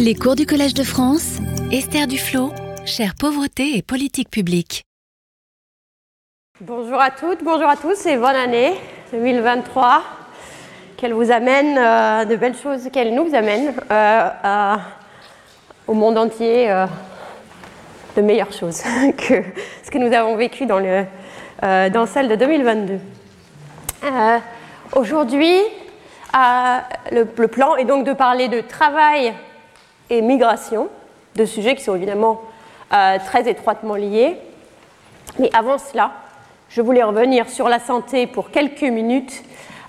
Les cours du Collège de France, Esther Duflo, chère pauvreté et politique publique. Bonjour à toutes, bonjour à tous et bonne année 2023. Qu'elle vous amène euh, de belles choses, qu'elle nous amène euh, au monde entier euh, de meilleures choses que ce que nous avons vécu dans, le, dans celle de 2022. Euh, Aujourd'hui, le plan est donc de parler de travail et migration, deux sujets qui sont évidemment euh, très étroitement liés. Mais avant cela, je voulais revenir sur la santé pour quelques minutes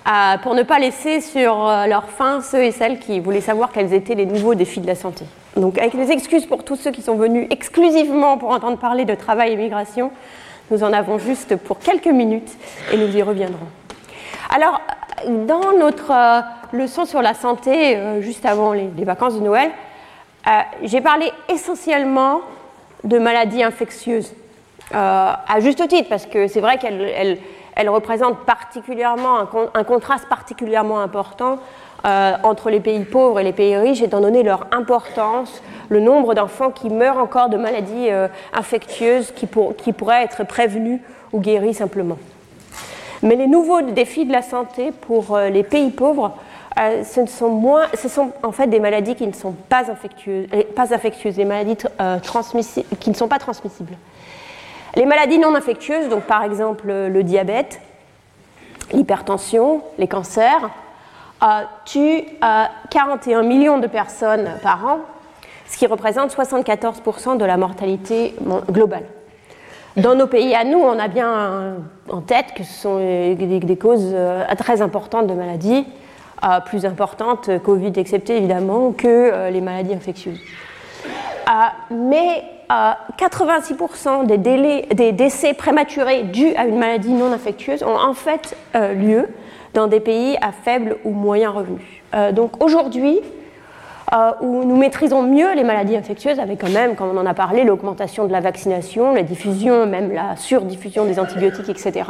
euh, pour ne pas laisser sur euh, leur fin ceux et celles qui voulaient savoir quels étaient les nouveaux défis de la santé. Donc avec les excuses pour tous ceux qui sont venus exclusivement pour entendre parler de travail et migration, nous en avons juste pour quelques minutes et nous y reviendrons. Alors, dans notre leçon sur la santé, juste avant les vacances de Noël, euh, j'ai parlé essentiellement de maladies infectieuses. Euh, à juste titre, parce que c'est vrai qu'elles elles- elles représentent particulièrement un, con- un contraste particulièrement important euh, entre les pays pauvres et les pays riches, étant donné leur importance, le nombre d'enfants qui meurent encore de maladies infectieuses qui, qui pourraient être prévenues ou guéries simplement. Mais les nouveaux défis de la santé pour les pays pauvres, euh, ce, sont en fait des maladies qui ne sont pas infectieuses, pas des maladies euh, transmissi- qui ne sont pas transmissibles. Les maladies non infectieuses, donc par exemple euh, le diabète, l'hypertension, les cancers, tuent euh, 41 millions de personnes par an, ce qui représente 74% de la mortalité globale. Dans nos pays à nous, on a bien en tête que ce sont des, causes très importantes de maladies, plus importantes, euh, Covid excepté évidemment, que euh, les maladies infectieuses. Euh, mais euh, 86% des, décès prématurés dus à une maladie non infectieuse ont en fait euh, lieu dans des pays à faible ou moyen revenu. Euh, donc aujourd'hui, euh, où nous maîtrisons mieux les maladies infectieuses, avec quand même, comme on en a parlé, l'augmentation de la vaccination, la diffusion, même la surdiffusion des antibiotiques, etc.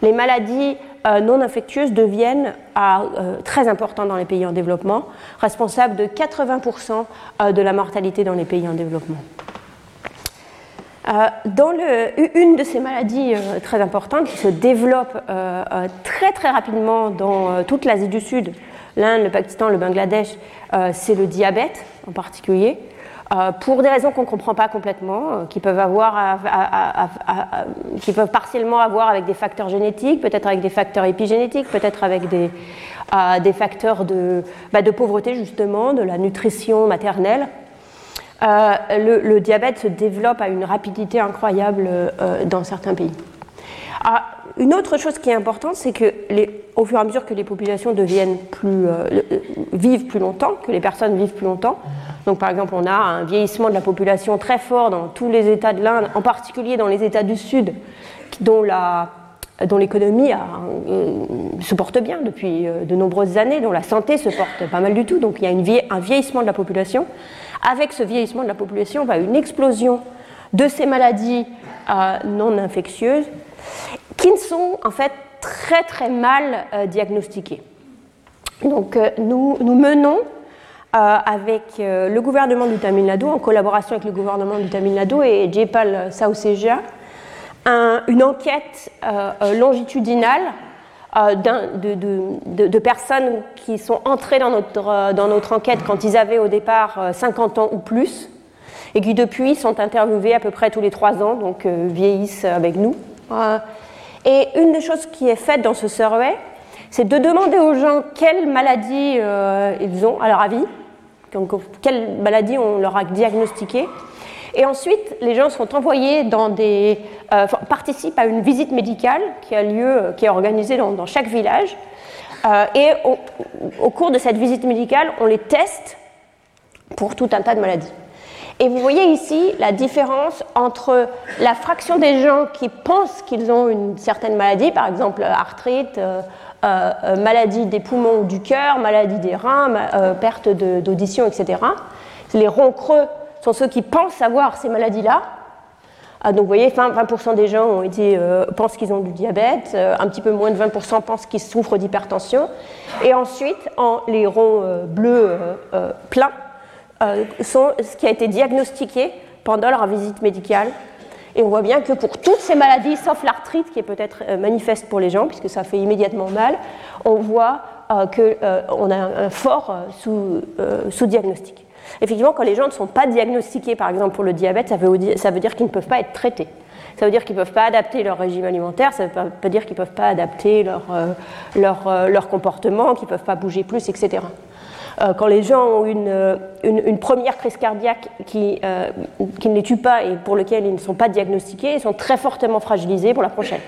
Les maladies euh, non infectieuses deviennent euh, très importantes dans les pays en développement, responsables de 80% euh, de la mortalité dans les pays en développement. Euh, dans une de ces maladies euh, très importantes qui se développe euh, euh, très très rapidement dans euh, toute l'Asie du Sud, l'Inde, le Pakistan, le Bangladesh, euh, c'est le diabète en particulier, euh, pour des raisons qu'on ne comprend pas complètement, euh, qui, peuvent avoir qui peuvent partiellement avoir avec des facteurs génétiques, peut-être avec des facteurs épigénétiques, peut-être avec des, euh, facteurs de, bah, de pauvreté justement, de la nutrition maternelle. Euh, le, diabète se développe à une rapidité incroyable euh, dans certains pays. Ah, une autre chose qui est importante, c'est que au fur et à mesure que les populations deviennent plus, euh, le- vivent plus longtemps, que les personnes vivent plus longtemps, donc par exemple on a un vieillissement de la population très fort dans tous les États de l'Inde, en particulier dans les États du Sud, dont l'économie euh, se porte bien depuis euh, de nombreuses années, dont la santé se porte pas mal du tout. Donc il y a un vieillissement de la population. Avec ce vieillissement de la population, va une explosion de ces maladies euh, non infectieuses qui ne sont en fait très très mal euh, diagnostiquées. Donc euh, nous, menons euh, avec euh, le gouvernement du Tamil Nadu, en collaboration avec le gouvernement du Tamil Nadu et Jepal Sauseja, un- une enquête longitudinale de, de- personnes qui sont entrées dans notre, dans notre enquête quand ils avaient au départ euh, 50 ans ou plus, et qui depuis sont interviewés à peu près tous les trois ans, donc vieillissent avec nous. Euh, et une des choses qui est faite dans ce survey, c'est de demander aux gens quelles maladies euh, ils ont à leur avis, donc quelles maladies on leur a diagnostiquées. Et ensuite, les gens sont envoyés dans des, euh, participent à une visite médicale qui a lieu, qui est organisée dans, chaque village. Et au, au cours de cette visite médicale, on les teste pour tout un tas de maladies. Et vous voyez ici la différence entre la fraction des gens qui pensent qu'ils ont une certaine maladie, par exemple arthrite, euh, euh, euh, maladie des poumons ou du cœur, maladie des reins, euh, perte d'audition, etc. Les ronds creux sont ceux qui pensent avoir ces maladies-là. Ah, donc vous voyez, 20%, 20% des gens ont été, euh, pensent qu'ils ont du diabète, euh, un petit peu moins de 20% pensent qu'ils souffrent d'hypertension. Et ensuite, en les ronds euh, bleus euh, euh, pleins, sont ce qui a été diagnostiqué pendant leur visite médicale. Et on voit bien que pour toutes ces maladies, sauf l'arthrite qui est peut-être manifeste pour les gens, puisque ça fait immédiatement mal, on voit qu'on a un fort sous-diagnostic. Effectivement, quand les gens ne sont pas diagnostiqués, par exemple pour le diabète, ça veut, dire qu'ils ne peuvent pas être traités. Ça veut dire qu'ils ne peuvent pas adapter leur régime alimentaire, ça ne veut pas dire qu'ils ne peuvent pas adapter euh, euh, leur comportement, qu'ils ne peuvent pas bouger plus, etc. Euh, quand les gens ont une, une, première crise cardiaque qui, qui, ne les tue pas et pour laquelle ils ne sont pas diagnostiqués, ils sont très fortement fragilisés pour la prochaine.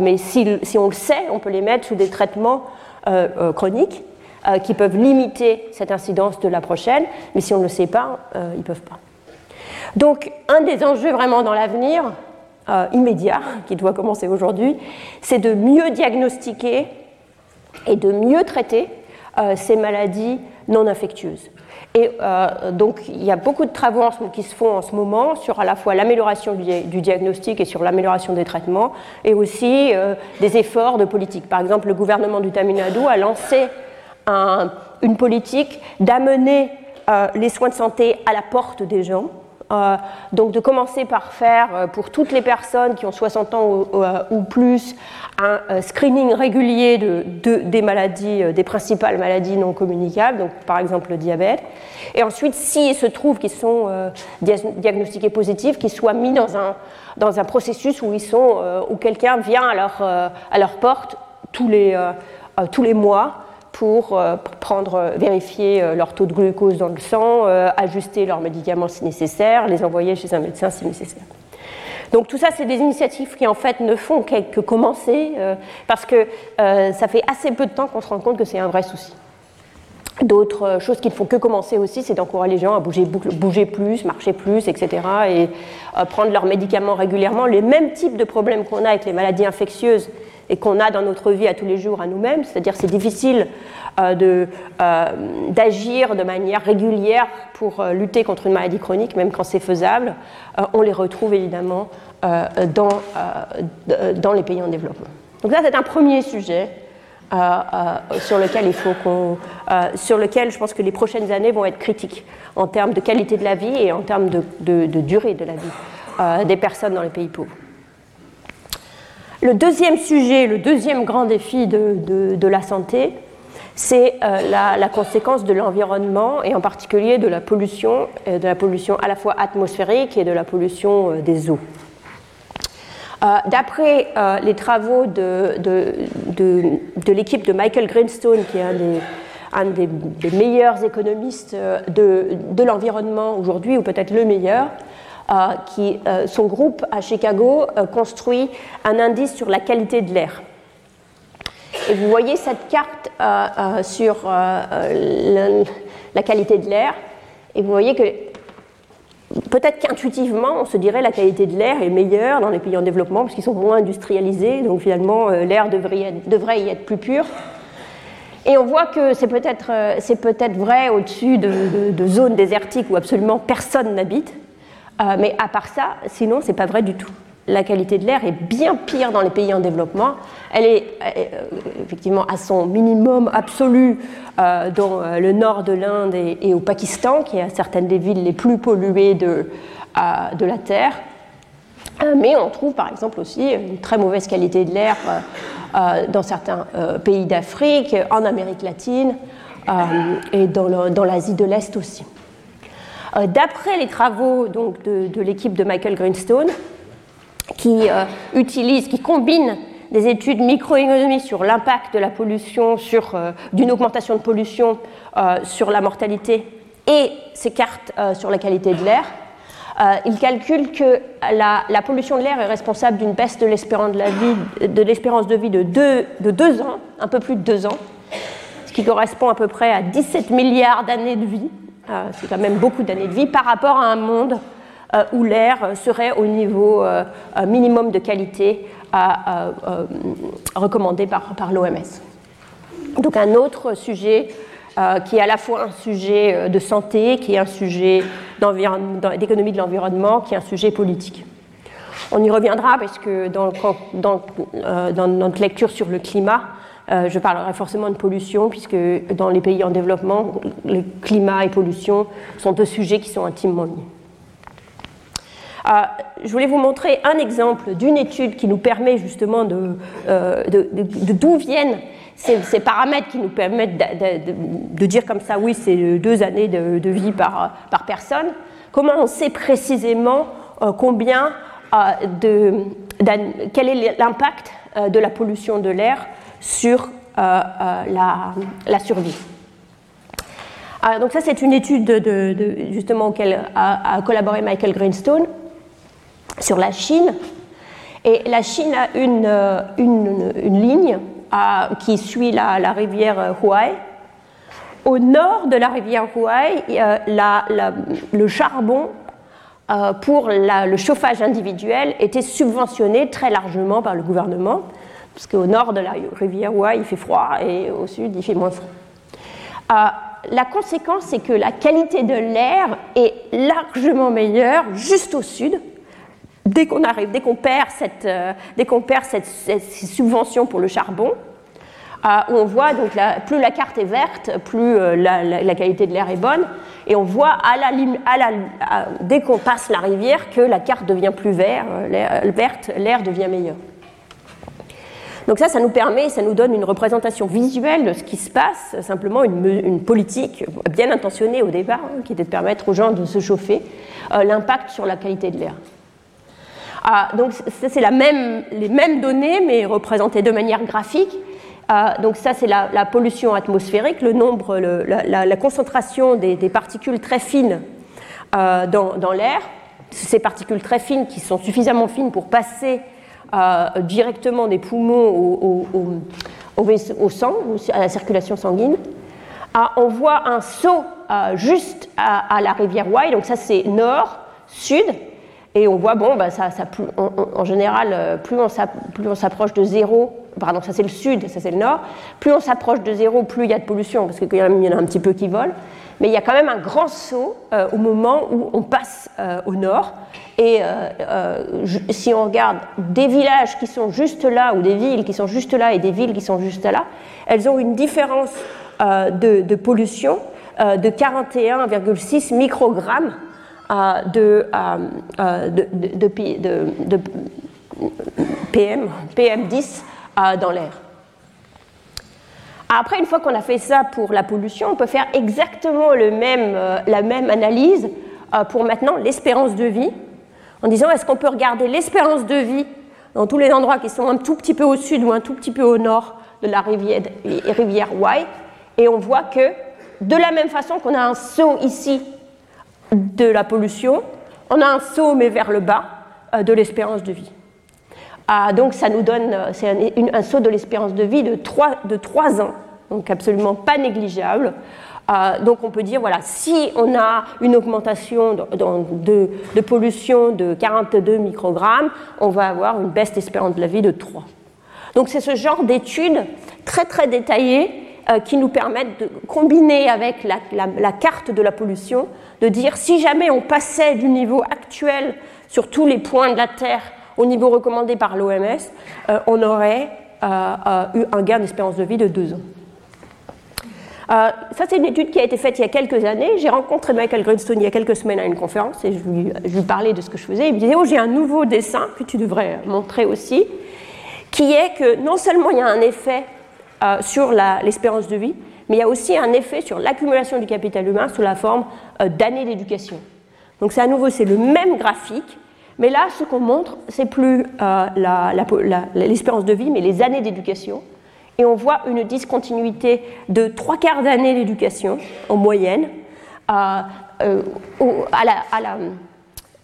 mais si, si, on le sait, on peut les mettre sous des traitements chroniques qui peuvent limiter cette incidence de la prochaine, mais si on ne le sait pas, ils ne peuvent pas. Donc, un des enjeux vraiment dans l'avenir, euh, immédiat qui doit commencer aujourd'hui, c'est de mieux diagnostiquer et de mieux traiter euh, ces maladies non infectieuses. Et euh, donc, il y a beaucoup de travaux qui se font en ce moment sur à la fois l'amélioration du, diagnostic et sur l'amélioration des traitements, et aussi des efforts de politique. Par exemple, le gouvernement du Tamil Nadu a lancé une politique d'amener les soins de santé à la porte des gens euh, donc de commencer par faire euh, pour toutes les personnes qui ont 60 ans ou, euh, plus un screening régulier de, des maladies, des principales maladies non communicables, donc par exemple le diabète. Et ensuite, s'il se trouve qu'ils sont diagnostiqués positifs, qu'ils soient mis dans un, dans un processus où, où quelqu'un vient à leur, à leur porte tous les, tous les mois pour euh, prendre, euh, vérifier euh, leur taux de glucose dans le sang, ajuster leurs médicaments si nécessaire, les envoyer chez un médecin si nécessaire. Donc tout ça, c'est des initiatives qui en fait ne font que commencer parce que ça fait assez peu de temps qu'on se rend compte que c'est un vrai souci. D'autres choses qui ne font que commencer aussi, c'est d'encourager les gens à bouger, plus, marcher plus, etc. et prendre leurs médicaments régulièrement. Les mêmes types de problèmes qu'on a avec les maladies infectieuses et qu'on a dans notre vie à tous les jours à nous-mêmes, c'est-à-dire c'est difficile euh, euh, d'agir de, manière régulière pour euh, lutter contre une maladie chronique, même quand c'est faisable, on les retrouve évidemment dans, dans les pays en développement. Donc là, c'est un premier sujet sur lequel il faut qu'on, sur lequel je pense que les prochaines années vont être critiques en termes de qualité de la vie et en termes de, de durée de la vie des personnes dans les pays pauvres. Le deuxième sujet, le deuxième grand défi de, la santé, c'est euh, la, conséquence de l'environnement et en particulier de la pollution, euh, de la pollution à la fois atmosphérique et de la pollution euh, des eaux. D'après les travaux de, l'équipe de Michael Greenstone, qui est un des, meilleurs économistes de l'environnement aujourd'hui, ou peut-être le meilleur, euh, qui, euh, son groupe à Chicago euh, construit un indice sur la qualité de l'air. Et vous voyez cette carte sur la, qualité de l'air, et vous voyez que peut-être qu'intuitivement, on se dirait la qualité de l'air est meilleure dans les pays en développement parce qu'ils sont moins industrialisés, donc finalement l'air devrait, y être plus pur. Et on voit que c'est peut-être peut vrai au-dessus de, de, zones désertiques où absolument personne n'habite. Euh, mais à part ça, sinon, c'est pas vrai du tout. La qualité de l'air est bien pire dans les pays en développement. Elle est, euh, effectivement à son minimum absolu euh, dans le nord de l'Inde et, au Pakistan, qui est certaines des villes les plus polluées de, la Terre. mais on trouve par exemple aussi une très mauvaise qualité de l'air dans certains pays d'Afrique, en Amérique latine et dans l'Asie de l'Est aussi. Euh, d'après les travaux donc, de, l'équipe de Michael Greenstone, qui euh, utilise, qui combine des études microéconomiques sur l'impact de la pollution, euh, d'une augmentation de pollution sur la mortalité et ces cartes sur la qualité de l'air, il calcule que la, pollution de l'air est responsable d'une baisse de l'espérance de, vie, de deux, de deux ans, un peu plus de deux ans, ce qui correspond à peu près à 17 milliards d'années de vie. Euh, c'est quand même beaucoup d'années de vie, par rapport à un monde euh, où l'air serait au niveau euh, minimum de qualité recommandé par, l'OMS. Donc un autre sujet qui est à la fois un sujet de santé, qui est un sujet d'économie de l'environnement, qui est un sujet politique. On y reviendra parce que dans notre lecture sur le climat, je parlerai forcément de pollution, puisque dans les pays en développement, le climat et pollution sont deux sujets qui sont intimement liés. Je voulais vous montrer un exemple d'une étude qui nous permet justement de, de d'où viennent ces, paramètres qui nous permettent de, dire comme ça, oui, c'est deux années de, vie par, personne, comment on sait précisément euh, combien euh, de, quel est l'impact euh, de la pollution de l'air sur la, survie? donc ça, c'est une étude de, justement auquel a, a, collaboré Michael Greenstone sur la Chine. Et la Chine a une, une, une ligne qui suit la, rivière Huai. Au nord de la rivière Huai, le charbon euh, pour le chauffage individuel était subventionné très largement par le gouvernement, parce qu'au nord de la rivière Huai, il fait froid et au sud, il fait moins froid. Euh, la conséquence, c'est que la qualité de l'air est largement meilleure juste au sud, dès qu'on arrive, dès qu'on perd cette, euh, dès qu'on perd cette, subvention pour le charbon, euh, on voit donc plus la carte est verte, plus euh, la, qualité de l'air est bonne, et on voit dès qu'on passe la rivière que la carte devient plus vert, verte, l'air devient meilleur. Donc ça, ça nous permet, ça nous donne une représentation visuelle de ce qui se passe, simplement une, politique bien intentionnée au départ, hein, qui était de permettre aux gens de se chauffer, l'impact sur la qualité de l'air. Donc ça, c'est les mêmes données, mais représentées de manière graphique. Ah, donc ça, c'est la, pollution atmosphérique, le nombre, la, concentration des, particules très fines euh, dans, l'air. Ces particules très fines qui sont suffisamment fines pour passer euh, directement des poumons au, sang, à la circulation sanguine. Ah, on voit un saut euh, juste à, à, la rivière Wye, donc ça c'est nord, sud, et on voit, bon, bah, ça, en général, euh, plus on s'approche de zéro, pardon, ça c'est le sud, ça c'est le nord, plus on s'approche de zéro, plus il y a de pollution, parce qu'il y en a un petit peu qui volent. Mais il y a quand même un grand saut euh, au moment où on passe euh, au nord. Et si on regarde des villages qui sont juste là, ou des villes qui sont juste là, et des villes qui sont juste là, elles ont une différence de, pollution de 41,6 microgrammes de, de, PM, PM10 dans l'air. Après, une fois qu'on a fait ça pour la pollution, on peut faire exactement le même, euh, la même analyse euh, pour maintenant l'espérance de vie, en disant est-ce qu'on peut regarder l'espérance de vie dans tous les endroits qui sont un tout petit peu au sud ou un tout petit peu au nord de la rivière, rivière et on voit que de la même façon qu'on a un saut ici de la pollution, on a un saut mais vers le bas euh, de l'espérance de vie. Ah, donc ça nous donne, euh, c'est un, saut de l'espérance de vie de 3, de 3 ans, donc absolument pas négligeable. Euh, donc on peut dire, voilà, si on a une augmentation de, de, pollution de 42 microgrammes, on va avoir une baisse d'espérance de la vie de 3. Donc c'est ce genre d'études très très détaillées qui nous permettent de combiner avec la, carte de la pollution de dire si jamais on passait du niveau actuel sur tous les points de la Terre au niveau recommandé par l'OMS, euh, on aurait euh, euh, eu un gain d'espérance de vie de deux ans. ça, c'est une étude qui a été faite il y a quelques années. J'ai rencontré Michael Greenstone il y a quelques semaines à une conférence et je lui, je lui parlais de ce que je faisais. Il me disait Oh, j'ai un nouveau dessin que tu devrais montrer aussi, qui est que non seulement il y a un effet sur l'espérance de vie, mais il y a aussi un effet sur l'accumulation du capital humain sous la forme euh, d'années d'éducation. Donc c'est à nouveau c'est le même graphique, mais là ce qu'on montre c'est plus euh, l'espérance de vie, mais les années d'éducation. Et on voit une discontinuité de trois quarts d'année d'éducation en moyenne euh,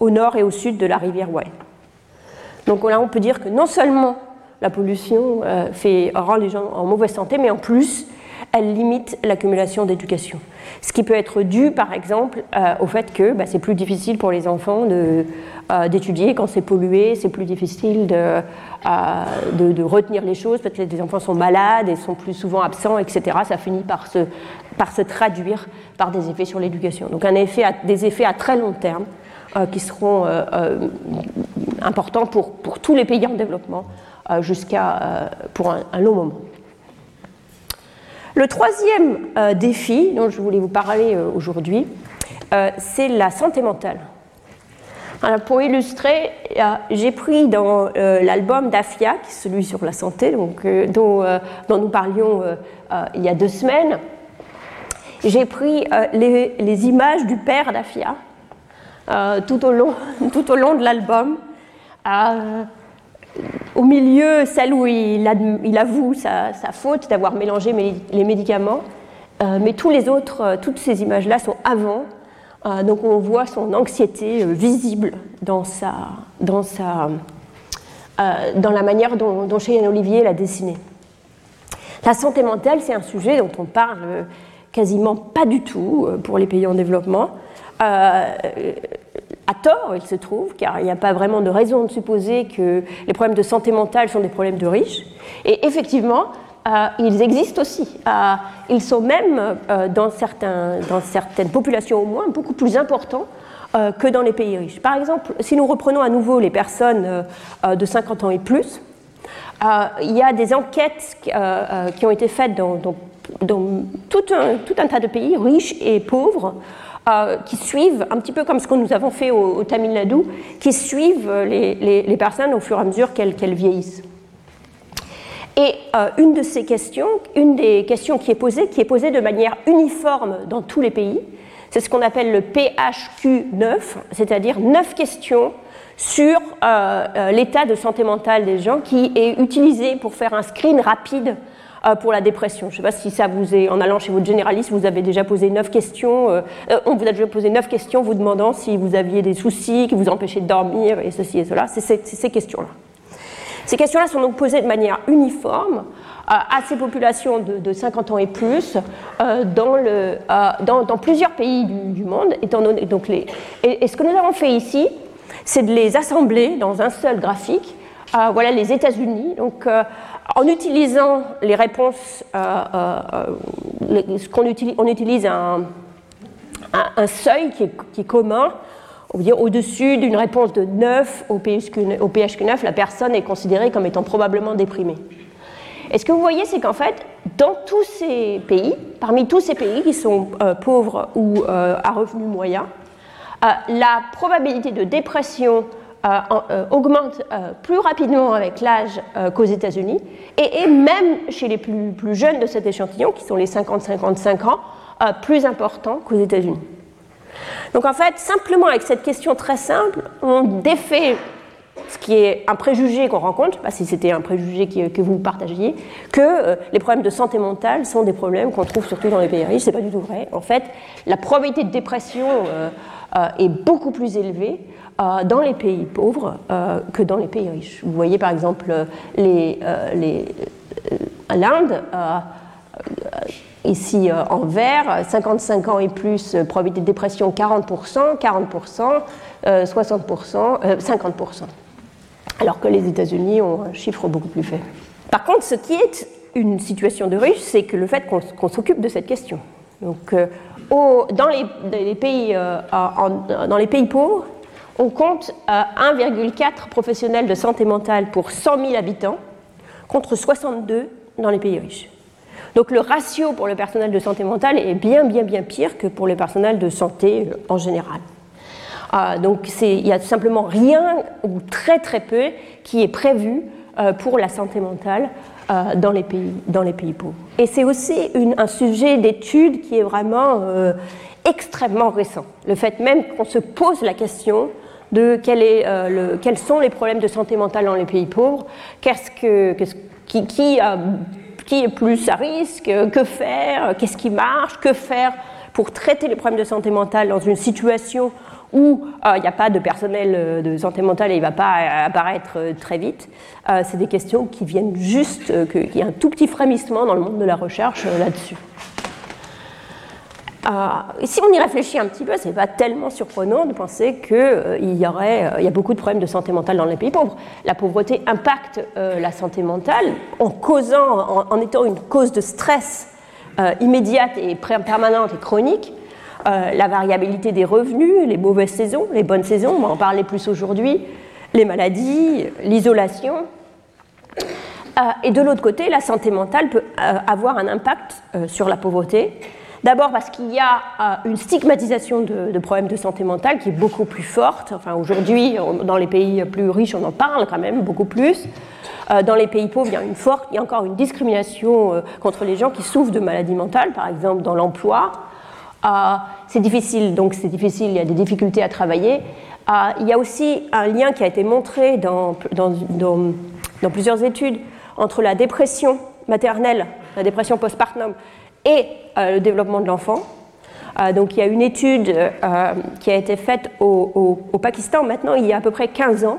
au, nord et au sud de la rivière Wye. Donc là on peut dire que non seulement la pollution fait, rend les gens en mauvaise santé, mais en plus elle limite l'accumulation d'éducation. Ce qui peut être dû, par exemple, euh, au fait que bah, c'est plus difficile pour les enfants euh, d'étudier quand c'est pollué, c'est plus difficile euh, de, retenir les choses, peut-être que les enfants sont malades et sont plus souvent absents, etc. Ça finit par se, traduire par des effets sur l'éducation. Donc effet des effets à très long terme qui seront importants pour, tous les pays en développement jusqu'à pour un long moment. Le troisième défi dont je voulais vous parler aujourd'hui, c'est la santé mentale. Pour illustrer, j'ai pris dans l'album d'Afia, qui est celui sur la santé, dont, dont, nous parlions il y a deux semaines, j'ai pris les, images du père d'Afia tout, tout au long de l'album au milieu, celle où il, avoue sa, faute d'avoir mélangé les médicaments, euh, mais tous les autres, euh, toutes ces images-là sont avant, euh, donc on voit son anxiété visible dans, sa, dans, la manière dont, dont Cheyenne Olivier l'a dessinée. La santé mentale, c'est un sujet dont on parle quasiment pas du tout pour les pays en développement à tort, il se trouve, car il n'y a pas vraiment de raison de supposer que les problèmes de santé mentale sont des problèmes de riches. Et effectivement, euh, ils existent aussi. Euh, ils sont même, euh, dans, certaines populations au moins, beaucoup plus importants que dans les pays riches. Par exemple, si nous reprenons à nouveau les personnes de 50 ans et plus, il y a des enquêtes qui ont été faites dans, tout, un, tas de pays riches et pauvres euh, qui suivent, un petit peu comme ce que nous avons fait au, Tamil Nadu, qui suivent les, personnes au fur et à mesure qu'elles vieillissent. Et euh, une de ces questions, une des questions qui est posée, qui est posée de manière uniforme dans tous les pays, c'est ce qu'on appelle le PHQ9, c'est-à-dire 9 questions sur euh, l'état de santé mentale des gens qui est utilisé pour faire un screen rapide euh, pour la dépression. Je ne sais pas si ça vous est, en allant chez votre généraliste, vous avez déjà posé neuf questions, euh, euh, on vous a déjà posé neuf questions vous demandant si vous aviez des soucis qui vous empêchaient de dormir et ceci et cela. C'est ces questions-là. Ces questions-là sont donc posées de manière uniforme à ces populations de, 50 ans et plus dans, plusieurs pays du, monde. Étant donc et, ce que nous avons fait ici, c'est de les assembler dans un seul graphique. Voilà les États-Unis. Donc, en utilisant les réponses, euh, euh, euh, qu'on utilise, on utilise un, seuil qui est, commun. Au-dessus d'une réponse de 9 au PHQ, au PHQ 9, la personne est considérée comme étant probablement déprimée. Et ce que vous voyez, c'est qu'en fait, dans tous ces pays, parmi tous ces pays qui sont pauvres ou à revenus moyens, la probabilité de dépression euh, euh, augmente euh, plus rapidement avec l'âge qu'aux États-Unis, et, même chez les plus, jeunes de cet échantillon, qui sont les 50-55 ans, plus important qu'aux États-Unis. Donc en fait, simplement avec cette question très simple, on défait ce qui est un préjugé qu'on rencontre, je sais pas si c'était un préjugé que vous partagiez, que les problèmes de santé mentale sont des problèmes qu'on trouve surtout dans les pays riches. Ce n'est pas du tout vrai. En fait, la probabilité de dépression est beaucoup plus élevée euh, dans les pays pauvres euh, que dans les pays riches. Vous voyez par exemple euh, l'Inde, ici en vert, 55 ans et plus, probabilité de dépression 40%, 40%, 60%, 50%. Alors que les États-Unis ont un chiffre beaucoup plus faible. Par contre, ce qui est une situation de riche, c'est que le fait qu'on s'occupe de cette question. Donc, dans les pays pauvres, on compte 1,4 professionnels de santé mentale pour 100 000 habitants, contre 62 dans les pays riches. Donc le ratio pour le personnel de santé mentale est bien, bien, bien pire que pour le personnel de santé euh, en général. Euh, donc il n'y a simplement rien ou très très peu qui est prévu euh, pour la santé mentale dans, les pays, dans les pays pauvres. Et c'est aussi un sujet d'étude qui est vraiment extrêmement récent. Le fait même qu'on se pose la question de euh, quels sont les problèmes de santé mentale dans les pays pauvres, qu'est-ce que, qui, est plus à risque, que faire, qu'est-ce qui marche, que faire pour traiter les problèmes de santé mentale dans une situation où euh, il n'y a pas de personnel euh, de santé mentale et il ne va pas apparaître très vite. c'est des questions qui viennent juste, qu'il y a un tout petit frémissement dans le monde de la recherche là-dessus. Euh, si on y réfléchit un petit peu, ce n'est pas tellement surprenant de penser qu'il euh, euh, y a beaucoup de problèmes de santé mentale dans les pays pauvres. La pauvreté impacte la santé mentale en causant, en, étant une cause de stress immédiate et permanente et chronique. la variabilité des revenus, les mauvaises saisons, les bonnes saisons, on va en parler plus aujourd'hui, les maladies, l'isolation. et de l'autre côté, la santé mentale peut avoir un impact sur la pauvreté. D'abord parce qu'il y a une stigmatisation de, problèmes de santé mentale qui est beaucoup plus forte. Enfin, aujourd'hui, dans les pays plus riches, on en parle quand même beaucoup plus. dans les pays pauvres, il y a, encore une discrimination contre les gens qui souffrent de maladies mentales, par exemple dans l'emploi. c'est difficile, donc c'est difficile, il y a des difficultés à travailler. il y a aussi un lien qui a été montré dans plusieurs études entre la dépression maternelle, la dépression postpartum, et euh, le développement de l'enfant. Euh, donc il y a une étude euh, qui a été faite au, Pakistan maintenant il y a à peu près 15 ans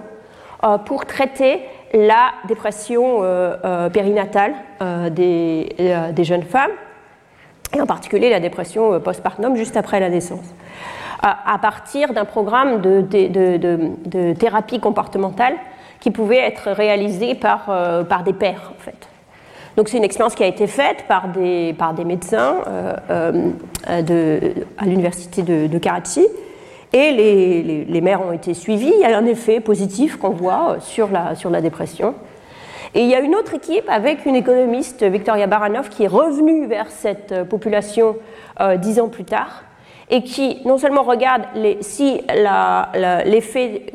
pour traiter la dépression périnatale des, jeunes femmes et en particulier la dépression postpartum juste après la naissance à partir d'un programme de, thérapie comportementale qui pouvait être réalisé par des pères en fait. Donc c'est une expérience qui a été faite par des, par des médecins euh, euh, de, à l'université de, Karachi. Et les, les, mères ont été suivies. Il y a un effet positif qu'on voit sur la, sur la dépression. Et il y a une autre équipe avec une économiste, Victoria Baranov, qui est revenue vers cette population euh, dix ans plus tard et qui non seulement regarde les, si l'effet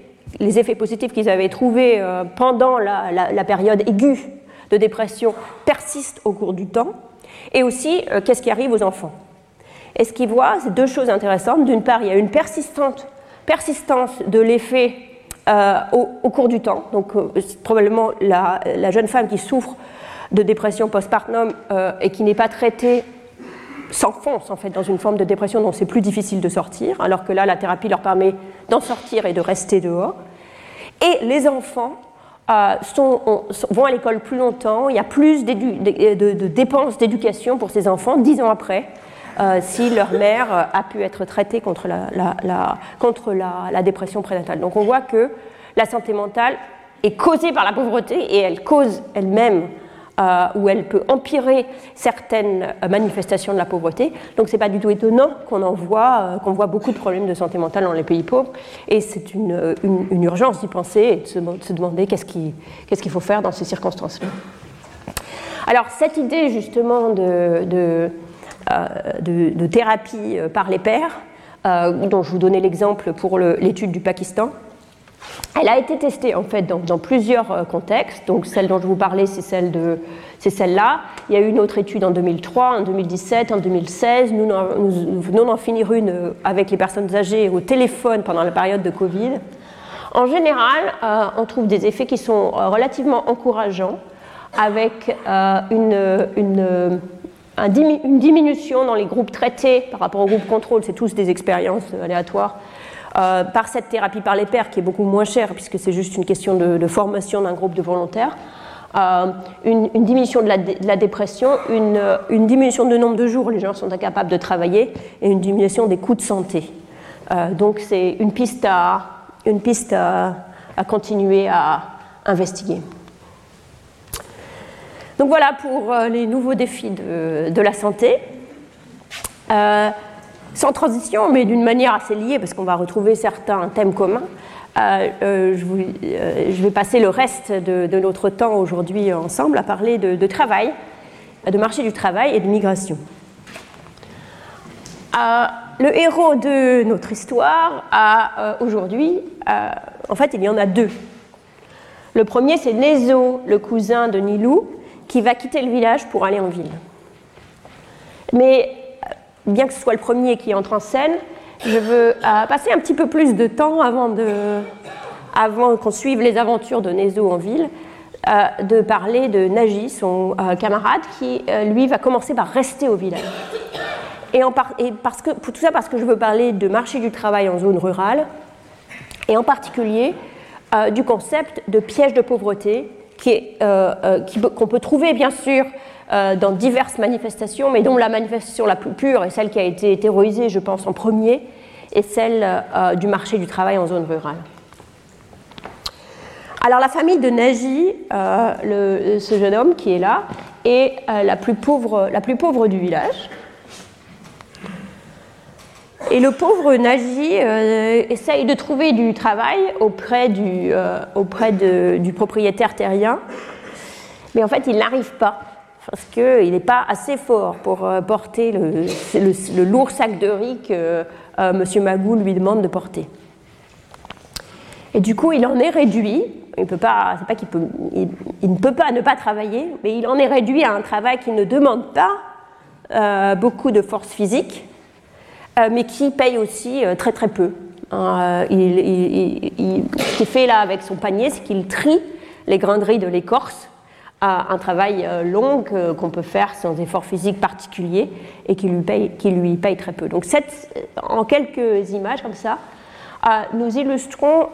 les effets positifs qu'ils avaient trouvés pendant la, la, période aiguë de dépression persiste au cours du temps, et aussi euh, qu'est-ce qui arrive aux enfants? Et ce qu'ils voient, c'est deux choses intéressantes? D'une part, il y a une persistante, persistance de l'effet euh, au, cours du temps. Donc, euh, probablement la, jeune femme qui souffre de dépression postpartum et qui n'est pas traitée s'enfonce en fait dans une forme de dépression dont c'est plus difficile de sortir, alors que là, la thérapie leur permet d'en sortir et de rester dehors. Et les enfants euh, vont à l'école plus longtemps, il y a plus de, dépenses d'éducation pour ces enfants dix ans après, euh, si leur mère euh, a pu être traitée contre, la, contre la, dépression prénatale. Donc on voit que la santé mentale est causée par la pauvreté et elle cause elle-même euh, où elle peut empirer certaines manifestations de la pauvreté. Donc ce n'est pas du tout étonnant qu'on en voit, euh, qu'on voit beaucoup de problèmes de santé mentale dans les pays pauvres. Et c'est une, une, urgence d'y penser et de se, demander qu'est-ce qu'il faut faire dans ces circonstances-là. Alors cette idée justement de, de, euh, de, thérapie par les pères, dont je vous donnais l'exemple pour l'étude du Pakistan, elle a été testée en fait dans, plusieurs euh, contextes. Donc celle dont je vous parlais, c'est celle de, c'est celle-là. Il y a eu une autre étude en 2003, en 2017, en 2016. Nous, venons d'en finir une euh, avec les personnes âgées au téléphone pendant la période de Covid. En général, euh, on trouve des effets qui sont relativement encourageants, avec une, diminution dans les groupes traités par rapport aux groupes contrôle. C'est tous des expériences aléatoires euh, par cette thérapie par les pairs qui est beaucoup moins chère puisque c'est juste une question de, formation d'un groupe de volontaires. Euh, une, diminution de la, dépression, une, diminution du nombre de jours où les gens sont incapables de travailler et une diminution des coûts de santé. Euh, donc c'est une piste, à, une piste à, continuer à investiguer. Donc voilà pour les nouveaux défis de, de la santé sans transition, mais d'une manière assez liée, parce qu'on va retrouver certains thèmes communs. Euh, euh, euh, je, vais passer le reste de, notre temps aujourd'hui ensemble à parler de, travail, de marché du travail et de migration. le héros de notre histoire aujourd'hui, en fait, il y en a deux. Le premier, c'est Nézo, le cousin de Nilou, qui va quitter le village pour aller en ville. Mais bien que ce soit le premier qui entre en scène, je veux euh, passer un petit peu plus de temps avant, avant qu'on suive les aventures de Nezo en ville, euh, de parler de Naji, son euh, camarade, qui lui va commencer par rester au village. Et, en parce que, pour tout ça parce que je veux parler de marché du travail en zone rurale, et en particulier du concept de piège de pauvreté qu'on peut trouver bien sûr dans diverses manifestations, mais dont la manifestation la plus pure et celle qui a été terrorisée, je pense, en premier, est celle euh, du marché du travail en zone rurale. Alors la famille de Naji, euh, ce jeune homme qui est là, est la, plus pauvre, du village. Et le pauvre Naji essaye de trouver du travail auprès du, auprès du propriétaire terrien Mais en fait, il n'arrive pas parce qu'il n'est pas assez fort pour porter le, lourd sac de riz que M. Magou lui demande de porter. Et du coup, il en est réduit. Il, ne peut pas ne pas travailler, mais il en est réduit à un travail qui ne demande pas euh, beaucoup de force physique, euh, mais qui paye aussi euh, très très peu. Hein, ce qu'il fait là avec son panier, c'est qu'il trie les graineries de l'écorce à un travail long qu'on peut faire sans effort physique particulier et qui lui paye, très peu. Donc en quelques images comme ça, nous illustrons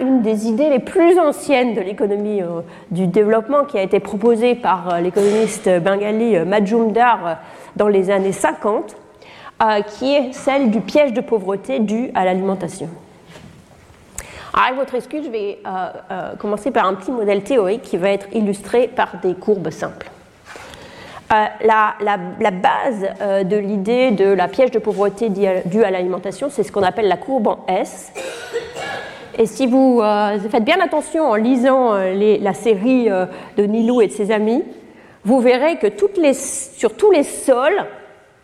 une des idées les plus anciennes de l'économie euh, du développement qui a été proposée par euh, l'économiste bengali euh, Majumdar dans les années 50, qui est celle du piège de pauvreté dû à l'alimentation. Avec votre excuse, je vais commencer par un petit modèle théorique qui va être illustré par des courbes simples. Euh, la, base euh, de l'idée de la piège de pauvreté due à l'alimentation, c'est ce qu'on appelle la courbe en S. Et si vous euh, faites bien attention en lisant la série de Nilou et de ses amis, vous verrez que sur tous les sols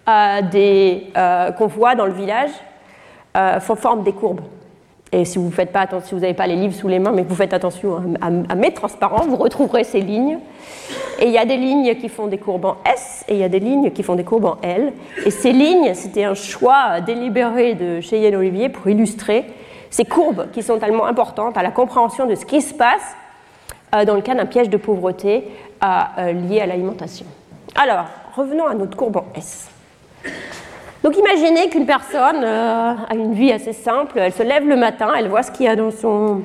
qu'on voit dans le village font forme des courbes. Et si vous faites pas si vous n'avez pas les livres sous les mains, mais que vous faites attention à, mes transparents, vous retrouverez ces lignes. Et il y a des lignes qui font des courbes en S et il y a des lignes qui font des courbes en L. Et ces lignes, c'était un choix délibéré de Cheyenne Olivier pour illustrer ces courbes qui sont tellement importantes à la compréhension de ce qui se passe euh, dans le cas d'un piège de pauvreté euh, lié à l'alimentation. Alors, revenons à notre courbe en S. Donc imaginez qu'une personne euh, a une vie assez simple, elle se lève le matin, elle voit ce qu'il y a dans son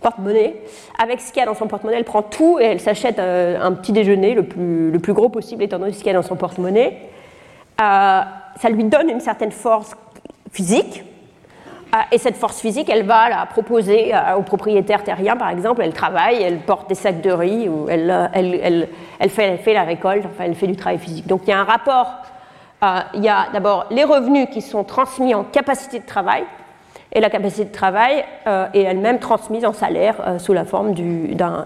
porte-monnaie. Avec ce qu'il y a dans son porte-monnaie, elle prend tout et elle s'achète euh, un petit déjeuner le plus, gros possible étant donné ce qu'il y a dans son porte-monnaie. Euh, ça lui donne une certaine force physique. et cette force physique, elle va la proposer aux propriétaires terriens, par exemple. Elle travaille, elle porte des sacs de riz, ou elle, fait, fait, la récolte, enfin, elle fait du travail physique. Donc il y a un rapport il y a d'abord les revenus qui sont transmis en capacité de travail, et la capacité de travail euh, est elle-même transmise en salaire euh, sous la forme d'un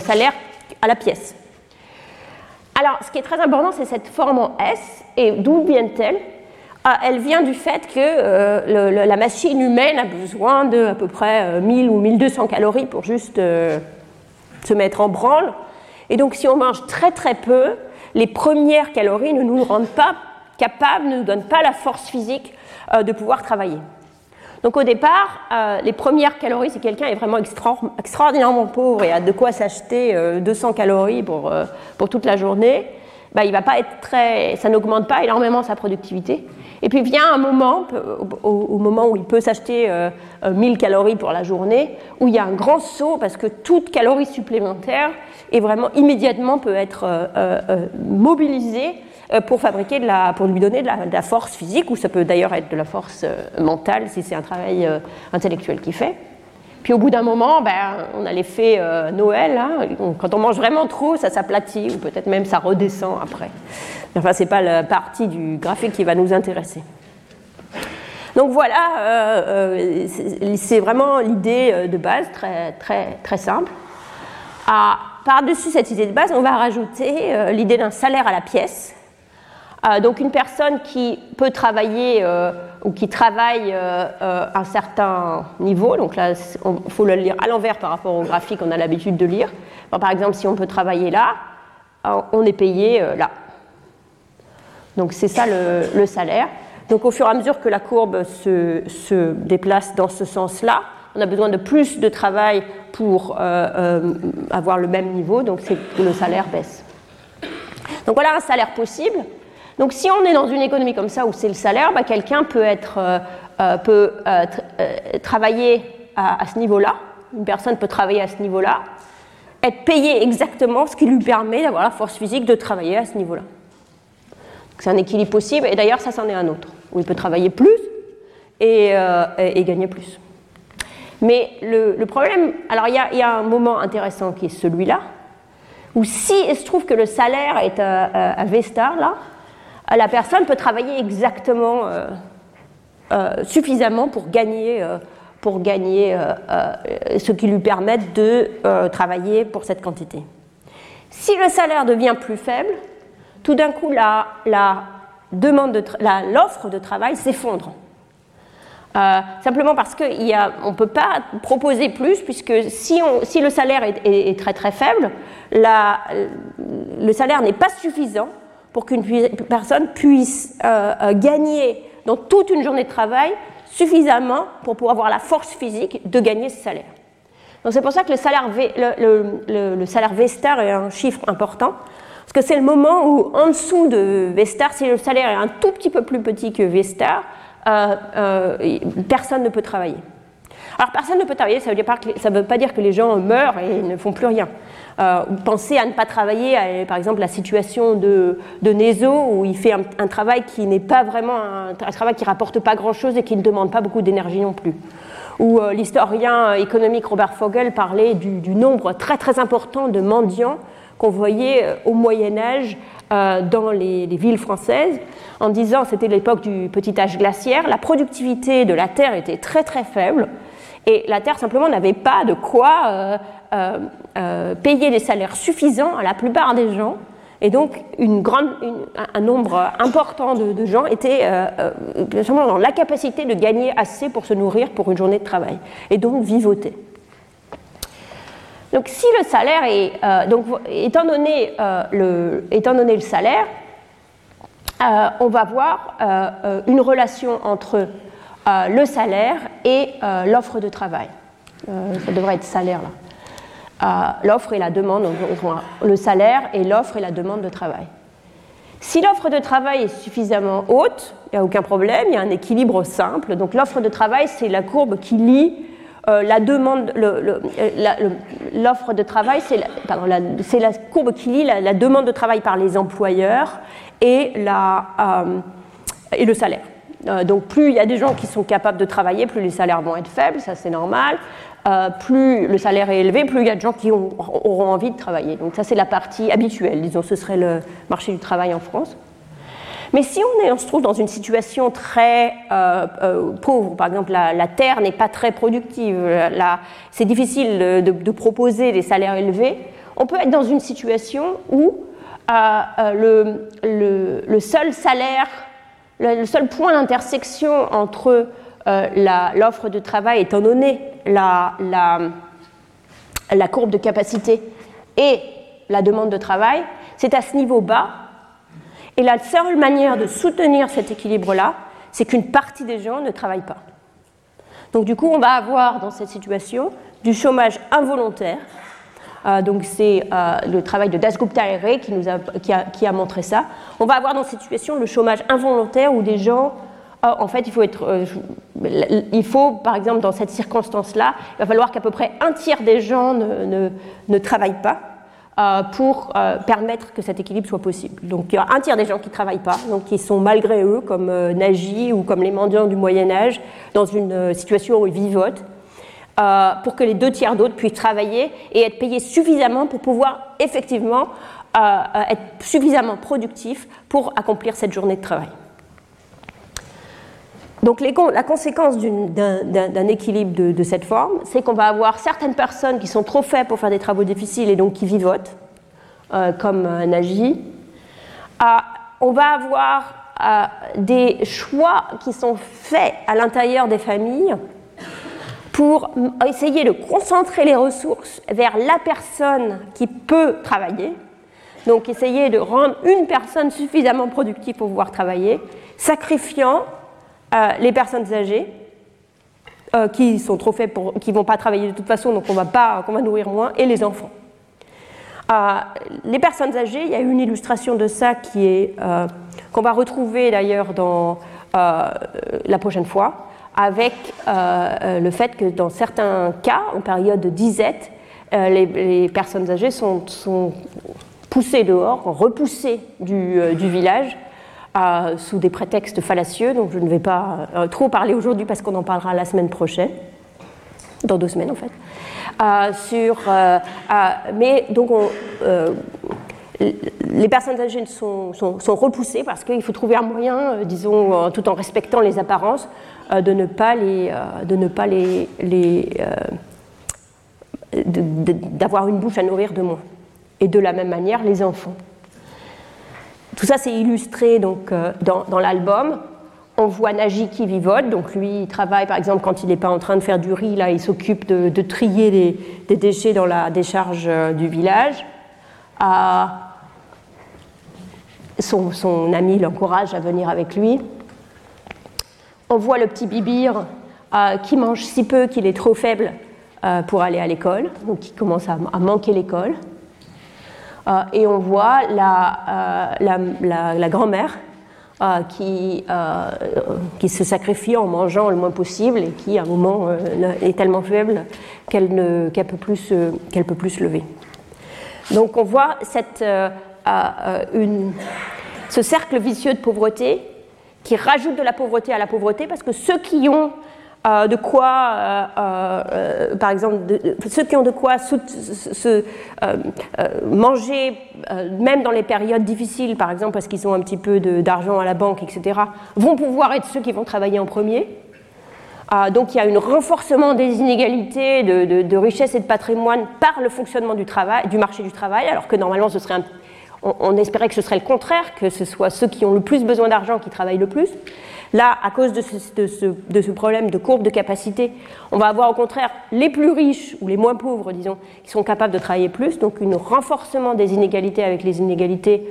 salaire à la pièce. Alors, ce qui est très important, c'est cette forme en S, et d'où vient-elle? Elle vient du fait que la machine humaine a besoin de à peu près 1000 ou 1200 calories pour juste se mettre en branle. Et donc, si on mange très très peu, les premières calories ne nous rendent pas capables, ne nous donnent pas la force physique euh, de pouvoir travailler. Donc au départ, euh, les premières calories, si quelqu'un est vraiment extraordinairement pauvre et a de quoi s'acheter 200 euh, calories pour, pour toute la journée, bah, il va pas être très, ça n'augmente pas énormément sa productivité. Et puis vient un moment, au, moment où il peut s'acheter 1000 calories pour la journée, où il y a un grand saut parce que toute calorie supplémentaire et vraiment immédiatement peut être euh, euh, euh, mobilisé pour fabriquer pour lui donner de la, force physique, ou ça peut d'ailleurs être de la force mentale si c'est un travail intellectuel qu'il fait. Puis au bout d'un moment, ben, on a l'effet Noël. Hein. quand on mange vraiment trop, ça s'aplatit ou peut-être même ça redescend après. Enfin, c'est pas la partie du graphique qui va nous intéresser. Donc voilà, c'est vraiment l'idée de base, très, très, très simple. À, par-dessus cette idée de base, on va rajouter euh, l'idée d'un salaire à la pièce. Euh, donc une personne qui peut travailler euh, ou qui travaille un certain niveau, donc là il faut le lire à l'envers par rapport au graphique qu'on a l'habitude de lire. par exemple, si on peut travailler là, on est payé là. Donc c'est ça le, salaire. Donc au fur et à mesure que la courbe se déplace dans ce sens-là, on a besoin de plus de travail pour euh, euh, avoir le même niveau, donc le salaire baisse. Donc voilà un salaire possible. Donc si on est dans une économie comme ça où c'est le salaire, bah, quelqu'un peut, être, euh, peut travailler à, ce niveau-là, une personne peut travailler à ce niveau-là, être payé exactement ce qui lui permet d'avoir la force physique de travailler à ce niveau-là. C'est un équilibre possible, et d'ailleurs ça c'en est un autre, où il peut travailler plus et gagner plus. Mais le, problème, alors il y, a un moment intéressant qui est celui-là, où si il se trouve que le salaire est à, à là, la personne peut travailler exactement euh, euh, suffisamment pour gagner pour gagner ce qui lui permette de travailler pour cette quantité. Si le salaire devient plus faible, tout d'un coup, la, la l'offre de travail s'effondre. Euh, simplement parce qu'on ne peut pas proposer plus, puisque si, le salaire est, très très faible, la, le salaire n'est pas suffisant pour qu'une personne puisse euh, euh, gagner dans toute une journée de travail suffisamment pour pouvoir avoir la force physique de gagner ce salaire. Donc c'est pour ça que le salaire, le, le, salaire Vestar est un chiffre important, parce que c'est le moment où en dessous de Vestar, si le salaire est un tout petit peu plus petit que Vestar, euh, euh, personne ne peut travailler. Alors personne ne peut travailler, ça ne veut, pas dire que les gens meurent et ne font plus rien. Euh, pensez à ne pas travailler, par exemple la situation de, de où il fait un, travail qui n'est pas vraiment un, travail qui rapporte pas grand-chose et qui ne demande pas beaucoup d'énergie non plus. Où l'historien économique Robert Fogel parlait du, nombre très très important de mendiants qu'on voyait au Moyen Âge dans les, les villes françaises en disant c'était l'époque du petit âge glaciaire, la productivité de la Terre était très très faible et la Terre simplement n'avait pas de quoi euh, euh, euh, payer des salaires suffisants à la plupart des gens. Et donc, un nombre important de, gens étaient dans la capacité de gagner assez pour se nourrir pour une journée de travail, et donc vivoter. Donc, si le salaire est. donc, étant donné, le, étant donné le salaire, euh, on va voir euh, euh, une relation entre le salaire et l'offre de travail. ça devrait être salaire là. l'offre et la demande, le salaire et l'offre et la demande de travail. Si l'offre de travail est suffisamment haute, il n'y a aucun problème, il y a un équilibre simple. Donc l'offre de travail, c'est la courbe qui lie la demande, l'offre de travail, c'est la, courbe qui lie la, demande de travail par les employeurs et, euh, le salaire. Euh, donc plus il y a des gens qui sont capables de travailler, plus les salaires vont être faibles, ça c'est normal. Euh, plus le salaire est élevé, plus il y a de gens qui auront envie de travailler. Donc ça c'est la partie habituelle, disons, ce serait le marché du travail en France. Mais si on, se trouve dans une situation très pauvre, par exemple la, terre n'est pas très productive, c'est difficile de, proposer des salaires élevés, on peut être dans une situation où euh, le, seul salaire, le, seul point d'intersection entre euh, l'offre de travail, étant donné la, courbe de capacité, et la demande de travail, c'est à ce niveau bas. Et la seule manière de soutenir cet équilibre-là, c'est qu'une partie des gens ne travaillent pas. Donc du coup, on va avoir dans cette situation du chômage involontaire euh, donc c'est euh, le travail de Dasgupta et a, qui, a, montré ça. On va avoir dans cette situation le chômage involontaire où des gens, euh, en fait, il faut être, il faut, par exemple, dans cette circonstance-là, il va falloir qu'à peu près un tiers des gens ne travaillent pas. Pour permettre que cet équilibre soit possible. Donc il y a un tiers des gens qui ne travaillent pas, donc qui sont malgré eux, comme Nagy ou comme les mendiants du Moyen Âge, dans une situation où ils vivotent, euh, pour que les deux tiers d'autres puissent travailler et être payés suffisamment pour pouvoir effectivement euh, euh, être suffisamment productifs pour accomplir cette journée de travail. Donc la conséquence d'un équilibre de, cette forme, c'est qu'on va avoir certaines personnes qui sont trop faibles pour faire des travaux difficiles et donc qui vivotent, comme Nagy. on va avoir des choix qui sont faits à l'intérieur des familles pour essayer de concentrer les ressources vers la personne qui peut travailler. Donc essayer de rendre une personne suffisamment productive pour pouvoir travailler, sacrifiant euh, les personnes âgées euh, qui sont trop faibles qui vont pas travailler de toute façon, donc on va pas, qu'on va nourrir moins, et les enfants. Euh, les personnes âgées, il y a une illustration de ça qui est qu'on va retrouver d'ailleurs dans la prochaine fois avec euh, euh, le fait que dans certains cas, en période de disette, euh, les, personnes âgées sont, poussées dehors, repoussées du, village, sous des prétextes fallacieux, donc je ne vais pas trop parler aujourd'hui parce qu'on en parlera la semaine prochaine, dans deux semaines en fait. sur, mais donc les personnes âgées sont, repoussées parce qu'il faut trouver un moyen, disons, tout en respectant les apparences, de ne pas les, de ne pas les, d'avoir une bouche à nourrir de moins. Et de la même manière, les enfants. Tout ça, c'est illustré donc, dans, dans l'album. On voit Nagy qui vivote, donc lui, il travaille par exemple quand il n'est pas en train de faire du riz, là, il s'occupe de, trier des déchets dans la décharge euh, du village. son, ami l'encourage à venir avec lui. On voit le petit Bibir euh, qui mange si peu qu'il est trop faible euh, pour aller à l'école, donc il commence à, manquer l'école. Et on voit la, la grand-mère euh, qui, euh, se sacrifie en mangeant le moins possible et qui, à un moment, euh, est tellement faible qu'elle ne peut, plus, qu'elle peut plus se lever. Donc on voit cette, ce cercle vicieux de pauvreté qui rajoute de la pauvreté à la pauvreté parce que ceux qui ont euh, de quoi, euh, euh, par exemple, ceux qui ont de quoi se, manger, même dans les périodes difficiles, par exemple parce qu'ils ont un petit peu d'argent à la banque, etc., vont pouvoir être ceux qui vont travailler en premier. donc il y a un renforcement des inégalités de, richesse et de patrimoine par le fonctionnement du, marché du travail, alors que normalement on, on, espérait que ce serait le contraire, que ce soit ceux qui ont le plus besoin d'argent qui travaillent le plus. Là, à cause de ce, problème de courbe de capacité, on va avoir au contraire les plus riches ou les moins pauvres, disons, qui sont capables de travailler plus, donc un renforcement des inégalités avec les inégalités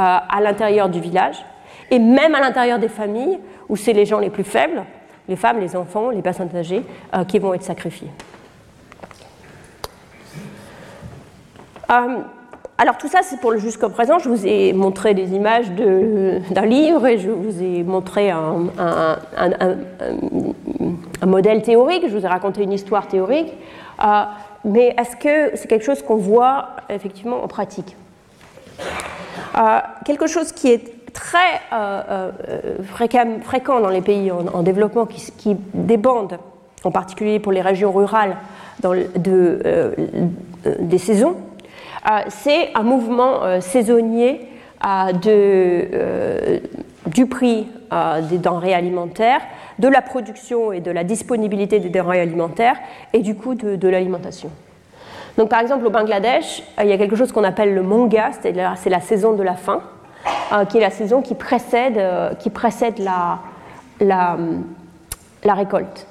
euh, à l'intérieur du village, et même à l'intérieur des familles, où c'est les gens les plus faibles, les femmes, les enfants, les personnes âgées, euh, qui vont être sacrifiés. Euh, alors tout ça, c'est pour le jusqu'au présent. Je vous ai montré des images d'un livre et je vous ai montré un, modèle théorique, je vous ai raconté une histoire théorique. Euh, mais est-ce que c'est quelque chose qu'on voit effectivement en pratique? Euh, Quelque chose qui est très euh, fréquent, dans les pays en, développement, qui, qui, débande, en particulier pour les régions rurales, des saisons, c'est un mouvement euh, saisonnier euh, du prix des denrées alimentaires, de la production et de la disponibilité des denrées alimentaires et du coût de, l'alimentation. Donc, par exemple, au Bangladesh, il y a quelque chose qu'on appelle le monga, c'est la saison de la faim, qui est la saison qui précède, la, la, la, récolte.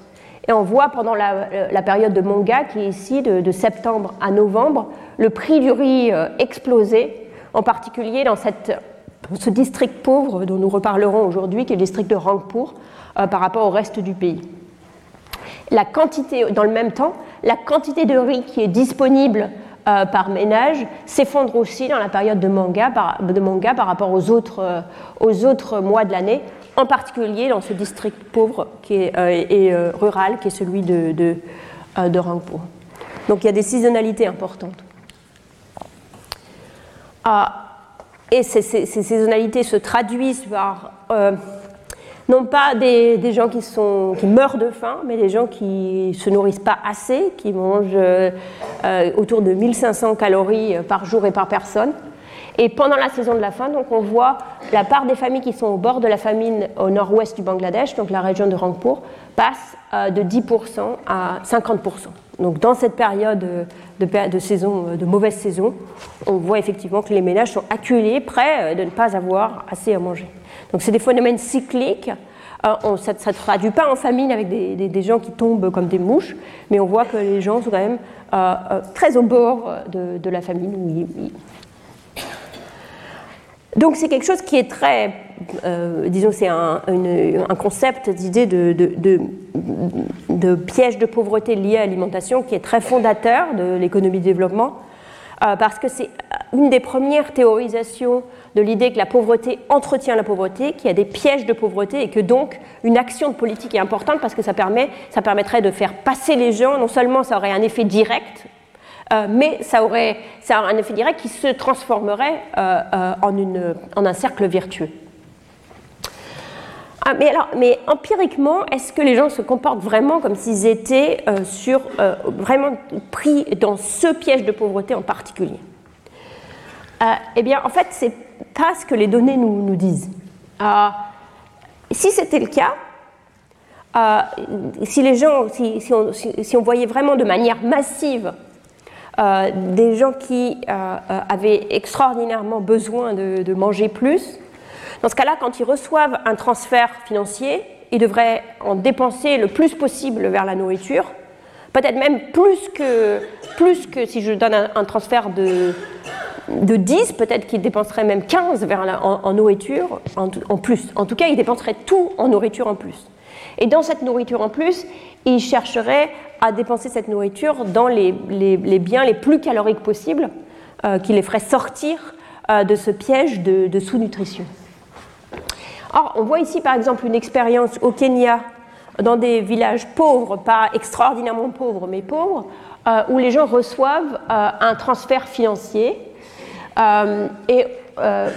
Et on voit pendant la, période de monga, qui est ici de septembre à novembre, le prix du riz euh, explosé, en particulier dans ce district pauvre dont nous reparlerons aujourd'hui, qui est le district de Rangpur, euh, par rapport au reste du pays. La quantité, dans le même temps, la quantité de riz qui est disponible euh, par ménage s'effondre aussi dans la période de manga par, rapport aux autres mois de l'année, en particulier dans ce district pauvre est, et rural qui est celui de, de Rangpur. Donc il y a des saisonnalités importantes. Ah, et ces, saisonnalités se traduisent par euh, non pas des, gens qui, meurent de faim, mais des gens qui ne se nourrissent pas assez, qui mangent euh, euh, autour de 1500 calories par jour et par personne. Et pendant la saison de la faim, donc, on voit la part des familles qui sont au bord de la famine au nord-ouest du Bangladesh, donc la région de Rangpur, passe de 10% à 50%. Donc dans cette période de, saison, de mauvaise saison, on voit effectivement que les ménages sont acculés, prêts euh, de ne pas avoir assez à manger. Donc c'est des phénomènes cycliques. Euh, ça ne se traduit pas en famine avec des, gens qui tombent comme des mouches, mais on voit que les gens sont quand même euh, très au bord de, la famine. Donc c'est quelque chose qui est très, disons, c'est un, concept d'idée de, de piège de pauvreté lié à l'alimentation qui est très fondateur de l'économie de développement, euh, parce que c'est une des premières théorisations de l'idée que la pauvreté entretient la pauvreté, qu'il y a des pièges de pauvreté et que donc une action de politique est importante parce que ça, permet, ça permettrait de faire passer les gens, non seulement ça aurait un effet direct, euh, mais ça aurait, ça un effet direct qui se transformerait euh, en, une, en un cercle vertueux. Ah, mais, alors, mais empiriquement, est-ce que les gens se comportent vraiment comme s'ils étaient euh, sur, euh, vraiment pris dans ce piège de pauvreté en particulier? Euh, Eh bien, en fait, c'est pas ce que les données nous, disent. si c'était le cas, si les gens, si, on, voyait vraiment de manière massive des gens qui avaient extraordinairement besoin de, manger plus, dans ce cas-là, quand ils reçoivent un transfert financier, ils devraient en dépenser le plus possible vers la nourriture, peut-être même plus que, plus que si je donne un, transfert de, de 10, peut-être qu'ils dépenseraient même 15 vers en, nourriture en, plus. En tout cas, ils dépenseraient tout en nourriture en plus. Et dans cette nourriture en plus, ils chercheraient à dépenser cette nourriture dans les, biens les plus caloriques possibles, euh, qui les feraient sortir euh, de ce piège de sous-nutrition. Or, on voit ici par exemple une expérience au Kenya, dans des villages pauvres, pas extraordinairement pauvres, mais pauvres, euh, où les gens reçoivent un transfert financier. Euh,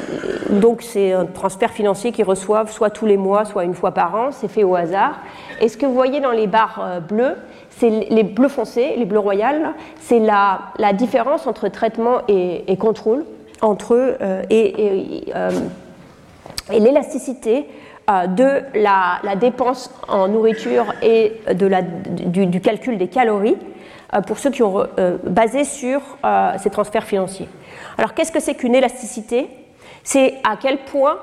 donc c'est un transfert financier qu'ils reçoivent soit tous les mois, soit une fois par an, c'est fait au hasard. Et ce que vous voyez dans les barres bleues, c'est les bleus foncés, les bleus royales, c'est la, la, différence entre traitement et, contrôle, entre eux et, et et l'élasticité euh, de la, dépense en nourriture et de la, du, calcul des calories euh, pour ceux qui ont euh, basé sur ces transferts financiers. Alors qu'est-ce que c'est qu'une élasticité? C'est à quel point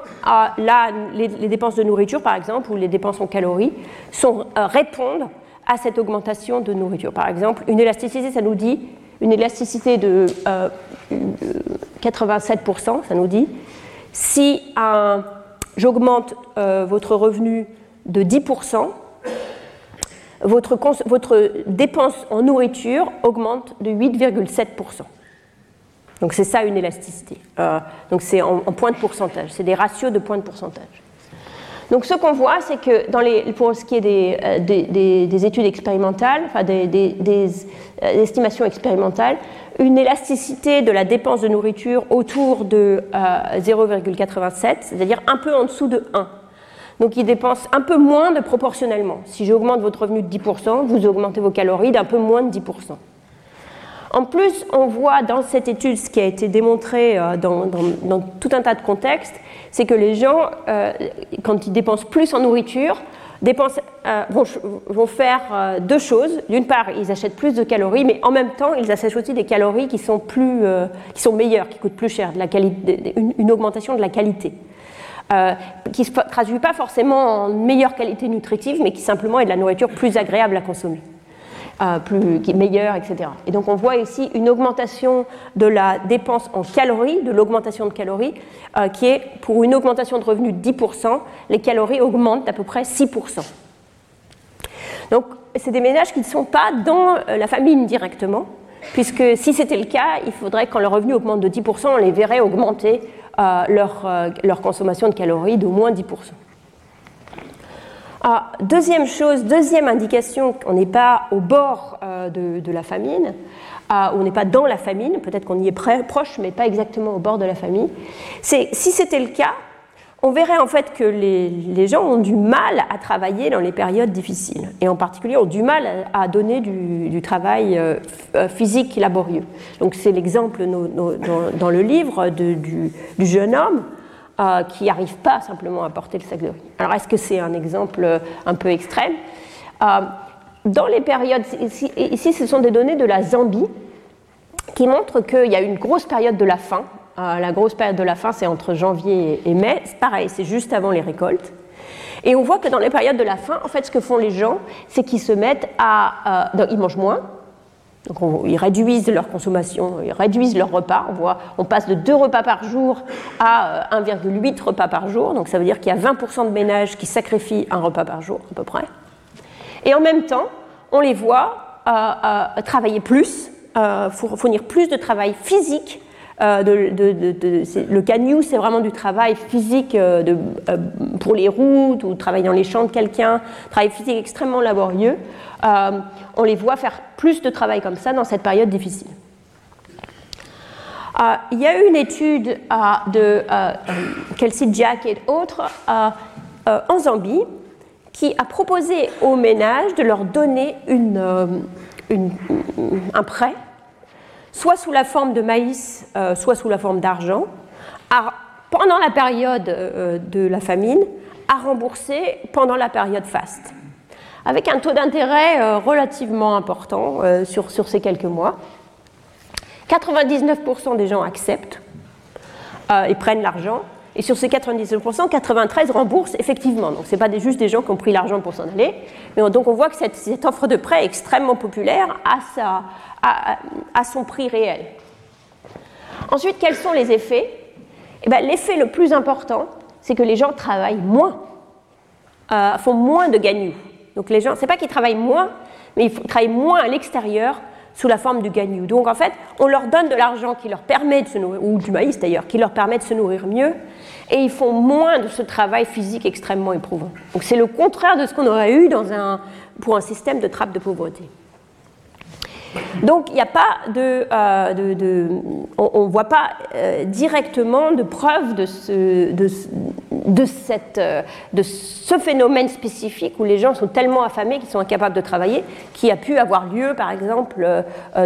les, dépenses de nourriture, par exemple, ou les dépenses en calories, sont, répondent à cette augmentation de nourriture. Par exemple, une élasticité, ça nous dit une élasticité de 87%, ça nous dit si j'augmente euh, votre revenu de 10%, votre, dépense en nourriture augmente de 8,7%. Donc c'est ça une élasticité. Euh, donc c'est en, points de pourcentage, c'est des ratios de points de pourcentage. Donc ce qu'on voit, c'est que dans les, pour ce qui est des, euh, des, études expérimentales, enfin des, estimations expérimentales, une élasticité de la dépense de nourriture autour de 0,87, euh, c'est-à-dire un peu en dessous de 1. Donc il dépense un peu moins de proportionnellement. Si j'augmente votre revenu de 10%, vous augmentez vos calories d'un peu moins de 10%. En plus, on voit dans cette étude ce qui a été démontré euh, dans, tout un tas de contextes, c'est que les gens, euh, quand ils dépensent plus en nourriture, euh, vont, faire deux choses. D'une part, ils achètent plus de calories, mais en même temps, ils achètent aussi des calories qui sont, plus, qui sont meilleures, qui coûtent plus cher, une, augmentation de la qualité. Qui ne se traduit pas forcément en meilleure qualité nutritive, mais qui simplement est de la nourriture plus agréable à consommer. Euh, plus, qui est meilleur, etc. Et donc on voit ici une augmentation de la dépense en calories, de l'augmentation de calories, euh, qui est pour une augmentation de revenus de 10%, les calories augmentent d'à peu près 6%. Donc c'est des ménages qui ne sont pas dans euh, la famine directement, puisque si c'était le cas, il faudrait que quand le revenu augmente de 10%, on les verrait augmenter leur, leur consommation de calories d'au moins 10%. Ah, deuxième chose, deuxième indication qu'on n'est pas au bord euh, de, la famine, on n'est pas dans la famine, peut-être qu'on y est proche, mais pas exactement au bord de la famine, c'est si c'était le cas, on verrait en fait que les, gens ont du mal à travailler dans les périodes difficiles, et en particulier ont du mal à, donner du, travail euh, euh, physique laborieux. Donc c'est l'exemple dans, le livre du, jeune homme euh, qui n'arrivent pas simplement à porter le sac de riz. Alors est-ce que c'est un exemple un peu extrême? Dans les périodes, ici, ce sont des données de la Zambie qui montrent qu'il y a une grosse période de la faim. La grosse période de la faim, c'est entre janvier et mai. C'est pareil, c'est juste avant les récoltes. Et on voit que dans les périodes de la faim, en fait, ce que font les gens, c'est qu'ils se mettent à... ils mangent moins, donc ils réduisent leur consommation, ils réduisent leur repas. On, voit, on passe de 2 repas par jour à 1,8 euh, repas par jour. Donc ça veut dire qu'il y a 20% de ménages qui sacrifient un repas par jour à peu près. Et en même temps, on les voit euh, euh, travailler plus, fournir plus de travail physique euh, le cagnou, c'est vraiment du travail physique euh, euh, pour les routes ou travailler dans les champs de quelqu'un, travail physique extrêmement laborieux. on les voit faire plus de travail comme ça dans cette période difficile. il y a eu une étude de Kelsey Jack et autres en Zambie qui a proposé aux ménages de leur donner un prêt soit sous la forme de maïs, euh, soit sous la forme d'argent, pendant la période euh, de la famine, à rembourser pendant la période faste. avec un taux d'intérêt relativement important sur, sur ces quelques mois. 99% des gens acceptent et prennent l'argent. Et sur ces 99%, 93 remboursent effectivement. Donc ce n'est pas juste des gens qui ont pris l'argent pour s'en aller. Mais donc on voit que cette, offre de prêt est extrêmement populaire à, son prix réel. Ensuite, quels sont les effets? Eh ben, L'effet le plus important, c'est que les gens travaillent moins, euh, font moins de gagnous. Donc les gens, c'est pas qu'ils travaillent moins, mais ils travaillent moins à l'extérieur sous la forme du gagnou. Donc en fait, on leur donne de l'argent qui leur permet de se nourrir, ou du maïs d'ailleurs, qui leur permet de se nourrir mieux, et ils font moins de ce travail physique extrêmement éprouvant. Donc c'est le contraire de ce qu'on aurait eu dans un, pour un système de trappe de pauvreté. Donc il n'y a pas de, euh, on ne voit pas euh, directement de preuve de ce, de, cette, euh, de ce phénomène spécifique où les gens sont tellement affamés qu'ils sont incapables de travailler, qui a pu avoir lieu par exemple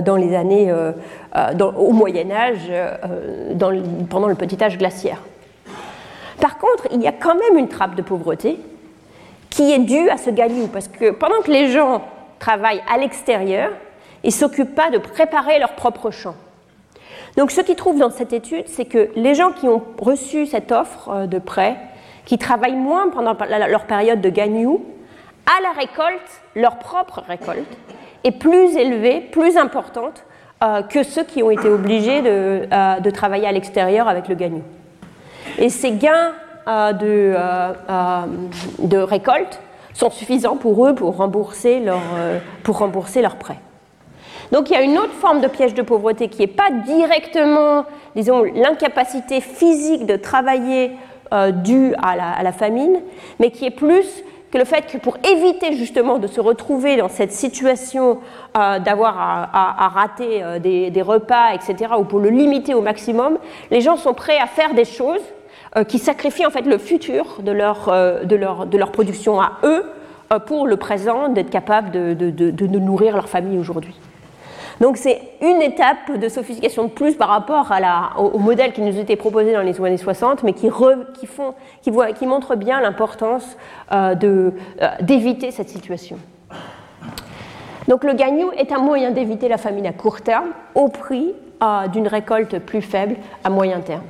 dans les années au Moyen Âge, pendant le petit âge glaciaire. Par contre, il y a quand même une trappe de pauvreté qui est due à ce gagnou, parce que pendant que les gens travaillent à l'extérieur, ne s'occupent pas de préparer leur propre champ. Donc ce qu'ils trouvent dans cette étude, c'est que les gens qui ont reçu cette offre euh, de prêt, qui travaillent moins pendant leur période de gagnou, à la récolte, leur propre récolte, est plus élevée, plus importante euh, que ceux qui ont été obligés de, euh, travailler à l'extérieur avec le gagnou. Et ces gains de, de, récolte sont suffisants pour eux pour rembourser leur, pour rembourser leur prêt. Donc il y a une autre forme de piège de pauvreté qui n'est pas directement, disons, l'incapacité physique de travailler euh, due à la, famine, mais qui est plus que le fait que pour éviter justement de se retrouver dans cette situation euh, d'avoir à, rater euh, des, repas, etc., ou pour le limiter au maximum, les gens sont prêts à faire des choses qui sacrifient en fait le futur de leur, production à eux pour le présent, d'être de, de nourrir leur famille aujourd'hui. Donc c'est une étape de sophistication de plus par rapport au, modèle qui nous était proposé dans les années 60, mais qui, montre bien l'importance euh, euh, d'éviter cette situation. Donc le gagnou est un moyen d'éviter la famine à court terme au prix euh, d'une récolte plus faible à moyen terme.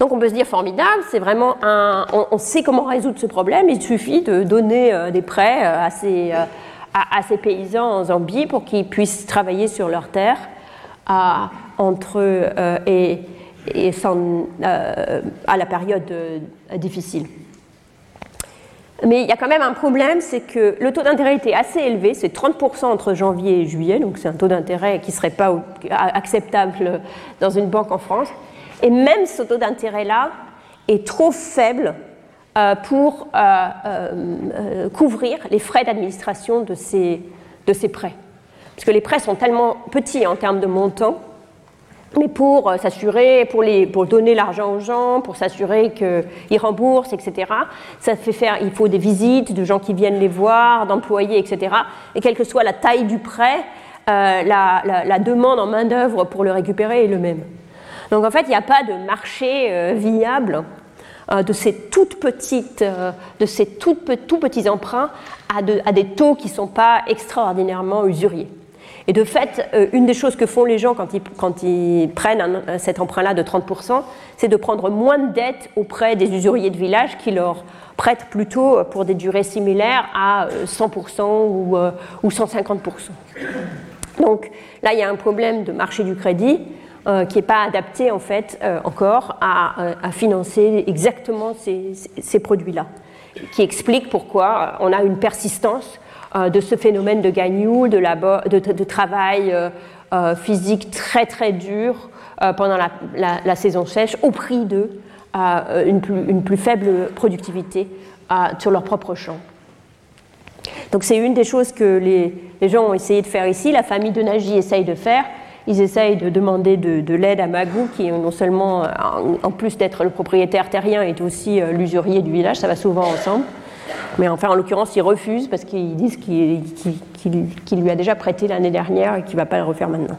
Donc on peut se dire formidable, c'est vraiment on, sait comment résoudre ce problème, il suffit de donner des prêts à ces, à, ces paysans en Zambie pour qu'ils puissent travailler sur leurs terres entre euh, et, euh, à la période euh, difficile. Mais il y a quand même un problème, c'est que le taux d'intérêt était assez élevé, c'est 30% entre janvier et juillet, donc c'est un taux d'intérêt qui ne serait pas acceptable dans une banque en France. Et même ce taux d'intérêt-là est trop faible pour euh, euh, couvrir les frais d'administration de ces, de ces prêts. Parce que les prêts sont tellement petits en termes de montant, mais pour s'assurer, pour, pour donner l'argent aux gens, pour s'assurer qu'ils remboursent, etc., ça fait faire, il faut des visites de gens qui viennent les voir, d'employés, etc. Et quelle que soit la taille du prêt, la, la, demande en main-d'œuvre pour le récupérer est le même. Donc en fait, il n'y a pas de marché viable euh, de ces toutes petites, euh, de ces tout petits emprunts à, des taux qui ne sont pas extraordinairement usuriers. Et de fait, euh, une des choses que font les gens quand ils, prennent cet emprunt-là de 30%, c'est de prendre moins de dettes auprès des usuriers de village qui leur prêtent plutôt pour des durées similaires à 100% ou, ou 150%. Donc là, il y a un problème de marché du crédit euh, qui n'est pas adapté en fait euh, encore euh, à, financer exactement ces, produits-là, qui explique pourquoi on a une persistance de ce phénomène de gagnou, de, travail physique très très dur pendant la, saison sèche au prix de une, plus, faible productivité sur leur propre champ. Donc c'est une des choses que les, les, gens ont essayé de faire ici, la famille de Nagy essaye de faire, ils essayent de demander de, l'aide à Magou, qui non seulement, en plus d'être le propriétaire terrien, est aussi euh, l'usurier du village, ça va souvent ensemble. Mais enfin, en l'occurrence, ils refusent parce qu'ils disent qu'il lui a déjà prêté l'année dernière et qu'il ne va pas le refaire maintenant.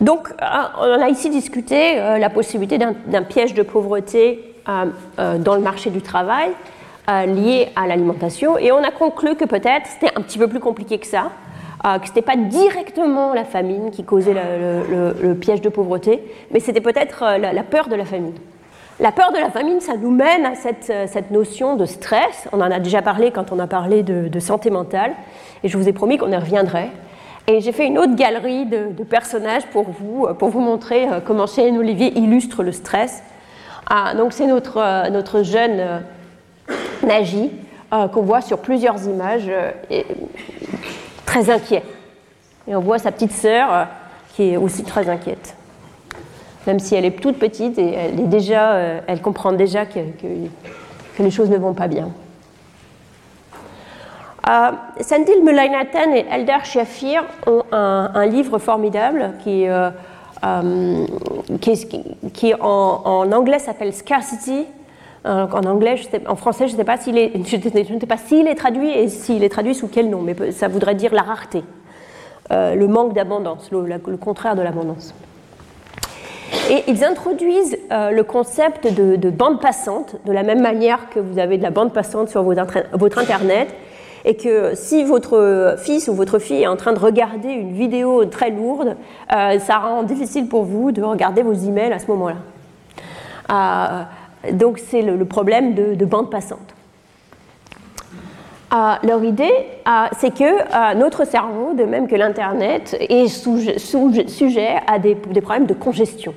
Donc, euh, on a ici discuté euh, la possibilité d'un piège de pauvreté dans le marché du travail. liées à l'alimentation. Et on a conclu que peut-être c'était un petit peu plus compliqué que ça, que ce n'était pas directement la famine qui causait le, piège de pauvreté, mais c'était peut-être la, peur de la famine. La peur de la famine, ça nous mène à cette, notion de stress. On en a déjà parlé quand on a parlé de, santé mentale, et je vous ai promis qu'on y reviendrait. Et j'ai fait une autre galerie de, personnages pour vous, euh, pour vous montrer euh, comment Chéline Olivier illustre le stress. Ah, donc c'est notre, euh, notre jeune Nagy qu'on voit sur plusieurs images, très inquiet. Et on voit sa petite sœur qui est aussi très inquiète. Même si elle est toute petite et elle, est déjà, elle comprend déjà que, les choses ne vont pas bien. Euh, Sandil et Eldar Shafir ont un, livre formidable qui, euh, euh, qui, en, anglais s'appelle Scarcity. En, anglais, en français, je ne sais pas s'il est, est traduit et s'il est traduit sous quel nom, mais ça voudrait dire la rareté, le manque d'abondance, le, contraire de l'abondance. Et ils introduisent le concept de, bande passante, de la même manière que vous avez de la bande passante sur votre Internet et que si votre fils ou votre fille est en train de regarder une vidéo très lourde, euh, ça rend difficile pour vous de regarder vos emails à ce moment-là. Euh, donc c'est le, problème de, bande passante. Euh, leur idée, c'est que notre cerveau, de même que l'Internet, est sujet à des, problèmes de congestion.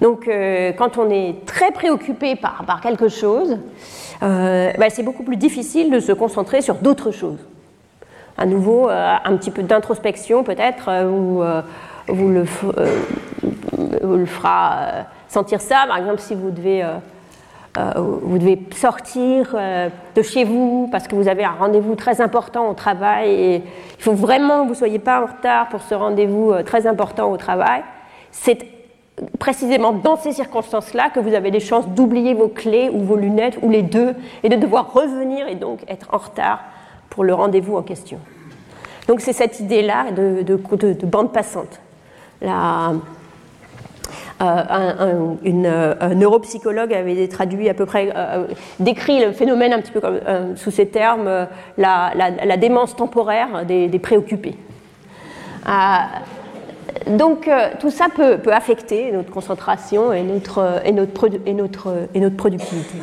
Donc quand on est très préoccupé par quelque chose, euh, bah, c'est beaucoup plus difficile de se concentrer sur d'autres choses. À nouveau, euh, un petit peu d'introspection peut-être euh, vous, vous le fera sentir ça. Par exemple, si vous devez, vous devez sortir de chez vous parce que vous avez un rendez-vous très important au travail et il faut vraiment que vous ne soyez pas en retard pour ce rendez-vous très important au travail, c'est précisément dans ces circonstances-là que vous avez des chances d'oublier vos clés ou vos lunettes ou les deux et de devoir revenir et donc être en retard pour le rendez-vous en question. Donc c'est cette idée-là de, de, bande passante. Euh, un, une, neuropsychologue avait traduit à peu près, euh, décrit le phénomène un petit peu euh, sous ces termes, la, démence temporaire des, préoccupés donc euh, tout ça peut, affecter notre concentration et notre, et notre productivité.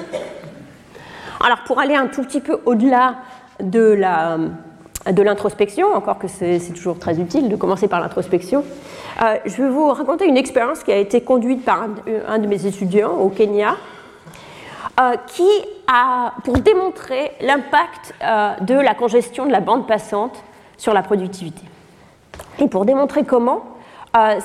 Alors pour aller un tout petit peu au-delà de la de l'introspection, encore que c'est toujours très utile de commencer par l'introspection, euh, je vais vous raconter une expérience qui a été conduite par un, de mes étudiants au Kenya, euh, qui a, pour démontrer l'impact de la congestion de la bande passante sur la productivité. Et pour démontrer comment, euh,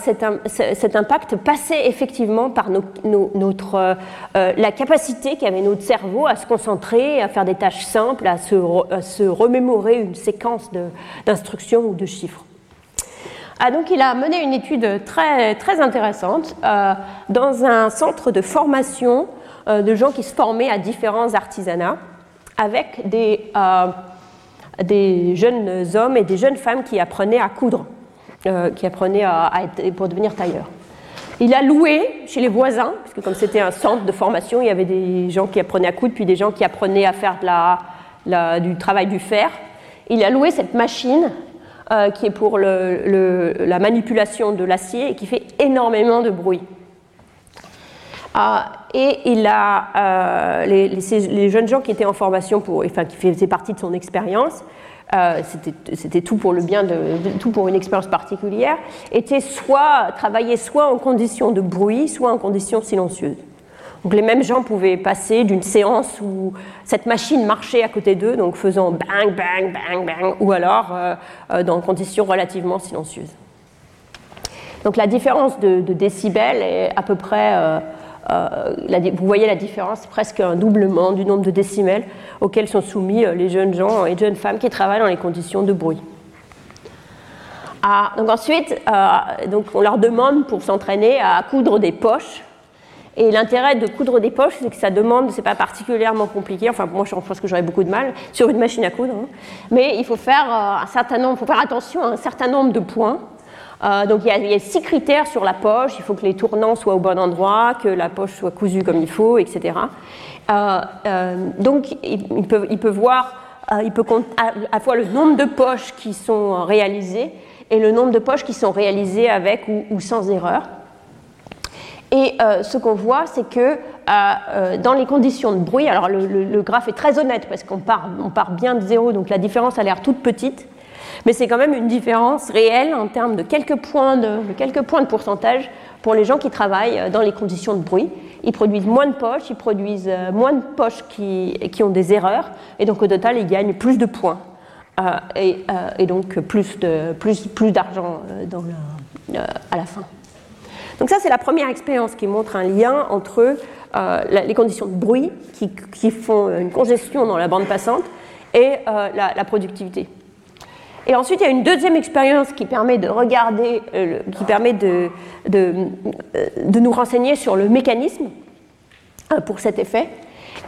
cet, impact passait effectivement par notre, euh, euh, la capacité qu'avait notre cerveau à se concentrer, à faire des tâches simples, à se, remémorer une séquence d'instructions ou de chiffres. Ah, donc il a mené une étude très, très intéressante dans un centre de formation de gens qui se formaient à différents artisanats avec des, des jeunes hommes et des jeunes femmes qui apprenaient à coudre. Euh, qui apprenait à, être, pour devenir tailleur. Il a loué chez les voisins, parce que comme c'était un centre de formation, il y avait des gens qui apprenaient à coudre, puis des gens qui apprenaient à faire de la, du travail du fer. Il a loué cette machine euh, qui est pour la manipulation de l'acier et qui fait énormément de bruit. Euh, et il a, les, les, jeunes gens qui étaient en formation, pour, enfin qui faisaient partie de son expérience, euh, c'était tout pour le bien, de, tout pour une expérience particulière, était soit travailler soit en conditions de bruit, soit en conditions silencieuses. Donc les mêmes gens pouvaient passer d'une séance où cette machine marchait à côté d'eux, donc faisant bang, bang, bang, bang, ou alors euh, euh, dans conditions relativement silencieuses. Donc la différence de, décibels est à peu près vous voyez la différence, presque un doublement du nombre de décimètres auxquels sont soumis euh, les jeunes gens et jeunes femmes qui travaillent dans les conditions de bruit. Donc ensuite, euh, donc on leur demande pour s'entraîner à coudre des poches. Et l'intérêt de coudre des poches, c'est que ça demande, c'est pas particulièrement compliqué. Enfin, moi, je pense que j'aurais beaucoup de mal sur une machine à coudre. Hein. Mais il faut faire un certain nombre, faut faire attention à un certain nombre de points donc il y, a, six critères sur la poche. Il faut que les tournants soient au bon endroit, que la poche soit cousue comme il faut, etc. donc il, peut, il peut voir, il peut compter à la fois le nombre de poches qui sont réalisées et le nombre de poches qui sont réalisées avec ou, sans erreur. Et euh, ce qu'on voit, c'est que euh, euh, dans les conditions de bruit, alors le, graphe est très honnête parce qu'on part, on part bien de zéro, donc la différence a l'air toute petite, mais c'est quand même une différence réelle en termes de quelques points de, pourcentage pour les gens qui travaillent dans les conditions de bruit. Ils produisent moins de poches, ils produisent moins de poches qui, ont des erreurs, et donc au total, ils gagnent plus de points. Euh, euh, et, donc plus d'argent euh, à la fin. Donc ça, c'est la première expérience qui montre un lien entre les conditions de bruit qui, font une congestion dans la bande passante et la, productivité. Et ensuite, il y a une deuxième expérience qui permet de regarder, qui permet de, de, de, nous renseigner sur le mécanisme pour cet effet,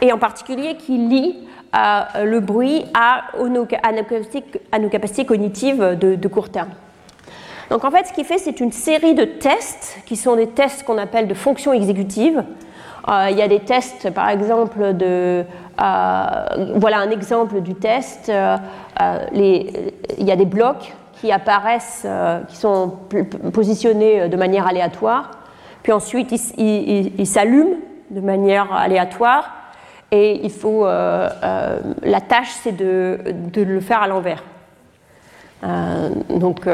et en particulier qui lie euh, le bruit à, nos, capacités, cognitives de, court terme. Donc en fait, ce qu'il fait, c'est une série de tests qui sont des tests qu'on appelle de fonctions exécutives. Euh, il y a des tests, par exemple. Euh, voilà un exemple du test. Les, il y a des blocs qui apparaissent, qui sont positionnés de manière aléatoire. Puis ensuite, ils s'allument de manière aléatoire et il faut, euh, euh, la tâche, c'est de, le faire à l'envers. Euh, donc,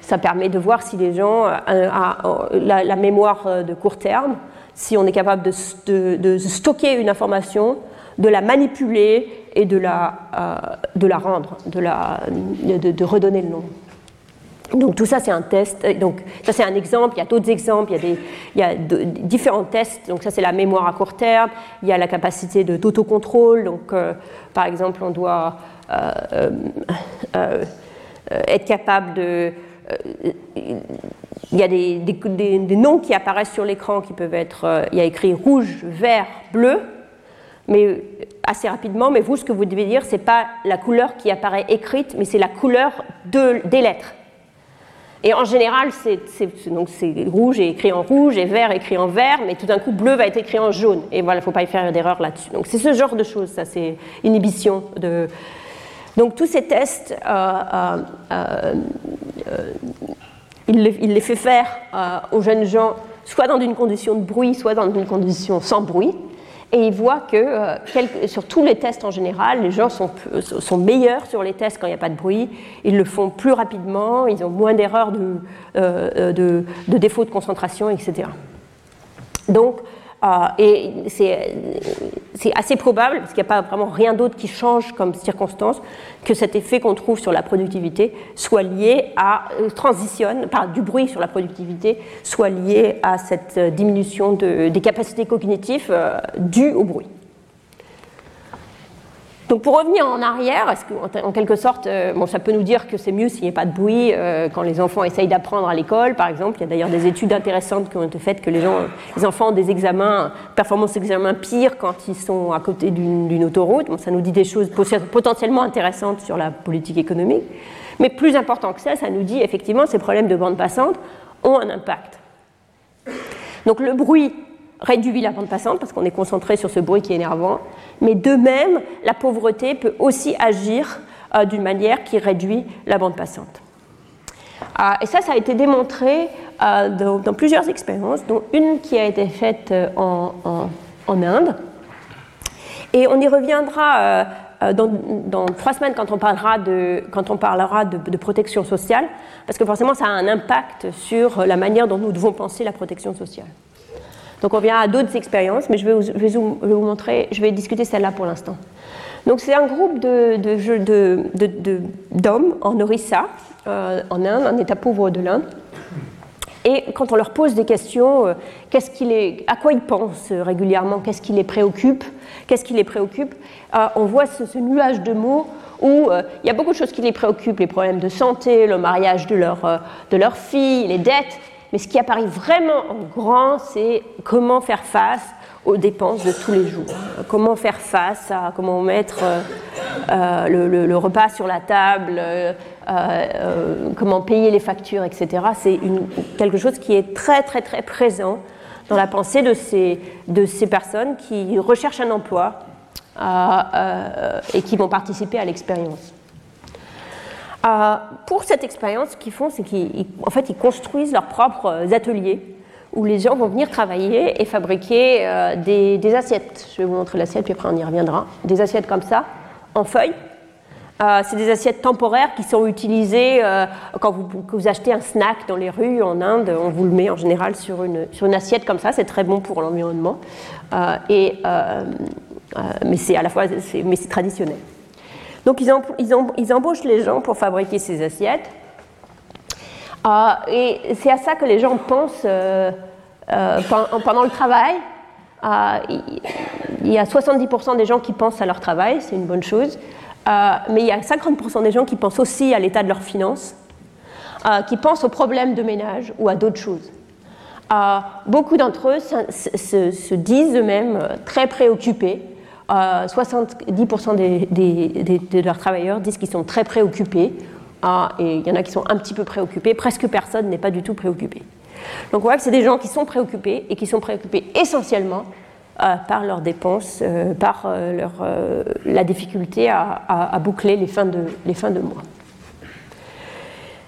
ça permet de voir si les gens, ont la, mémoire de court terme, si on est capable de, de, stocker une information, de la manipuler et de la, de la rendre, de, la, de, redonner le nom. Donc tout ça c'est un test. Donc ça c'est un exemple. Il y a d'autres exemples. Il y a, des, il y a différents tests. Donc ça c'est la mémoire à court terme. Il y a la capacité d'autocontrôle. Donc euh, par exemple on doit euh, euh, être capable de il y a des, des, des, noms qui apparaissent sur l'écran qui peuvent être, il y a écrit rouge, vert, bleu, mais assez rapidement. Mais vous, ce que vous devez dire, c'est pas la couleur qui apparaît écrite, mais c'est la couleur de, des lettres. Et en général, c'est, rouge et écrit en rouge et vert écrit en vert, mais tout d'un coup, bleu va être écrit en jaune. Et voilà, il ne faut pas y faire d'erreur là-dessus. Donc c'est ce genre de choses, ça, c'est inhibition de. Donc tous ces tests, euh, euh, euh, il, les, fait faire aux jeunes gens, soit dans une condition de bruit, soit dans une condition sans bruit. Et il voit que euh, sur tous les tests en général, les gens sont, meilleurs sur les tests quand il n'y a pas de bruit, ils le font plus rapidement, ils ont moins d'erreurs de, euh, euh, défauts de concentration, etc. Donc, euh, et c'est assez probable, parce qu'il n'y a pas vraiment rien d'autre qui change comme circonstance, que cet effet qu'on trouve sur la productivité soit lié à, euh, transitionne, par du bruit sur la productivité, soit lié à cette euh, diminution de, des capacités cognitives dues au bruit. Donc pour revenir en arrière, est-ce en quelque sorte, euh, bon, ça peut nous dire que c'est mieux s'il n'y a pas de bruit euh, quand les enfants essayent d'apprendre à l'école, par exemple. Il y a d'ailleurs des études intéressantes qui ont été faites que les enfants ont des examens, performances d'examen pires quand ils sont à côté d'une autoroute. Bon, ça nous dit des choses potentiellement intéressantes sur la politique économique. Mais plus important que ça, ça nous dit effectivement ces problèmes de bande passante ont un impact. Donc le bruit réduit la bande passante parce qu'on est concentré sur ce bruit qui est énervant, mais de même, la pauvreté peut aussi agir euh, d'une manière qui réduit la bande passante. Ah, et ça, ça a été démontré euh, dans, plusieurs expériences, dont une qui a été faite euh, en, Inde. Et on y reviendra dans, trois semaines quand on parlera, de, quand on parlera de, protection sociale, parce que forcément ça a un impact sur la manière dont nous devons penser la protection sociale. Donc on vient à d'autres expériences, mais je vais, vous, montrer, je vais discuter celle-là pour l'instant. Donc c'est un groupe d'hommes de, de, en Orissa, euh, en Inde, un état pauvre de l'Inde. Et quand on leur pose des questions, euh, qu'est-ce qu'il est, à quoi ils pensent régulièrement, qu'est-ce qui les préoccupe, qui les préoccupe, euh, on voit ce, nuage de mots où il y a beaucoup de choses qui les préoccupent, les problèmes de santé, le mariage de leur, de leur fille, les dettes, mais ce qui apparaît vraiment en grand, c'est comment faire face aux dépenses de tous les jours. Comment faire face à, comment mettre le, repas sur la table, comment payer les factures, etc. C'est quelque chose qui est très très très présent dans la pensée de ces, de ces personnes qui recherchent un emploi et qui vont participer à l'expérience. Euh, pour cette expérience, ce qu'ils font, c'est qu'en fait, ils construisent leurs propres ateliers où les gens vont venir travailler et fabriquer euh, des, assiettes. Je vais vous montrer l'assiette, puis après on y reviendra. Des assiettes comme ça, en feuilles. Euh, c'est des assiettes temporaires qui sont utilisées quand vous, achetez un snack dans les rues en Inde. On vous le met en général sur une, sur une assiette comme ça. C'est très bon pour l'environnement. et, mais c'est à la fois mais c'est traditionnel. Donc ils, embauchent les gens pour fabriquer ces assiettes. Euh, et c'est à ça que les gens pensent euh, euh, pendant le travail. il y a 70% des gens qui pensent à leur travail, c'est une bonne chose. mais il y a 50% des gens qui pensent aussi à l'état de leurs finances, qui pensent aux problèmes de ménage ou à d'autres choses. beaucoup d'entre eux se, se disent eux-mêmes très préoccupés 70% de leurs travailleurs disent qu'ils sont très préoccupés, ah, et il y en a qui sont un petit peu préoccupés, presque personne n'est pas du tout préoccupé. Donc on voit que c'est des gens qui sont préoccupés et qui sont préoccupés essentiellement euh, par leurs dépenses, euh, par euh, leur, la difficulté à, boucler les fins, de, les fins de mois.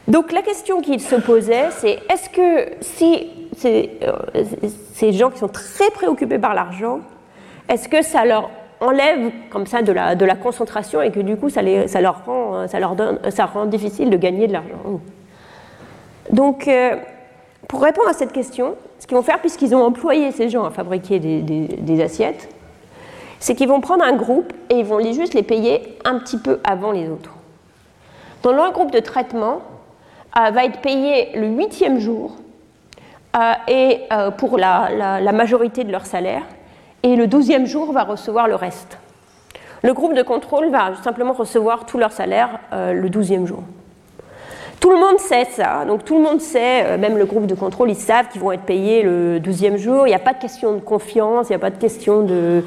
Donc la question qu'ils se posaient, c'est est-ce que si ces gens qui sont très préoccupés par l'argent, est-ce que ça leur enlève comme ça de la, concentration et que du coup ça, leur rend, ça, leur donne, ça rend difficile de gagner de l'argent. Donc, euh, pour répondre à cette question, ce qu'ils vont faire, puisqu'ils ont employé ces gens à fabriquer des, assiettes, c'est qu'ils vont prendre un groupe et ils vont juste les payer un petit peu avant les autres. Donc, leur groupe de traitement euh, va être payé le huitième jour euh, et pour la majorité de leur salaire et le douzième jour va recevoir le reste. Le groupe de contrôle va simplement recevoir tout leur salaire euh, le douzième jour. Tout le monde sait ça, donc tout le monde sait, euh, même le groupe de contrôle, ils savent qu'ils vont être payés le douzième jour. Il n'y a pas de question de confiance, il n'y a pas de question de,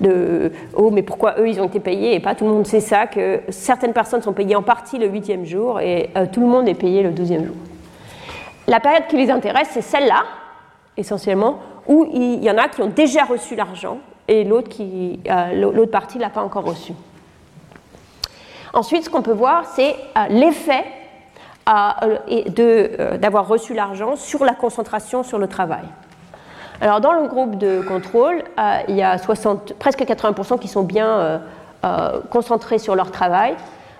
de, oh mais pourquoi eux ils ont été payés? Et pas tout le monde sait ça que certaines personnes sont payées en partie le huitième jour et euh, tout le monde est payé le douzième jour. La période qui les intéresse c'est celle-là essentiellement où il y en a qui ont déjà reçu l'argent et l'autre, euh, partie ne l'a pas encore reçu. Ensuite, ce qu'on peut voir, c'est euh, l'effet euh, d'avoir reçu l'argent sur la concentration sur le travail. Alors, dans le groupe de contrôle, il y a 60, presque 80% qui sont bien concentrés sur leur travail,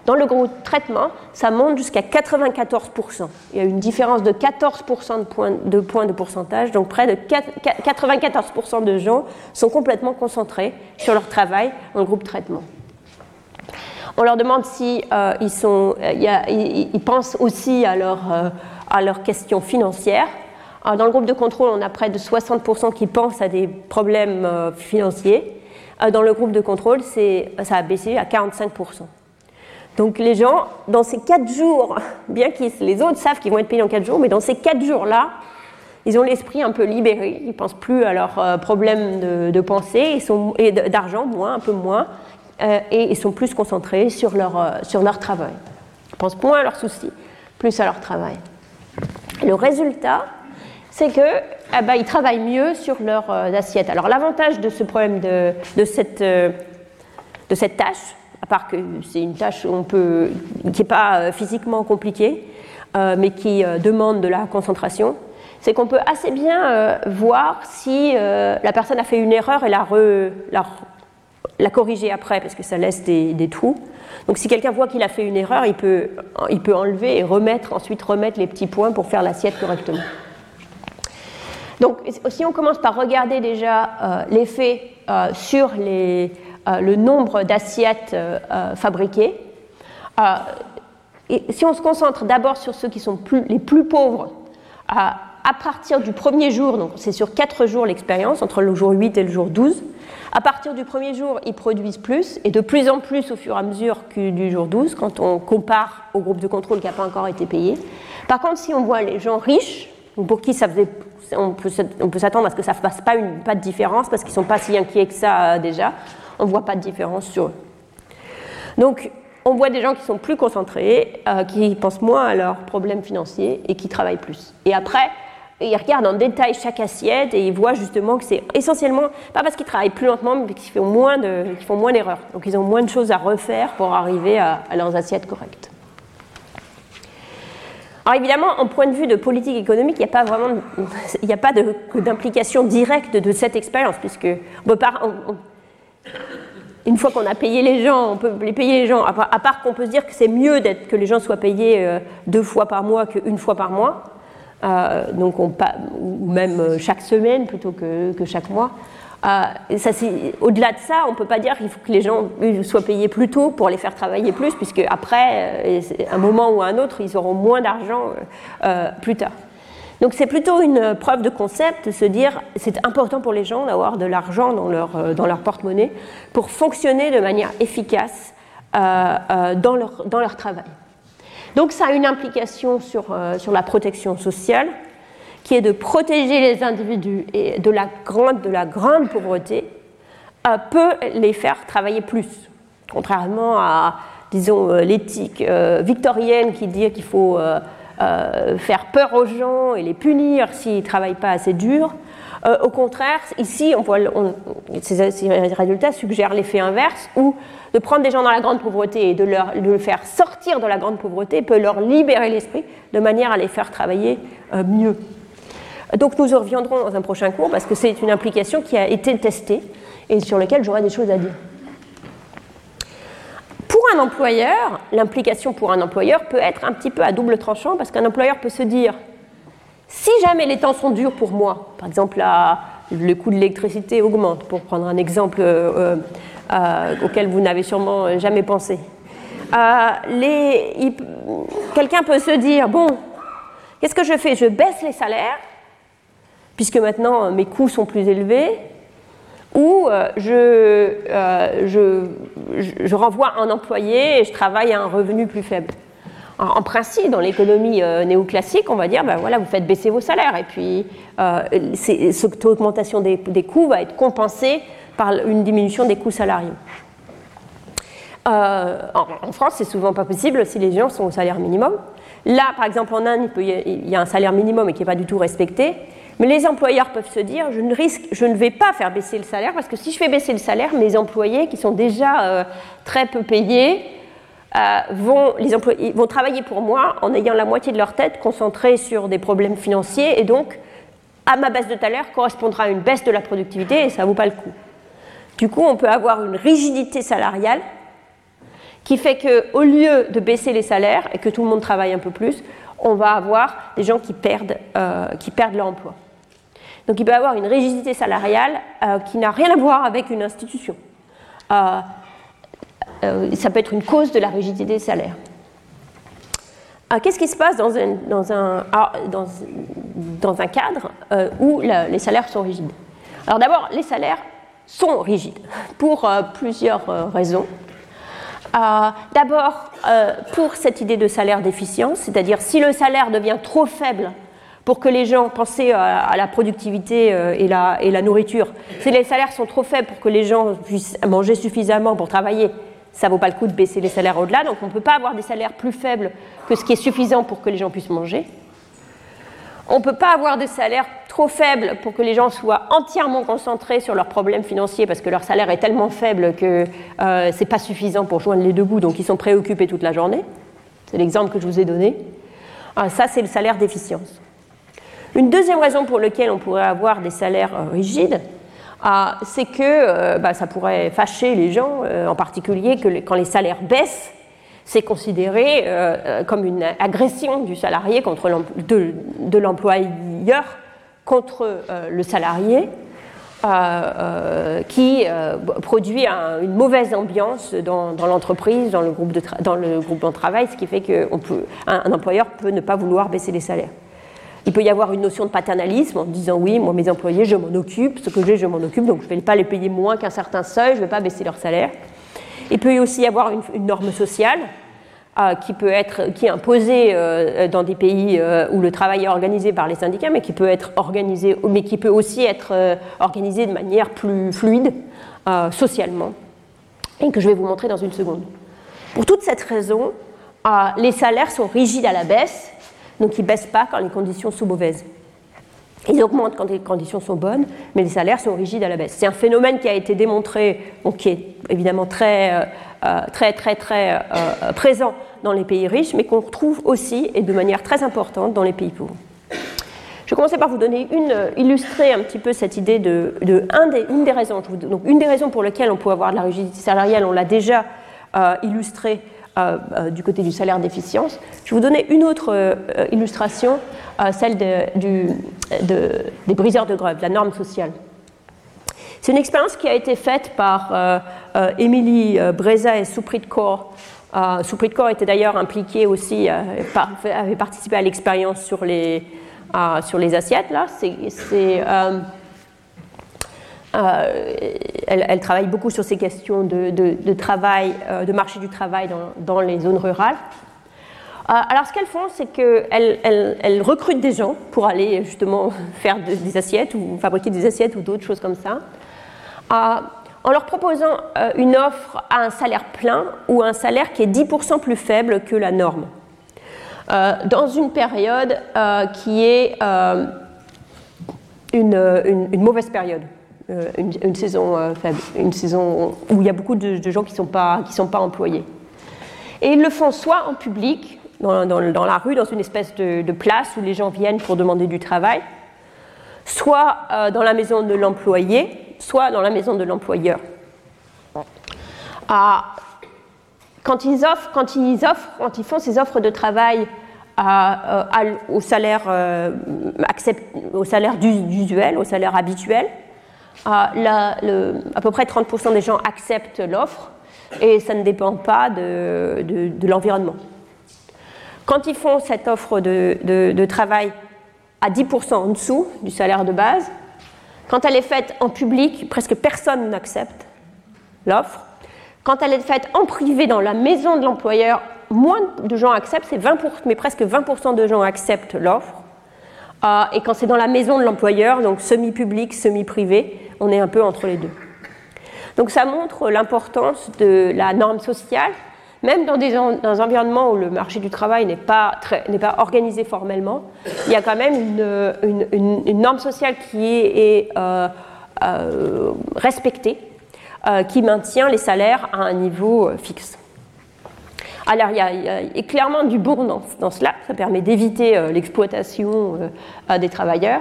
dans le groupe traitement, ça monte jusqu'à 94%. Il y a une différence de 14% de points, de pourcentage, donc près de 94% de gens sont complètement concentrés sur leur travail dans le groupe traitement. On leur demande si euh, euh, pensent aussi euh, à leurs questions financières. dans le groupe de contrôle, on a près de 60% qui pensent à des problèmes financiers. dans le groupe de contrôle, ça a baissé à 45%. Donc les gens, dans ces quatre jours, bien que les autres savent qu'ils vont être payés dans quatre jours, mais dans ces quatre jours-là, ils ont l'esprit un peu libéré, ils pensent plus à leurs euh, problèmes de, pensée et d'argent, moins, un peu moins, euh, et ils sont plus concentrés sur leur, euh, sur leur travail. Ils pensent moins à leurs soucis, plus à leur travail. Le résultat, c'est qu'ils eh ben, travaillent mieux sur leurs assiettes. Alors l'avantage de ce problème, de, de cette tâche, à part que c'est une tâche qui n'est pas euh, physiquement compliquée, euh, mais qui euh, demande de la concentration, c'est qu'on peut assez bien voir si la personne a fait une erreur et la, la, corriger après, parce que ça laisse des, trous. Donc si quelqu'un voit qu'il a fait une erreur, il peut, il peut enlever et remettre, ensuite remettre les petits points pour faire l'assiette correctement. Donc si on commence par regarder déjà l'effet sur les, le nombre d'assiettes euh, euh, fabriquées. si on se concentre d'abord sur ceux qui sont les plus pauvres, à partir du premier jour, donc c'est sur 4 jours l'expérience, entre le jour 8 et le jour 12, à partir du premier jour, ils produisent plus, et de plus en plus au fur et à mesure que du jour 12, quand on compare au groupe de contrôle qui n'a pas encore été payé. Par contre, si on voit les gens riches, pour qui ça faisait, on peut, s'attendre à ce que ça ne fasse pas, pas de différence parce qu'ils ne sont pas si inquiets que ça euh, déjà. On ne voit pas de différence sur eux. Donc, on voit des gens qui sont plus concentrés, euh, qui pensent moins à leurs problèmes financiers et qui travaillent plus. Et après, ils regardent en détail chaque assiette et ils voient justement que c'est essentiellement, pas parce qu'ils travaillent plus lentement, mais qu'ils font moins d'erreurs. Donc ils ont moins de choses à refaire pour arriver à leurs assiettes correctes. Alors évidemment, en point de vue de politique économique, il n'y a pas vraiment, il a pas d'implication directe de cette expérience, puisque une fois qu'on a payé les gens, on peut les payer les gens, à part, qu'on peut se dire que c'est mieux que les gens soient payés euh, deux fois par mois qu'une fois par mois, euh, donc on, ou même euh, chaque semaine plutôt que, que chaque mois. Au-delà de ça, on ne peut pas dire qu'il faut que les gens soient payés plus tôt pour les faire travailler plus, puisque après, euh, un moment ou un autre, ils auront moins d'argent plus tard. Donc c'est plutôt une preuve de concept de se dire c'est important pour les gens d'avoir de l'argent dans leur, dans leur porte-monnaie pour fonctionner de manière efficace dans, leur, dans leur travail. Donc ça a une implication sur, sur la protection sociale, qui est de protéger les individus et de la grande, de la grande pauvreté, euh, peut les faire travailler plus. Contrairement à, disons, euh, l'éthique euh, victorienne qui dit qu'il faut faire peur aux gens et les punir s'ils ne travaillent pas assez dur. au contraire, ici, on voit, ces, résultats suggèrent l'effet inverse, où de prendre des gens dans la grande pauvreté et de, leur, de les faire sortir de la grande pauvreté peut leur libérer l'esprit de manière à les faire travailler mieux. Donc nous reviendrons dans un prochain cours parce que c'est une implication qui a été testée et sur laquelle j'aurai des choses à dire. Pour un employeur, l'implication pour un employeur peut être un petit peu à double tranchant parce qu'un employeur peut se dire si jamais les temps sont durs pour moi, par exemple le coût de l'électricité augmente, pour prendre un exemple euh, euh, auquel vous n'avez sûrement jamais pensé, euh, quelqu'un peut se dire bon, qu'est-ce que je fais? Je baisse les salaires puisque maintenant euh, mes coûts sont plus élevés, ou euh, euh, je, je, renvoie un employé et je travaille à un revenu plus faible. En, principe, dans l'économie néoclassique, on va dire, ben voilà, vous faites baisser vos salaires, et puis cette augmentation des, coûts va être compensée par une diminution des coûts salariaux. en, France, c'est souvent pas possible si les gens sont au salaire minimum. Là, par exemple, en Inde, il y a un salaire minimum et qui n'est pas du tout respecté. Mais les employeurs peuvent se dire, je ne, risque, je ne vais pas faire baisser le salaire, parce que si je fais baisser le salaire, mes employés, qui sont déjà euh, très peu payés, euh, vont, travailler pour moi en ayant la moitié de leur tête concentrée sur des problèmes financiers, et donc à ma baisse de salaire correspondra une baisse de la productivité, et ça ne vaut pas le coup. Du coup, on peut avoir une rigidité salariale qui fait qu'au lieu de baisser les salaires et que tout le monde travaille un peu plus, on va avoir des gens qui perdent, euh, qui perdent leur emploi. Donc il peut y avoir une rigidité salariale euh, qui n'a rien à voir avec une institution. Euh, euh, ça peut être une cause de la rigidité des salaires. Qu'est-ce qui se passe dans un, ah, dans, dans un cadre où les salaires sont rigides? Alors d'abord, les salaires sont rigides pour plusieurs raisons. D'abord, pour cette idée de salaire d'efficience, c'est-à-dire si le salaire devient trop faible pour que les gens pensent à, la productivité euh, et la, la nourriture. Si les salaires sont trop faibles pour que les gens puissent manger suffisamment pour travailler, ça ne vaut pas le coup de baisser les salaires au-delà. Donc on ne peut pas avoir des salaires plus faibles que ce qui est suffisant pour que les gens puissent manger. On ne peut pas avoir des salaires trop faibles pour que les gens soient entièrement concentrés sur leurs problèmes financiers parce que leur salaire est tellement faible que euh, ce n'est pas suffisant pour joindre les deux bouts, donc ils sont préoccupés toute la journée. C'est l'exemple que je vous ai donné. Ah, ça, c'est le salaire d'efficience. Une deuxième raison pour laquelle on pourrait avoir des salaires euh, rigides, ah, c'est que euh, bah, ça pourrait fâcher les gens, euh, en particulier que quand les salaires baissent, c'est considéré comme une agression du salarié contre de, l'employeur contre le salarié, qui produit une mauvaise ambiance dans, l'entreprise, dans le groupe de travail, ce qui fait qu'un employeur peut ne pas vouloir baisser les salaires. Il peut y avoir une notion de paternalisme en disant oui, moi mes employés, je m'en occupe, ce que j'ai, je m'en occupe, donc je ne vais pas les payer moins qu'un certain seuil, je ne vais pas baisser leur salaire. Il peut aussi y avoir une, norme sociale qui peut être qui est imposé dans des pays où le travail est organisé par les syndicats, mais qui peut être organisé, mais qui peut aussi être organisé de manière plus fluide socialement, et que je vais vous montrer dans une seconde. Pour toute cette raison, les salaires sont rigides à la baisse, donc ils ne baissent pas quand les conditions sont mauvaises. Ils augmentent quand les conditions sont bonnes, mais les salaires sont rigides à la baisse. C'est un phénomène qui a été démontré, qui est évidemment très, euh, euh, très, très, très euh, présent dans les pays riches, mais qu'on retrouve aussi et de manière très importante dans les pays pauvres. Je vais commencer par vous donner une, illustrer un petit peu cette idée de, des, une des raisons. Donc, une des raisons pour lesquelles on peut avoir de la rigidité salariale, on l'a déjà euh, euh, du côté du salaire d'efficience. Je vais vous donner une autre euh, illustration, celle du, des briseurs de grève, la norme sociale. C'est une expérience qui a été faite par Émilie Breza et Suprit Kaur. Suprit Kaur était d'ailleurs impliqué aussi, avait participé à l'expérience sur les, sur les assiettes. Là. Euh, elle, travaille beaucoup sur ces questions de, travail, euh, de marché du travail dans, les zones rurales. Euh, alors, ce qu'elles font, c'est qu'elles elles, recrutent des gens pour aller justement faire des assiettes ou fabriquer des assiettes ou d'autres choses comme ça, en leur proposant une offre à un salaire plein ou un salaire qui est 10% plus faible que la norme, dans une période qui est une mauvaise période. Euh, une, saison euh, une saison où il y a beaucoup de, gens qui ne sont, pas, sont pas employés. Et ils le font soit en public, dans, dans, la rue, dans une espèce de, place où les gens viennent pour demander du travail, soit euh, dans la maison de l'employé, soit dans la maison de l'employeur. Ah, quand, ils quand, ils quand ils font ces offres de travail au salaire, au salaire usuel, au salaire habituel, à, à peu près 30% des gens acceptent l'offre et ça ne dépend pas de, l'environnement. Quand ils font cette offre de, de, travail à 10% en dessous du salaire de base, quand elle est faite en public, presque personne n'accepte l'offre. Quand elle est faite en privé dans la maison de l'employeur, moins de gens acceptent, c'est 20%, mais presque 20% de gens acceptent l'offre. Euh, et quand c'est dans la maison de l'employeur, donc semi-public, semi-privé, on est un peu entre les deux. Donc ça montre l'importance de la norme sociale, même dans des, environnements où le marché du travail n'est pas, pas, organisé formellement, il y a quand même une, norme sociale qui est, euh, euh, respectée, euh, qui maintient les salaires à un niveau fixe. Alors il y, a, clairement du bon dans, cela, ça permet d'éviter l'exploitation des travailleurs,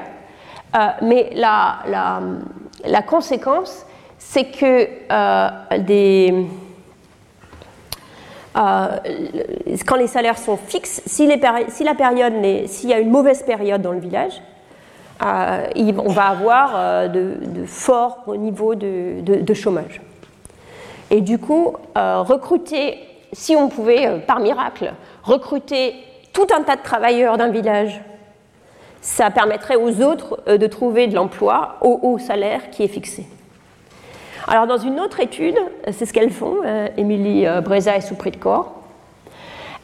mais la, conséquence, c'est que euh, euh, quand les salaires sont fixes, si, la période, s'il y a une mauvaise période dans le village, euh, on va avoir de, forts niveaux de, chômage. Et du coup, recruter, si on pouvait, par miracle, recruter tout un tas de travailleurs d'un village ça permettrait aux autres euh, de trouver de l'emploi au haut salaire qui est fixé. Alors dans une autre étude, c'est ce qu'elles font, euh, Émilie euh, Breza et Souprit de Corps,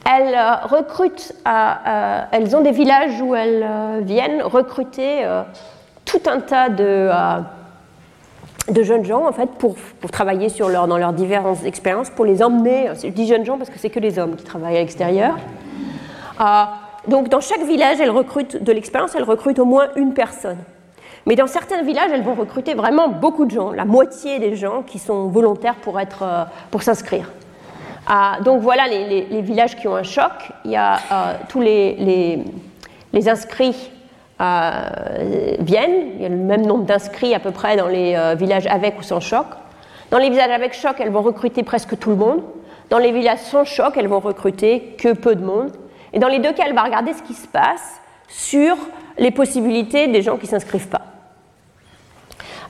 elles recrutent, elles ont des villages où elles viennent recruter tout un tas de, de jeunes gens en fait pour, pour travailler sur leur, dans leurs diverses expériences, pour les emmener. Je dis jeunes gens parce que c'est que les hommes qui travaillent à l'extérieur donc dans chaque village, elles recrutent de l'expérience, elles recrutent au moins une personne. Mais dans certains villages, elles vont recruter vraiment beaucoup de gens, la moitié des gens qui sont volontaires pour, être, euh, pour s'inscrire. Donc voilà les, villages qui ont un choc. Il y a euh, tous les, les, inscrits euh, viennent. Il y a le même nombre d'inscrits à peu près dans les villages avec ou sans choc. Dans les villages avec choc, elles vont recruter presque tout le monde. Dans les villages sans choc, elles vont recruter que peu de monde. Et dans les deux cas, elle va regarder ce qui se passe sur les possibilités des gens qui ne s'inscrivent pas.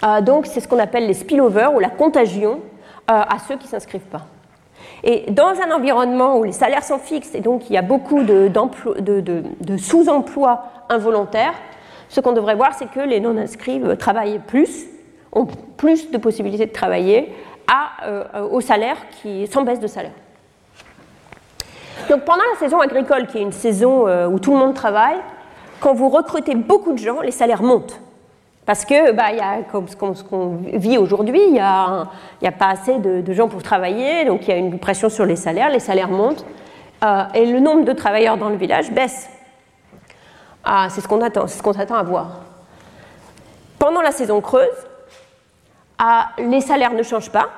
Euh, donc c'est ce qu'on appelle les spillover ou la contagion euh, à ceux qui ne s'inscrivent pas. Et dans un environnement où les salaires sont fixes et donc il y a beaucoup de, sous-emplois involontaires, ce qu'on devrait voir, c'est que les non-inscrits euh, travaillent plus, ont plus de possibilités de travailler à, au salaire qui, sans baisse de salaire. Donc pendant la saison agricole, qui est une saison où tout le monde travaille, quand vous recrutez beaucoup de gens, les salaires montent. Parce que, bah, y a, comme ce qu'on vit aujourd'hui, il n'y a, a, pas assez de, gens pour travailler, donc il y a une pression sur les salaires, les salaires montent, euh, et le nombre de travailleurs dans le village baisse. Ah, c'est ce qu'on attend, c'est ce qu'on s'attend à voir. Pendant la saison creuse, ah, les salaires ne changent pas,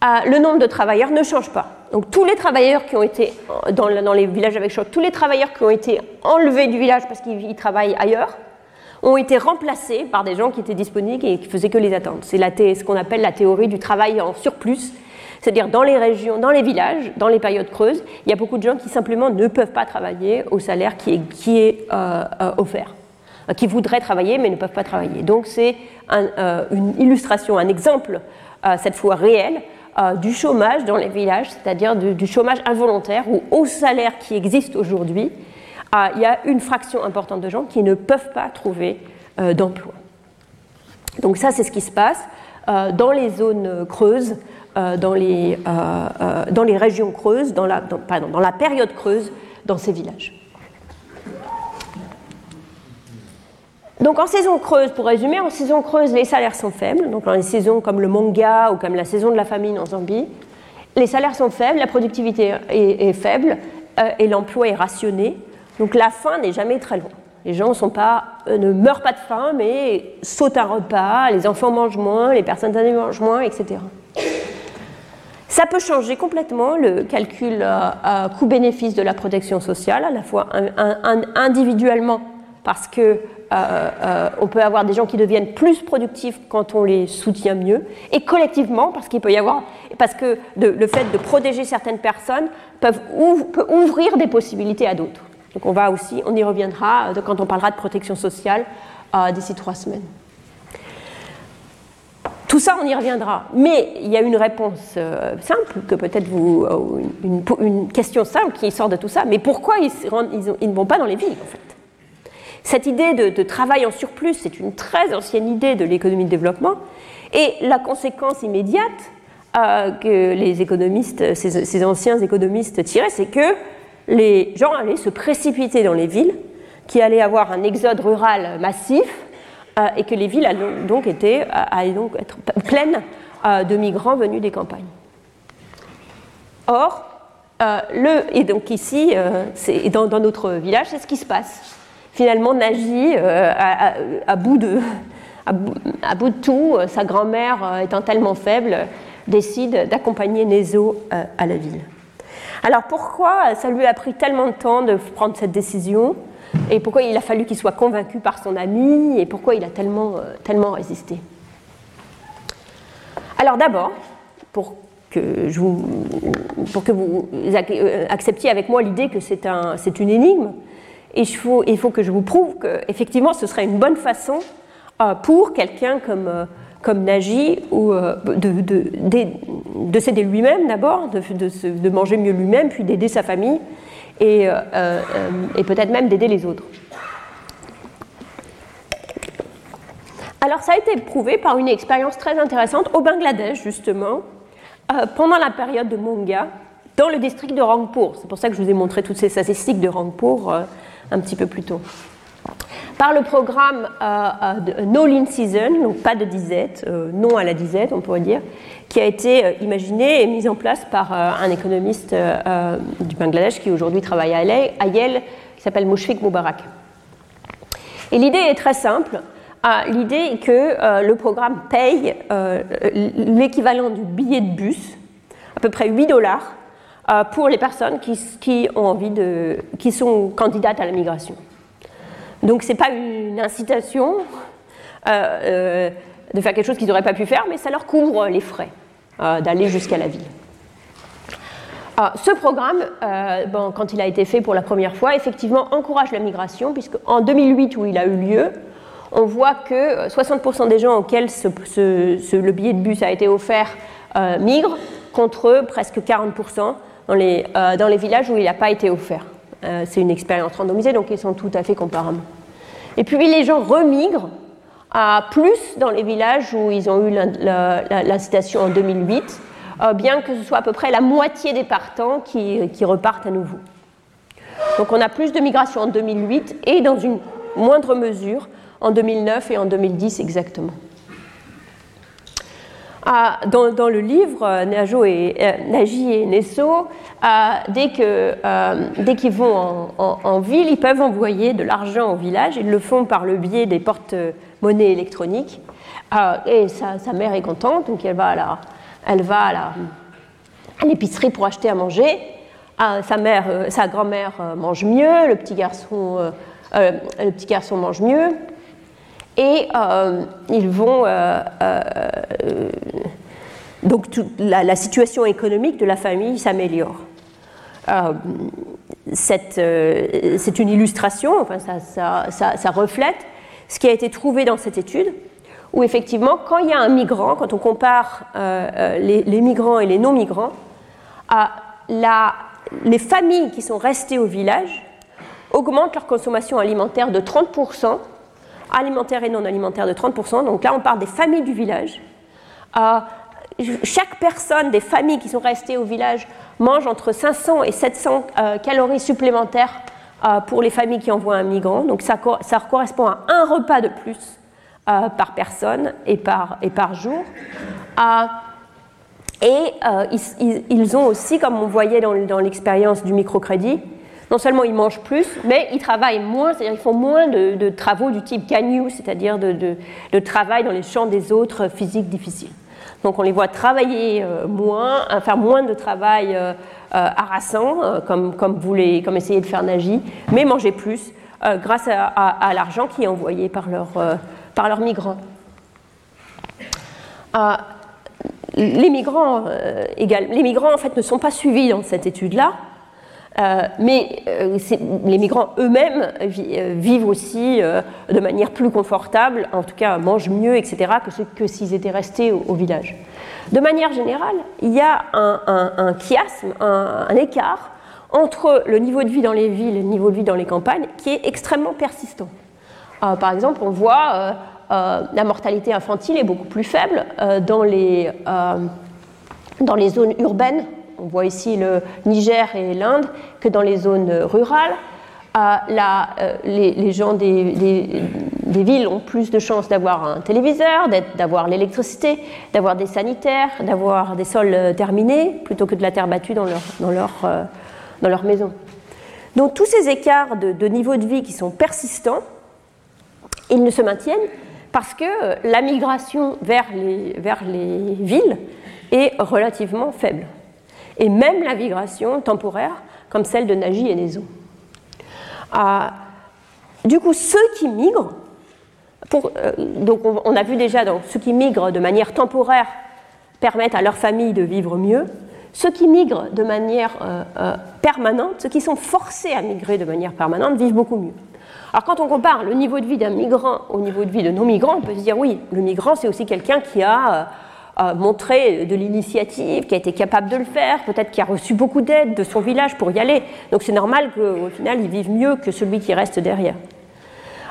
ah, le nombre de travailleurs ne change pas. Donc tous les travailleurs qui ont été dans, dans les villages avec choc, tous les travailleurs qui ont été enlevés du village parce qu'ils travaillent ailleurs, ont été remplacés par des gens qui étaient disponibles et qui faisaient que les attendre. C'est ce qu'on appelle la théorie du travail en surplus. C'est-à-dire dans les régions, dans les villages, dans les périodes creuses, il y a beaucoup de gens qui simplement ne peuvent pas travailler au salaire qui est, euh, euh, offert, euh, qui voudraient travailler mais ne peuvent pas travailler. Donc c'est une illustration, un exemple, cette fois réel, du chômage dans les villages, c'est-à-dire du chômage involontaire ou au salaire qui existe aujourd'hui, ah, il y a une fraction importante de gens qui ne peuvent pas trouver euh, d'emploi. Donc ça, c'est ce qui se passe euh, dans les zones creuses, euh, dans, les, régions creuses, dans la, la période creuse, dans ces villages. Donc en saison creuse, pour résumer, en saison creuse, les salaires sont faibles. Donc dans les saisons comme le manga ou comme la saison de la famine en Zambie, les salaires sont faibles, la productivité est faible et l'emploi est rationné. Donc la faim n'est jamais très loin. Les gens euh, ne meurent pas de faim, mais sautent un repas, les enfants mangent moins, les personnes âgées mangent moins, etc. Ça peut changer complètement le calcul euh, coût-bénéfice de la protection sociale, à la fois individuellement, parce que euh, on peut avoir des gens qui deviennent plus productifs quand on les soutient mieux, et collectivement, parce qu'il peut y avoir, parce que le fait de protéger certaines personnes peut ouvrir des possibilités à d'autres. Donc on va aussi, on y reviendra euh, quand on parlera de protection sociale euh, d'ici trois semaines. Tout ça, on y reviendra. Mais il y a une réponse euh, simple, que peut-être vous, une, question simple qui sort de tout ça. Mais pourquoi ils, ne vont pas dans les villes, en fait? Cette idée de, travail en surplus, c'est une très ancienne idée de l'économie de développement. Et la conséquence immédiate que les économistes, ces anciens économistes tiraient, c'est que les gens allaient se précipiter dans les villes, qui allaient avoir un exode rural massif, euh, et que les villes allaient donc, euh, être pleines euh, de migrants venus des campagnes. Or, le, et donc ici, dans, notre village, c'est ce qui se passe. Finalement, Nagy, à, bout de, à, bout, de tout, sa grand-mère étant tellement faible, décide d'accompagner Nézo à la ville. Alors pourquoi ça lui a pris tellement de temps de prendre cette décision et pourquoi il a fallu qu'il soit convaincu par son ami et pourquoi il a tellement, euh, tellement résisté? Alors d'abord, pour que, je vous, pour que vous euh, acceptiez avec moi l'idée que c'est un, une énigme, il faut, il faut que je vous prouve qu'effectivement ce serait une bonne façon euh, pour quelqu'un comme comme Nagy, ou euh, de, s'aider lui-même d'abord, de, manger mieux lui-même, puis d'aider sa famille, et, euh, euh, et peut-être même d'aider les autres. Alors ça a été prouvé par une expérience très intéressante au Bangladesh, justement, pendant la période de Monga, dans le district de Rangpur. C'est pour ça que je vous ai montré toutes ces statistiques de Rangpur un petit peu plus tôt par le programme euh, euh, No Lean Season, donc pas de disette, euh, non à la disette, on pourrait dire, qui a été imaginé et mis en place par un économiste du Bangladesh qui aujourd'hui travaille à Yale, qui s'appelle Mushfiq Mubarak. Et l'idée est très simple. L'idée est que le programme paye l'équivalent du billet de bus, à peu près 8 dollars, pour les personnes qui, ont envie de, qui sont candidates à la migration. Donc ce n'est pas une incitation euh, euh, de faire quelque chose qu'ils n'auraient pas pu faire, mais ça leur couvre les frais euh, d'aller jusqu'à la ville. ce programme, quand il a été fait pour la première fois, effectivement encourage la migration, puisque en 2008, où il a eu lieu, on voit que 60% des gens auxquels le billet de bus a été offert migrent, contre presque 40% dans les, dans les villages où il n'a pas été offert. Euh, c'est une expérience randomisée, donc ils sont tout à fait comparables. Et puis les gens remigrent à plus dans les villages où ils ont eu l'incitation en 2008, bien que ce soit à peu près la moitié des partants qui, qui repartent à nouveau. Donc on a plus de migration en 2008 et dans une moindre mesure en 2009 et en 2010 exactement. Ah, dans, le livre, euh, Najo et, euh, Naji et Nesso, euh, dès qu'ils vont en, ville, ils peuvent envoyer de l'argent au village. Ils le font par le biais des porte-monnaies électroniques. et sa, mère est contente, donc elle va à la, elle l'épicerie pour acheter à manger. sa mère, sa grand-mère mange mieux, le petit garçon mange mieux et euh, ils vont. Euh, euh, donc la, situation économique de la famille s'améliore. c'est une illustration, enfin ça, reflète ce qui a été trouvé dans cette étude, où effectivement, quand il y a un migrant, quand on compare les, les, migrants et les non-migrants, les familles qui sont restées au village augmentent leur consommation alimentaire de 30% alimentaire et non alimentaire de 30%. Donc là, on parle des familles du village. Euh, chaque personne des familles qui sont restées au village mange entre 500 et 700 euh, calories supplémentaires euh, pour les familles qui envoient un migrant. Donc ça, correspond à un repas de plus par personne et par, jour. et ils, ont aussi, comme on voyait dans l'expérience du microcrédit, non seulement ils mangent plus, mais ils travaillent moins, c'est-à-dire ils font moins de, travaux du type canyu, c'est-à-dire de, travail dans les champs des autres physiques difficiles. Donc on les voit travailler euh, moins, faire moins de travail euh, euh, harassant, comme, comme, vous les, comme essayer de faire Nagy, mais manger plus grâce à, l'argent qui est envoyé par, leur, par leurs migrants. les migrants, les migrants en fait ne sont pas suivis dans cette étude-là. Euh, mais euh, les migrants eux-mêmes euh, vivent aussi de manière plus confortable, en tout cas mangent mieux, etc., que, s'ils étaient restés au, village. De manière générale, il y a un, chiasme, un, écart entre le niveau de vie dans les villes et le niveau de vie dans les campagnes qui est extrêmement persistant. par exemple, on voit la mortalité infantile est beaucoup plus faible dans les, dans les zones urbaines on voit ici le Niger et l'Inde, que dans les zones rurales, euh, euh, les, gens des, villes ont plus de chances d'avoir un téléviseur, d'avoir l'électricité, d'avoir des sanitaires, d'avoir des sols terminés, plutôt que de la terre battue dans leur, euh, maison. Donc tous ces écarts de, niveau de vie qui sont persistants, ils ne se maintiennent parce que la migration vers les villes est relativement faible et même la migration temporaire, comme celle de Nagy et Nezo. Ah, du coup, ceux qui migrent, euh, donc on, a vu déjà, donc, ceux qui migrent de manière temporaire permettent à leur famille de vivre mieux. Ceux qui migrent de manière euh, euh, permanente, ceux qui sont forcés à migrer de manière permanente, vivent beaucoup mieux. Alors quand on compare le niveau de vie d'un migrant au niveau de vie de non-migrants, on peut se dire oui, le migrant c'est aussi quelqu'un qui a montré de l'initiative, qui a été capable de le faire, peut-être qui a reçu beaucoup d'aide de son village pour y aller. Donc c'est normal qu'au final, il vive mieux que celui qui reste derrière.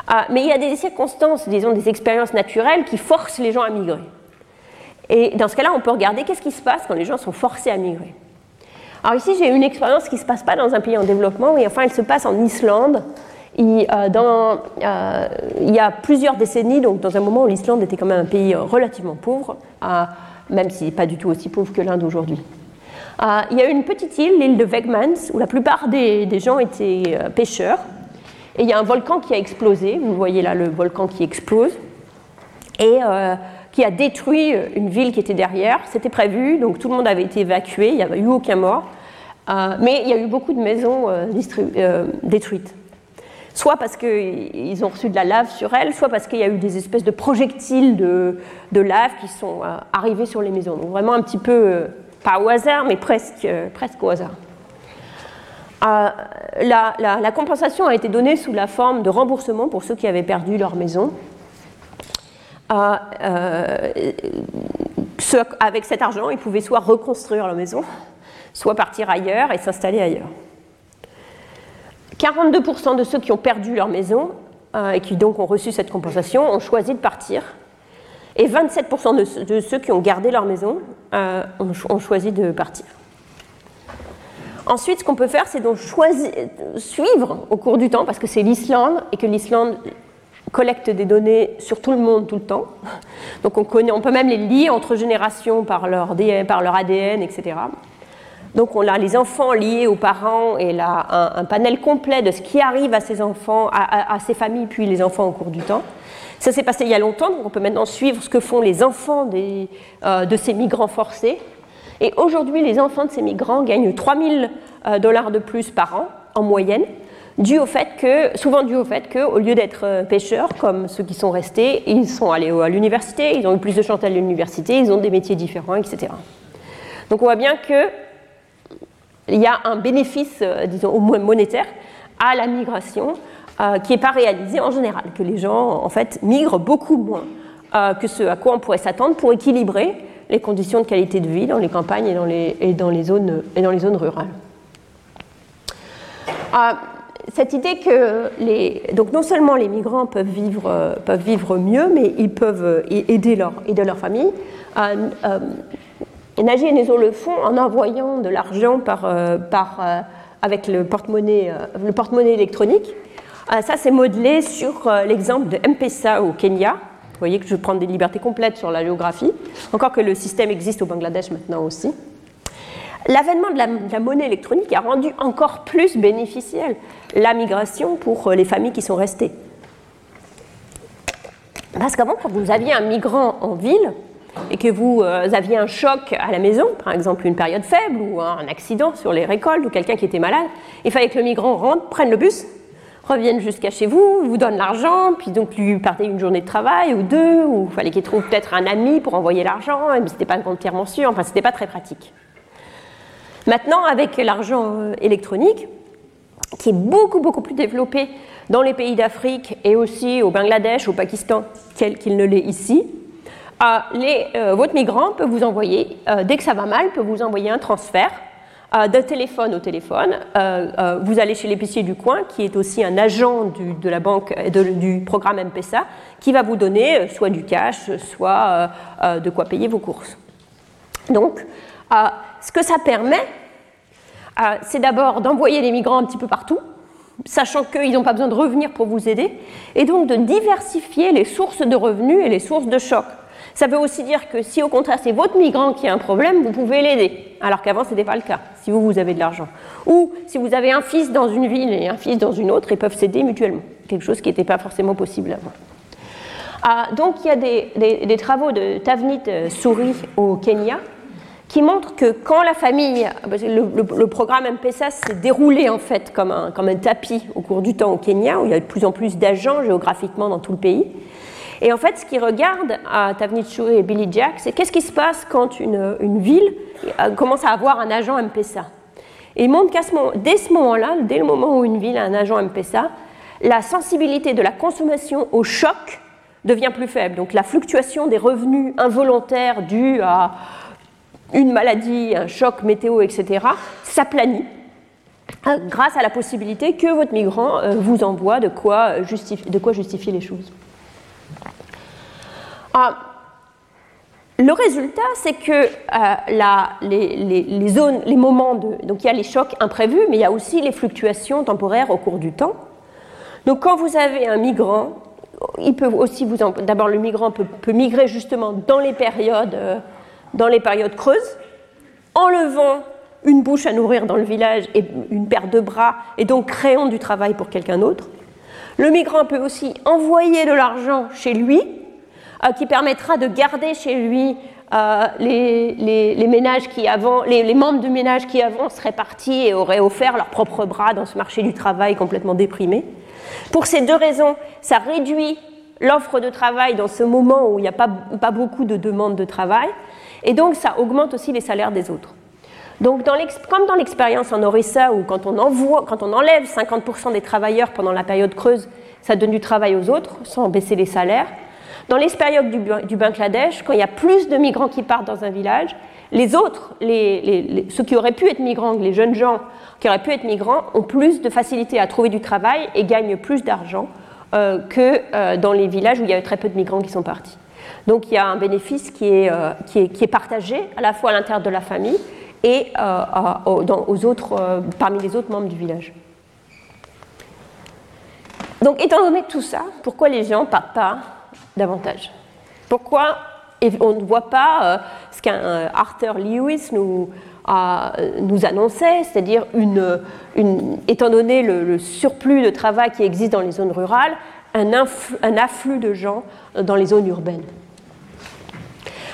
Ah, mais il y a des circonstances, disons des expériences naturelles qui forcent les gens à migrer. Et dans ce cas-là, on peut regarder qu'est-ce qui se passe quand les gens sont forcés à migrer. Alors ici, j'ai une expérience qui ne se passe pas dans un pays en développement, mais enfin, elle se passe en Islande, euh, euh, il y a plusieurs décennies, donc dans un moment où l'Islande était quand même un pays euh, relativement pauvre, même s'il n'est pas du tout aussi pauvre que l'Inde aujourd'hui. il y a une petite île, l'île de Wegmans, où la plupart des, gens étaient pêcheurs. Et il y a un volcan qui a explosé, vous voyez là le volcan qui explose, et qui a détruit une ville qui était derrière. C'était prévu, donc tout le monde avait été évacué, il n'y avait eu aucun mort. mais il y a eu beaucoup de maisons détruites soit parce qu'ils ont reçu de la lave sur elles, soit parce qu'il y a eu des espèces de projectiles de, lave qui sont euh, arrivés sur les maisons. Donc vraiment un petit peu, euh, pas au hasard, mais presque, euh, presque au hasard. La, compensation a été donnée sous la forme de remboursement pour ceux qui avaient perdu leur maison. avec cet argent, ils pouvaient soit reconstruire leur maison, soit partir ailleurs et s'installer ailleurs. 42% de ceux qui ont perdu leur maison euh, et qui donc ont reçu cette compensation ont choisi de partir. Et 27% de, ceux qui ont gardé leur maison euh, ont, choisi de partir. Ensuite, ce qu'on peut faire, c'est donc suivre au cours du temps, parce que c'est l'Islande et que l'Islande collecte des données sur tout le monde tout le temps. Donc on, connaît, on peut même les lier entre générations par leur, par leur ADN, etc. Donc on a les enfants liés aux parents et là, un, panel complet de ce qui arrive à ces enfants, à, ces familles, puis les enfants au cours du temps. Ça s'est passé il y a longtemps, donc on peut maintenant suivre ce que font les enfants euh, de ces migrants forcés. Et aujourd'hui, les enfants de ces migrants gagnent 3000 euh, dollars de plus par an en moyenne, dû au fait que, souvent dû au fait qu'au lieu d'être euh, pêcheurs, comme ceux qui sont restés, ils sont allés à l'université, ils ont eu plus de chance à l'université, ils ont des métiers différents, etc. Donc on voit bien que il y a un bénéfice, euh, disons, au moins monétaire à la migration euh, qui n'est pas réalisé en général, que les gens, en fait, migrent beaucoup moins euh, que ce à quoi on pourrait s'attendre pour équilibrer les conditions de qualité de vie dans les campagnes et dans les, et dans les, zones, et dans les zones rurales. cette idée que les, donc non seulement les migrants peuvent vivre, peuvent vivre mieux, mais ils peuvent aider leur, aider leur famille, et Nagy et Nézo le font en envoyant de l'argent euh, euh, avec le porte-monnaie euh, porte électronique. ça, c'est modelé sur l'exemple de M-Pesa au Kenya. Vous voyez que je prends des libertés complètes sur la géographie, encore que le système existe au Bangladesh maintenant aussi. L'avènement de, de la, monnaie électronique a rendu encore plus bénéficielle la migration pour les familles qui sont restées. Parce qu'avant, quand vous aviez un migrant en ville, et que vous euh, aviez un choc à la maison, par exemple une période faible ou un accident sur les récoltes ou quelqu'un qui était malade, il fallait que le migrant rentre, prenne le bus, revienne jusqu'à chez vous, vous donne l'argent, puis donc lui partez une journée de travail ou deux, ou il fallait qu'il trouve peut-être un ami pour envoyer l'argent, mais ce n'était pas entièrement sûr, enfin c'était pas très pratique. Maintenant, avec l'argent euh, électronique, qui est beaucoup beaucoup plus développé dans les pays d'Afrique et aussi au Bangladesh, au Pakistan, qu'il ne l'est ici, les, euh, votre migrant peut vous envoyer, euh, dès que ça va mal, peut vous envoyer un transfert euh, de téléphone au téléphone. vous allez chez l'épicier du coin, qui est aussi un agent du, de la banque, du programme MPSA, qui va vous donner soit du cash, soit de quoi payer vos courses. Donc, ce que ça permet, c'est d'abord d'envoyer les migrants un petit peu partout, sachant qu'ils n'ont pas besoin de revenir pour vous aider, et donc de diversifier les sources de revenus et les sources de choc. Ça veut aussi dire que si au contraire c'est votre migrant qui a un problème, vous pouvez l'aider, alors qu'avant ce n'était pas le cas, si vous, vous avez de l'argent. Ou si vous avez un fils dans une ville et un fils dans une autre, ils peuvent s'aider mutuellement, quelque chose qui n'était pas forcément possible avant. Ah, donc il y a des, travaux de Tavnit euh, Souris au Kenya qui montrent que quand la famille, le, programme MPSA s'est déroulé en fait comme un, comme un tapis au cours du temps au Kenya, où il y a de plus en plus d'agents géographiquement dans tout le pays, et en fait, ce qu'ils regardent à Tavnichou et Billy Jack, c'est qu'est-ce qui se passe quand une, ville euh, commence à avoir un agent MPSA. Et ils montrent qu'à ce moment, dès ce moment-là, dès le moment où une ville a un agent MPSA, la sensibilité de la consommation au choc devient plus faible. Donc la fluctuation des revenus involontaires dus à une maladie, un choc météo, etc., s'aplanit euh, grâce à la possibilité que votre migrant euh, vous envoie quoi de quoi justifier les choses. Ah, le résultat, c'est que euh, les, moments de. Donc il y a les chocs imprévus, mais il y a aussi les fluctuations temporaires au cours du temps. Donc quand vous avez un migrant, il peut aussi vous. D'abord, le migrant peut, migrer justement dans les périodes, euh, creuses, enlevant une bouche à nourrir dans le village et une paire de bras, et donc créant du travail pour quelqu'un d'autre. Le migrant peut aussi envoyer de l'argent chez lui, qui permettra de garder chez lui euh, les, ménages qui avant, les, membres du ménage qui avant seraient partis et auraient offert leurs propres bras dans ce marché du travail complètement déprimé. Pour ces deux raisons, ça réduit l'offre de travail dans ce moment où il n'y a pas, beaucoup de demandes de travail, et donc ça augmente aussi les salaires des autres. Donc, comme dans l'expérience en Orissa, où quand on enlève 50% des travailleurs pendant la période creuse, ça donne du travail aux autres sans baisser les salaires, dans l'expérience du, Bangladesh, quand il y a plus de migrants qui partent dans un village, les autres, ceux qui auraient pu être migrants, les jeunes gens qui auraient pu être migrants, ont plus de facilité à trouver du travail et gagnent plus d'argent euh, que euh, dans les villages où il y avait très peu de migrants qui sont partis. Donc il y a un bénéfice qui est, est partagé à la fois à l'intérieur de la famille et dans, aux autres, parmi les autres membres du village. Donc étant donné tout ça, pourquoi les gens ne partent pas davantage Pourquoi on ne voit pas ce qu'un Arthur Lewis nous, nous annonçait, c'est-à-dire une, étant donné le, surplus de travail qui existe dans les zones rurales, un, afflux de gens dans les zones urbaines.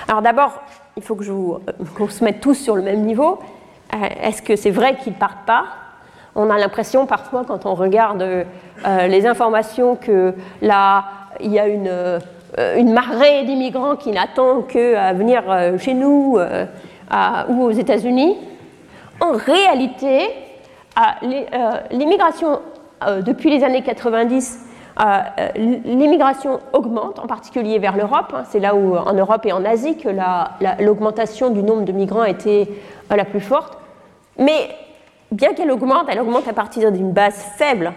Alors d'abord, il faut qu'on se mette tous sur le même niveau. Euh, est-ce que c'est vrai qu'ils ne partent pas? On a l'impression parfois, quand on regarde euh, les informations, que là, il y a une, euh, marée d'immigrants qui n'attend qu'à venir chez nous ou aux États-Unis, en réalité, euh, l'immigration euh, depuis les années 90, euh, l'immigration augmente, en particulier vers l'Europe. Hein. c'est là où, en Europe et en Asie, que l'augmentation du nombre de migrants été la plus forte. Mais bien qu'elle augmente, elle augmente à partir d'une base faible.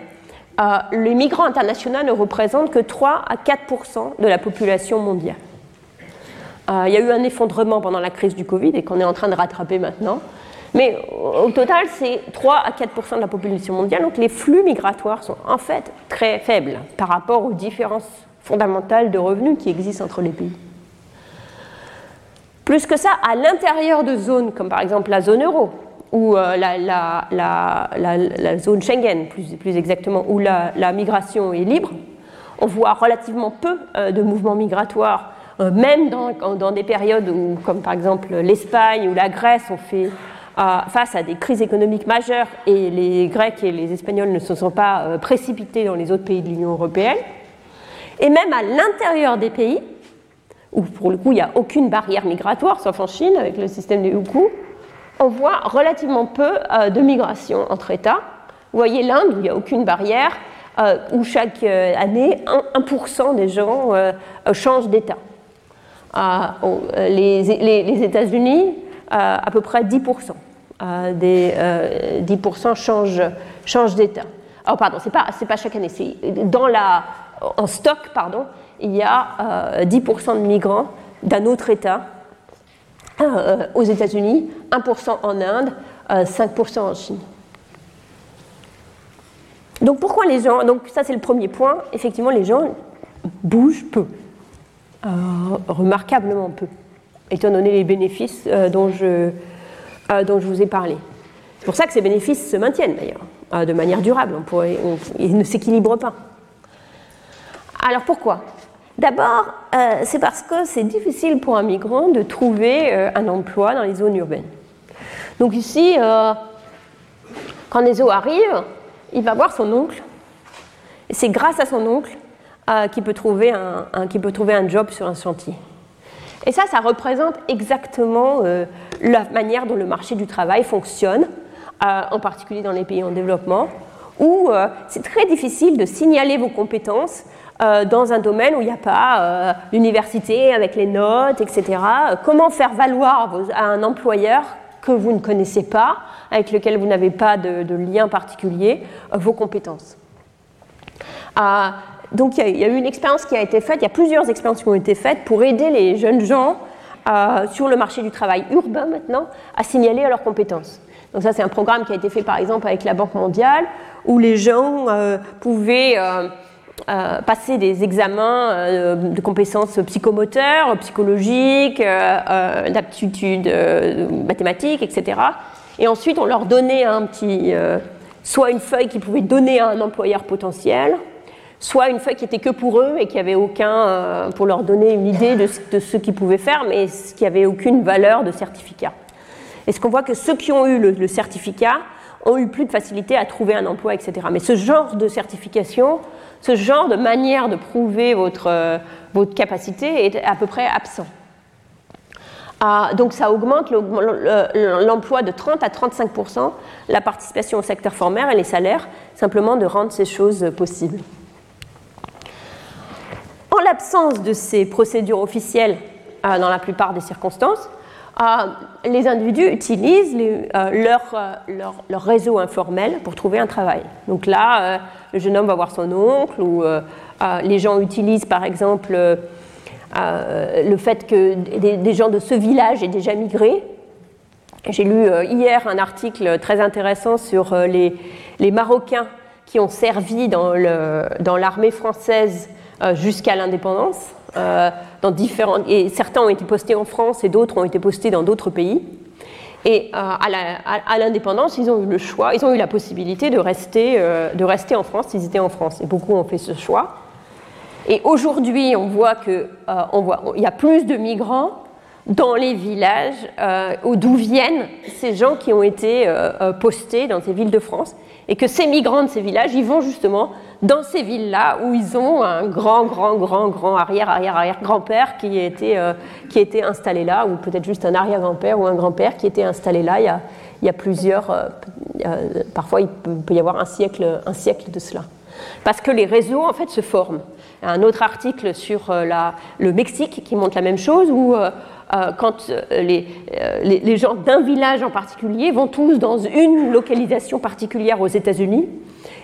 Les migrants internationaux ne représentent que 3 à 4% de la population mondiale. Euh, il y a eu un effondrement pendant la crise du Covid et qu'on est en train de rattraper maintenant. Mais au total, c'est 3 à 4 de la population mondiale. Donc les flux migratoires sont en fait très faibles par rapport aux différences fondamentales de revenus qui existent entre les pays. Plus que ça, à l'intérieur de zones comme par exemple la zone euro, ou euh, la, zone Schengen, plus, exactement, où la, migration est libre, on voit relativement peu euh, de mouvements migratoires euh, même dans, des périodes où, comme par exemple l'Espagne ou la Grèce ont fait face à des crises économiques majeures et les Grecs et les Espagnols ne se sont pas précipités dans les autres pays de l'Union européenne, et même à l'intérieur des pays, où pour le coup il n'y a aucune barrière migratoire, sauf en Chine avec le système des Hukou, on voit relativement peu de migration entre États. Vous voyez l'Inde où il n'y a aucune barrière, où chaque année 1%, des gens changent d'État. Euh, les, États-Unis, euh, à peu près 10%. Euh, des 10% changent, changent d'État. Oh, pardon, c'est pas, pas chaque année, c'est dans la, en stock, pardon, il y a 10% de migrants d'un autre État aux États-Unis, 1% en Inde, 5% en Chine. Donc pourquoi les gens, donc ça c'est le premier point, effectivement les gens bougent peu. Euh, remarquablement peu, étant donné les bénéfices euh, dont, je, euh, dont je vous ai parlé. C'est pour ça que ces bénéfices se maintiennent d'ailleurs, de manière durable. On pourrait, ils ne s'équilibrent pas. Alors pourquoi? D'abord, c'est parce que c'est difficile pour un migrant de trouver un emploi dans les zones urbaines. Donc ici, quand Nezo arrive, il va voir son oncle. C'est grâce à son oncle euh, qui, peut trouver un, qui peut trouver un job sur un chantier. Et ça, ça représente exactement euh, la manière dont le marché du travail fonctionne, euh, en particulier dans les pays en développement, où c'est très difficile de signaler vos compétences dans un domaine où il n'y a pas l'université avec les notes, etc. comment faire valoir à un employeur que vous ne connaissez pas, avec lequel vous n'avez pas de, lien particulier, vos compétences? Donc il y, a eu une expérience qui a été faite, il y a plusieurs expériences qui ont été faites pour aider les jeunes gens euh, sur le marché du travail urbain maintenant à signaler leurs compétences. Donc ça c'est un programme qui a été fait par exemple avec la Banque mondiale où les gens euh, pouvaient euh, passer des examens de compétences psychomoteurs, psychologiques, d'aptitudes mathématiques, etc. Et ensuite on leur donnait un petit, soit une feuille qu'ils pouvaient donner à un employeur potentiel, soit une feuille qui était que pour eux et qui avait aucun, euh, pour leur donner une idée de, ce qu'ils pouvaient faire, mais qui n'avait aucune valeur de certificat. Et ce qu'on voit que ceux qui ont eu le, certificat ont eu plus de facilité à trouver un emploi, etc. Mais ce genre de certification, ce genre de manière de prouver votre, euh, capacité est à peu près absent. Ah, donc ça augmente l'emploi de 30 à 35% la participation au secteur formel et les salaires, simplement de rendre ces choses possibles. En l'absence de ces procédures officielles euh, dans la plupart des circonstances, les individus utilisent euh, leur, leur, réseau informel pour trouver un travail. Donc là, le jeune homme va voir son oncle ou les gens utilisent par exemple le fait que des, gens de ce village aient déjà migré. J'ai lu hier un article très intéressant sur les, Marocains qui ont servi dans l'armée française jusqu'à l'indépendance. Dans différents, et certains ont été postés en France et d'autres ont été postés dans d'autres pays. Et euh, à l'indépendance, ils ont eu le choix, ils ont eu la possibilité de rester, euh, de rester en France s'ils étaient en France. Et beaucoup ont fait ce choix. Et aujourd'hui, on voit qu'il euh, y a plus de migrants dans les villages d'où viennent ces gens qui ont été postés dans ces villes de France. Et que ces migrants de ces villages, ils vont justement dans ces villes-là où ils ont un grand, grand, grand, grand arrière, arrière, arrière grand-père qui, été, euh, qui était installé là, ou peut-être juste un arrière-grand-père ou un grand-père qui était installé là il y a, il y a plusieurs, euh, parfois il peut, y avoir un siècle, un siècle de cela. Parce que les réseaux en fait se forment. Un autre article sur euh, la, le Mexique qui montre la même chose, où quand les, les, les gens d'un village en particulier vont tous dans une localisation particulière aux États-Unis,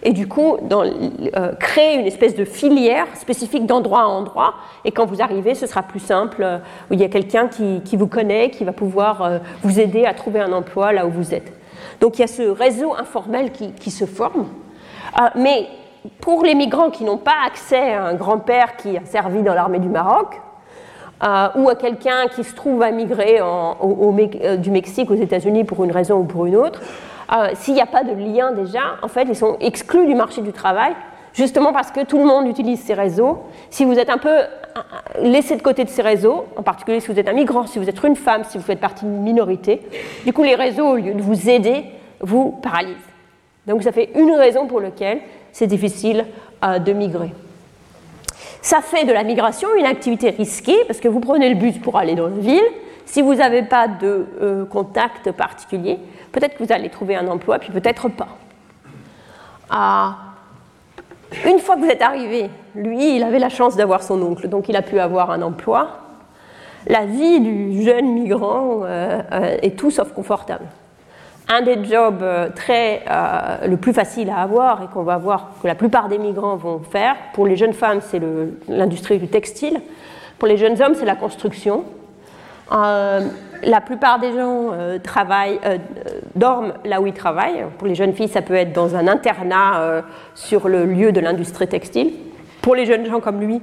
et du coup dans, euh, créer une espèce de filière spécifique d'endroit à endroit. Et quand vous arrivez, ce sera plus simple, euh, où il y a quelqu'un qui, vous connaît, qui va pouvoir euh, vous aider à trouver un emploi là où vous êtes. Donc il y a ce réseau informel qui se forme. mais pour les migrants qui n'ont pas accès à un grand-père qui a servi dans l'armée du Maroc, ou à quelqu'un qui se trouve à migrer au, du Mexique aux États-Unis pour une raison ou pour une autre, euh, s'il n'y a pas de lien déjà, en fait, ils sont exclus du marché du travail, justement parce que tout le monde utilise ces réseaux. Si vous êtes un peu euh, laissé de côté de ces réseaux, en particulier si vous êtes un migrant, si vous êtes une femme, si vous faites partie d'une minorité, du coup, les réseaux, au lieu de vous aider, vous paralysent. Donc, ça fait une raison pour laquelle c'est difficile euh, de migrer. Ça fait de la migration une activité risquée parce que vous prenez le bus pour aller dans la ville. Si vous n'avez pas de contact particulier, Peut-être que vous allez trouver un emploi, puis peut-être pas. Ah, une fois que vous êtes arrivé, lui, il avait la chance d'avoir son oncle, donc il a pu avoir un emploi. La vie du jeune migrant euh, euh, est tout sauf confortable. Un des jobs euh, très, le plus facile à avoir et qu'on va voir que la plupart des migrants vont faire, pour les jeunes femmes, c'est l'industrie du textile. Pour les jeunes hommes, c'est la construction la plupart des gens euh, travaillent, euh, dorment là où ils travaillent. Pour les jeunes filles, ça peut être dans un internat euh, sur le lieu de l'industrie textile. Pour les jeunes gens comme lui,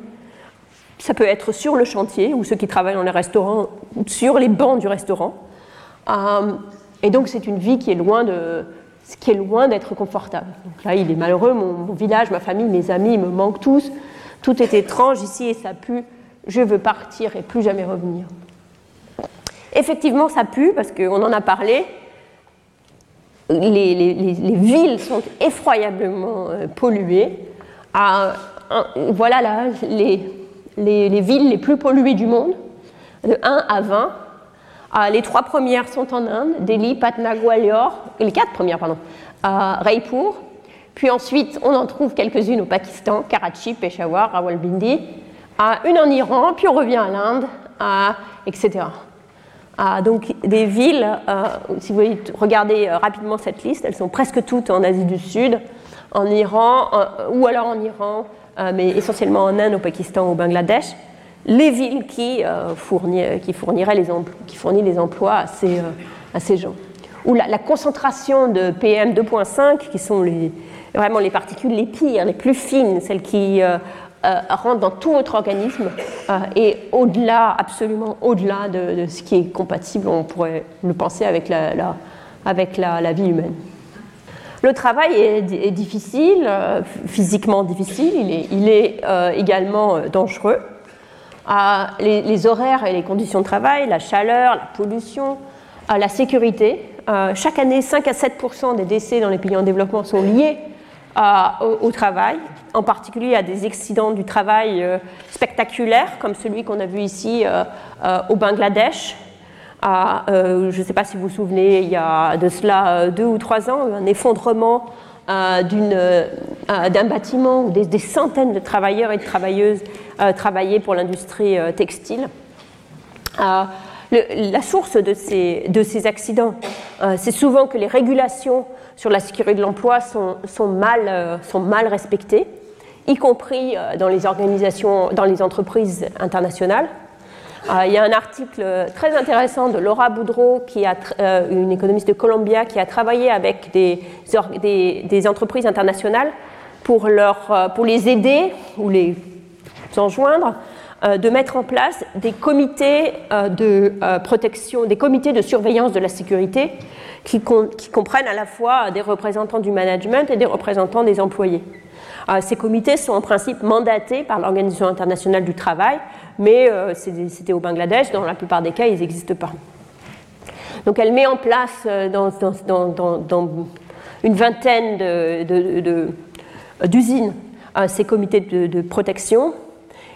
ça peut être sur le chantier ou ceux qui travaillent dans les restaurants, sur les bancs du restaurant. Et donc c'est une vie qui est loin de, qui est loin d'être confortable. Là, il est malheureux. Mon, village, ma famille, mes amis me manquent tous. Tout est étrange ici et ça pue. Je veux partir et plus jamais revenir. Effectivement, ça pue parce qu'on en a parlé. Les, villes sont effroyablement euh, polluées. Voilà là, les, villes les plus polluées du monde, de 1 à 20. Ah, les trois premières sont en Inde, Delhi, Patna, Gwalior, les quatre premières, pardon, Raipur. Puis ensuite, on en trouve quelques-unes au Pakistan, Karachi, Peshawar, Rawalpindi, une en Iran, puis on revient à l'Inde, etc. Donc des villes, euh, si vous voulez regarder euh, rapidement cette liste, elles sont presque toutes en Asie du Sud, en Iran, ou alors en Iran, euh, mais essentiellement en Inde, au Pakistan, au Bangladesh. Les villes qui, qui, fourniraient les qui fournissent les emplois à ces, à ces gens. Ou la, la, concentration de PM 2.5, qui sont vraiment les particules les pires, les plus fines, celles qui euh, rentre dans tout votre organisme euh, et au-delà, absolument au-delà de, ce qui est compatible, on pourrait le penser avec la, avec la, vie humaine. Le travail est, difficile, euh, physiquement difficile, il est, il est également dangereux. Les, les, horaires et les conditions de travail, la chaleur, la pollution, la sécurité. chaque année, 5 à 7 des décès dans les pays en développement sont liés au, travail, en particulier à des accidents du travail euh, spectaculaires, comme celui qu'on a vu ici euh, euh, au Bangladesh. je ne sais pas si vous vous souvenez, il y a de cela deux ou trois ans, un effondrement d'un bâtiment où des, centaines de travailleurs et de travailleuses travaillaient pour l'industrie textile. la source de ces, de ces accidents, c'est souvent que les régulations sur la sécurité de l'emploi sont, mal, respectées y compris dans les entreprises internationales. Il y a un article très intéressant de Laura Boudreau, qui a, une économiste de Columbia, qui a travaillé avec des, entreprises internationales pour, les aider ou les enjoindre euh, de mettre en place des comités euh, de euh, protection, des comités de surveillance de la sécurité qui, comprennent à la fois des représentants du management et des représentants des employés. ces comités sont en principe mandatés par l'Organisation internationale du travail, mais c'était au Bangladesh, dans la plupart des cas, ils n'existent pas. Donc elle met en place dans, une vingtaine d'usines ces comités de protection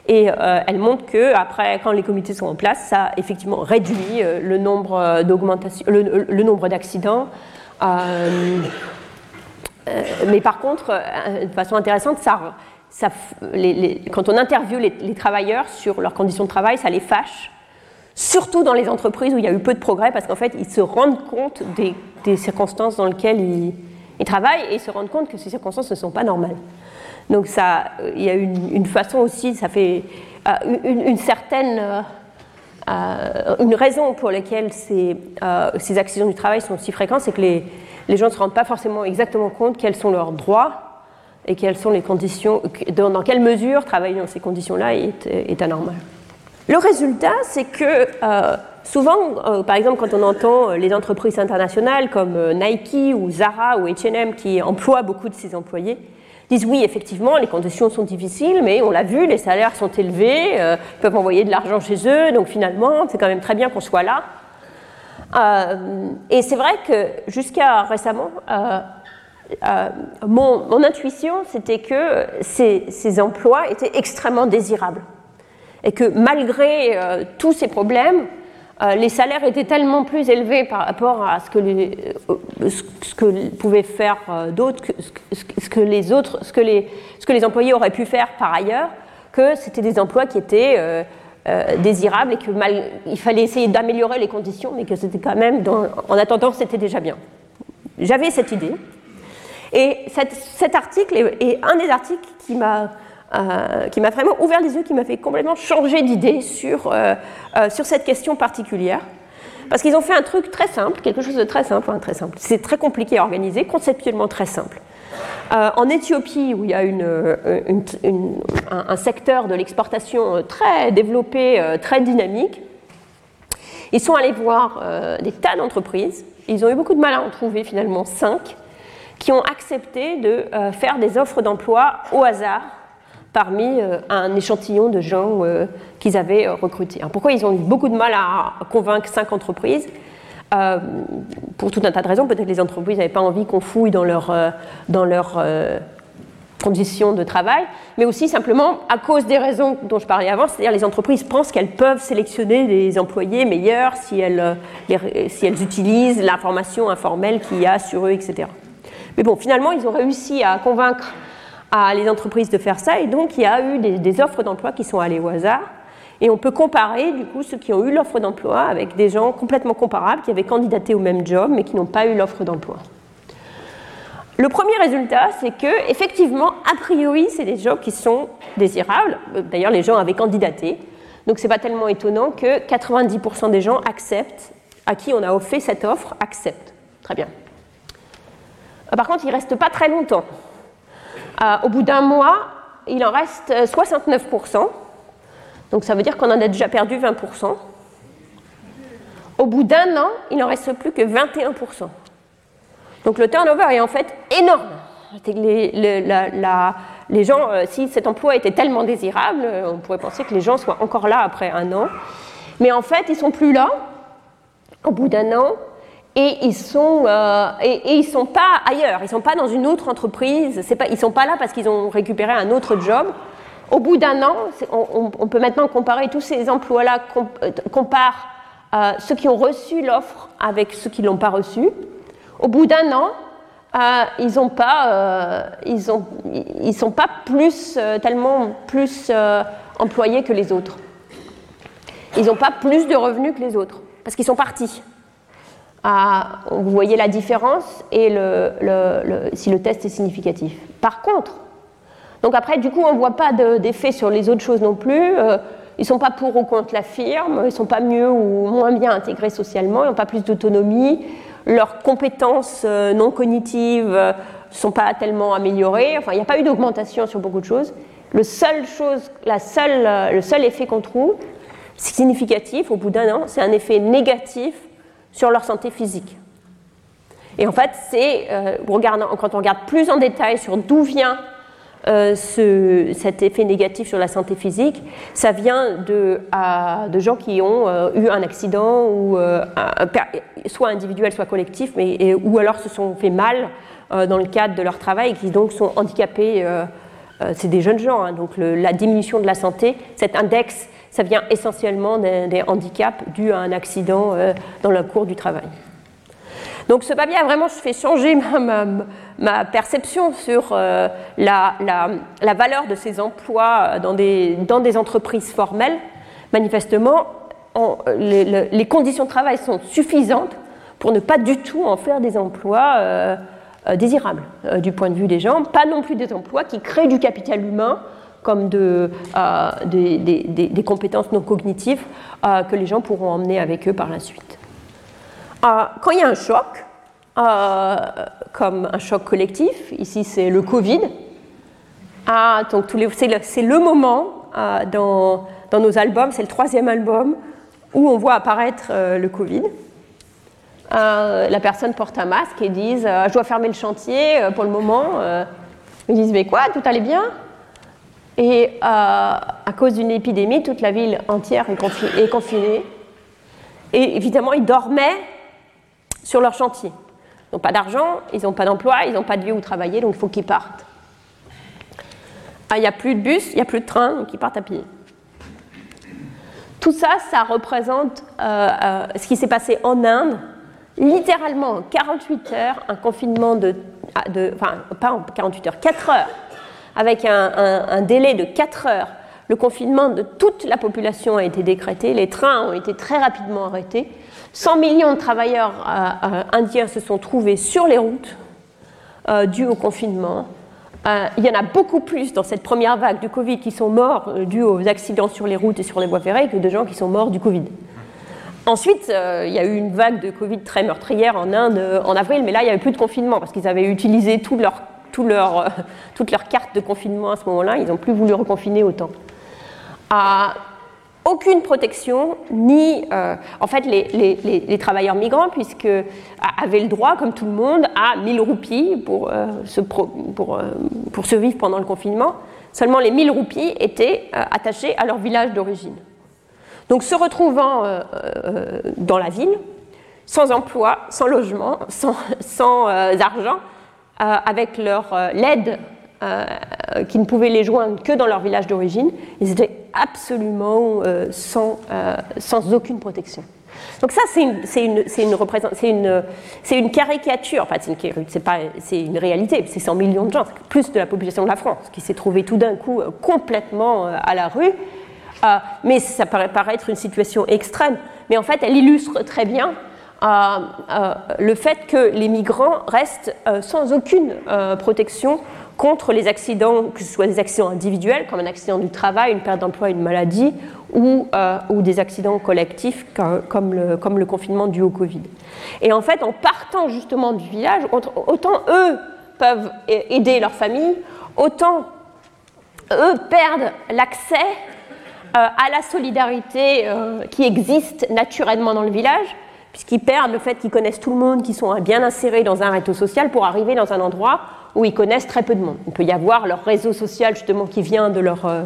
et euh, elle montre que après, quand les comités sont en place, ça effectivement réduit euh, euh, le, nombre d'accidents. mais par contre, de façon intéressante, ça, quand on interviewe les, travailleurs sur leurs conditions de travail, ça les fâche. Surtout dans les entreprises où il y a eu peu de progrès, parce qu'en fait, ils se rendent compte des, circonstances dans lesquelles ils, travaillent et se rendent compte que ces circonstances ne sont pas normales. Donc il y a une, façon aussi, ça fait euh, une, certaine, euh, euh, une raison pour laquelle ces, accidents du travail sont si fréquents, c'est que les, gens ne se rendent pas forcément exactement compte quels sont leurs droits et quelles sont les conditions, dans, quelle mesure travailler dans ces conditions-là est, anormal. Le résultat, c'est que souvent, par exemple, quand on entend les entreprises internationales comme Nike ou Zara ou H&M qui emploient beaucoup de ces employés, disent oui, effectivement, les conditions sont difficiles, mais on l'a vu, les salaires sont élevés, euh, peuvent envoyer de l'argent chez eux, donc finalement, c'est quand même très bien qu'on soit là. Euh, et c'est vrai que jusqu'à récemment, euh, mon, intuition, c'était que ces, emplois étaient extrêmement désirables. Et que malgré tous ces problèmes, euh, les salaires étaient tellement plus élevés par rapport à ce que, les, euh, pouvaient faire euh, d'autres, ce que les autres, ce que les, employés auraient pu faire par ailleurs, que c'était des emplois qui étaient désirables et que il fallait essayer d'améliorer les conditions, mais que c'était quand même, en attendant, c'était déjà bien. J'avais cette idée. Et cet article est un des articles qui m'a euh, qui m'a vraiment ouvert les yeux, qui m'a fait complètement changer d'idée sur, euh, euh, sur cette question particulière. Parce qu'ils ont fait un truc très simple, quelque chose de très simple, très simple. C'est très compliqué à organiser, conceptuellement très simple. en Éthiopie, où il y a une, un, secteur de l'exportation très développé, très dynamique, ils sont allés voir des tas d'entreprises. Ils ont eu beaucoup de mal à en trouver finalement cinq qui ont accepté de faire des offres d'emploi au hasard parmi euh, un échantillon de gens euh, qu'ils avaient euh, recrutés. pourquoi ils ont eu beaucoup de mal à convaincre cinq entreprises? Pour tout un tas de raisons. Peut-être que les entreprises n'avaient pas envie qu'on fouille dans leurs dans leur, conditions de travail, mais aussi simplement à cause des raisons dont je parlais avant, c'est-à-dire les entreprises pensent qu'elles peuvent sélectionner des employés meilleurs si elles, si elles utilisent l'information informelle qu'il y a sur eux, etc. Mais bon, finalement, ils ont réussi à convaincre les entreprises de faire ça. Et donc, il y a eu des, offres d'emploi qui sont allées au hasard. Et on peut comparer, du coup, ceux qui ont eu l'offre d'emploi avec des gens complètement comparables qui avaient candidaté au même job mais qui n'ont pas eu l'offre d'emploi. Le premier résultat, c'est que, effectivement, a priori, c'est des jobs qui sont désirables. D'ailleurs, les gens avaient candidaté. Donc, ce n'est pas tellement étonnant que 90% des gens acceptent, à qui on a offert cette offre, acceptent. Très bien. Par contre, il ne reste pas très longtemps. Euh, au bout d'un mois, il en reste 69%. Euh, Donc ça veut dire qu'on en a déjà perdu 20%. Au bout d'un an, il n'en reste plus que 21%. Donc le turnover est en fait énorme. Les, gens, euh, si cet emploi était tellement désirable, on pourrait penser que les gens soient encore là après un an. Mais en fait, ils sont plus là au bout d'un an et ils sont euh, et, ils sont pas ailleurs, ils sont pas dans une autre entreprise, c'est pas, ils sont pas là parce qu'ils ont récupéré un autre job. Au bout d'un an, on, peut maintenant comparer tous ces emplois-là, euh, compare euh, ceux qui ont reçu l'offre avec ceux qui l'ont pas reçu. Au bout d'un an, ils ont, sont pas plus tellement plus employés que les autres. Ils n'ont pas plus de revenus que les autres parce qu'ils sont partis vous voyez la différence et si le test est significatif. Par contre, Donc après, du coup, on ne voit pas d'effet sur les autres choses non plus. ils ne sont pas pour ou contre la firme, ils ne sont pas mieux ou moins bien intégrés socialement, ils n'ont pas plus d'autonomie, leurs compétences non cognitives ne sont pas tellement améliorées, enfin, il n'y a pas eu d'augmentation sur beaucoup de choses. Le seul, chose, le seul effet qu'on trouve, significatif au bout d'un an, c'est un effet négatif sur leur santé physique. Et en fait, c'est, euh, quand on regarde plus en détail sur d'où vient euh, ce, cet effet négatif sur la santé physique, ça vient de, de gens qui ont euh, eu un accident, ou, soit individuel, soit collectif, mais, ou alors se sont fait mal dans le cadre de leur travail et qui donc sont handicapés. c'est des jeunes gens, hein, donc la diminution de la santé, cet index, ça vient essentiellement des, handicaps dus à un accident dans le cours du travail. Donc ce papier a vraiment fait changer ma, perception sur euh, la, valeur de ces emplois dans des, dans des entreprises formelles. Manifestement, les, conditions de travail sont suffisantes pour ne pas du tout en faire des emplois euh, euh, désirables du point de vue des gens, pas non plus des emplois qui créent du capital humain comme de, des, compétences non cognitives que les gens pourront emmener avec eux par la suite. Euh, quand il y a un choc, euh, comme un choc collectif, ici c'est le Covid, donc c'est le, moment euh, dans, nos albums, c'est le troisième album où on voit apparaître le Covid. la personne porte un masque et disent Je dois fermer le chantier pour le moment. ils disent Mais quoi Tout allait bien? Et à cause d'une épidémie, toute la ville entière est, confinée. Et évidemment, ils dormaient sur leur chantier. Ils n'ont pas d'argent, ils n'ont pas d'emploi, ils n'ont pas de lieu où travailler, donc il faut qu'ils partent. Ah, il n'y a plus de bus, il n'y a plus de train, donc ils partent à pied. Tout ça, ça représente euh, euh, ce qui s'est passé en Inde. Littéralement, 48 heures, un confinement de, ah, de enfin, pas en 48 heures, 4 heures, avec un, délai de 4 heures. Le confinement de toute la population a été décrété, les trains ont été très rapidement arrêtés. 100 millions de travailleurs euh, euh, indiens se sont trouvés sur les routes euh, au confinement. il y en a beaucoup plus dans cette première vague du Covid qui sont morts dus aux accidents sur les routes et sur les voies ferrées que de gens qui sont morts du Covid. Ensuite, il y a eu une vague de Covid très meurtrière en Inde en avril, mais là, il n'y avait plus de confinement parce qu'ils avaient utilisé tout leur, leur, toutes leurs cartes de confinement à ce moment-là. Ils n'ont plus voulu reconfiner autant aucune protection, ni euh, en fait les, travailleurs migrants, puisque avaient le droit, comme tout le monde, à 1000 roupies pour, euh, se pour, euh, pour survivre pendant le confinement. Seulement les 1000 roupies étaient attachées à leur village d'origine. Donc se retrouvant dans la ville, sans emploi, sans logement, sans argent, avec leur l'aide euh, qui ne pouvaient les joindre que dans leur village d'origine, ils étaient absolument euh, sans, euh, sans aucune protection. Donc ça, c'est une, une, une, une, caricature, enfin, c'est pas, une réalité, c'est 100 millions de gens, plus de la population de la France, qui s'est trouvée tout d'un coup complètement à la rue. mais ça paraît paraître une situation extrême, mais en fait, elle illustre très bien le fait que les migrants restent sans aucune protection contre les accidents, que ce soit des accidents individuels, comme un accident du travail, une perte d'emploi, une maladie, ou, euh, des accidents collectifs, comme le, confinement dû au Covid. Et en fait, en partant justement du village, autant eux peuvent aider leur famille, autant eux perdent l'accès euh, à la solidarité euh, qui existe naturellement dans le village, puisqu'ils perdent le fait qu'ils connaissent tout le monde, qu'ils sont bien insérés dans un réseau social pour arriver dans un endroit où ils connaissent très peu de monde. Il peut y avoir leur réseau social justement qui vient de leur, euh,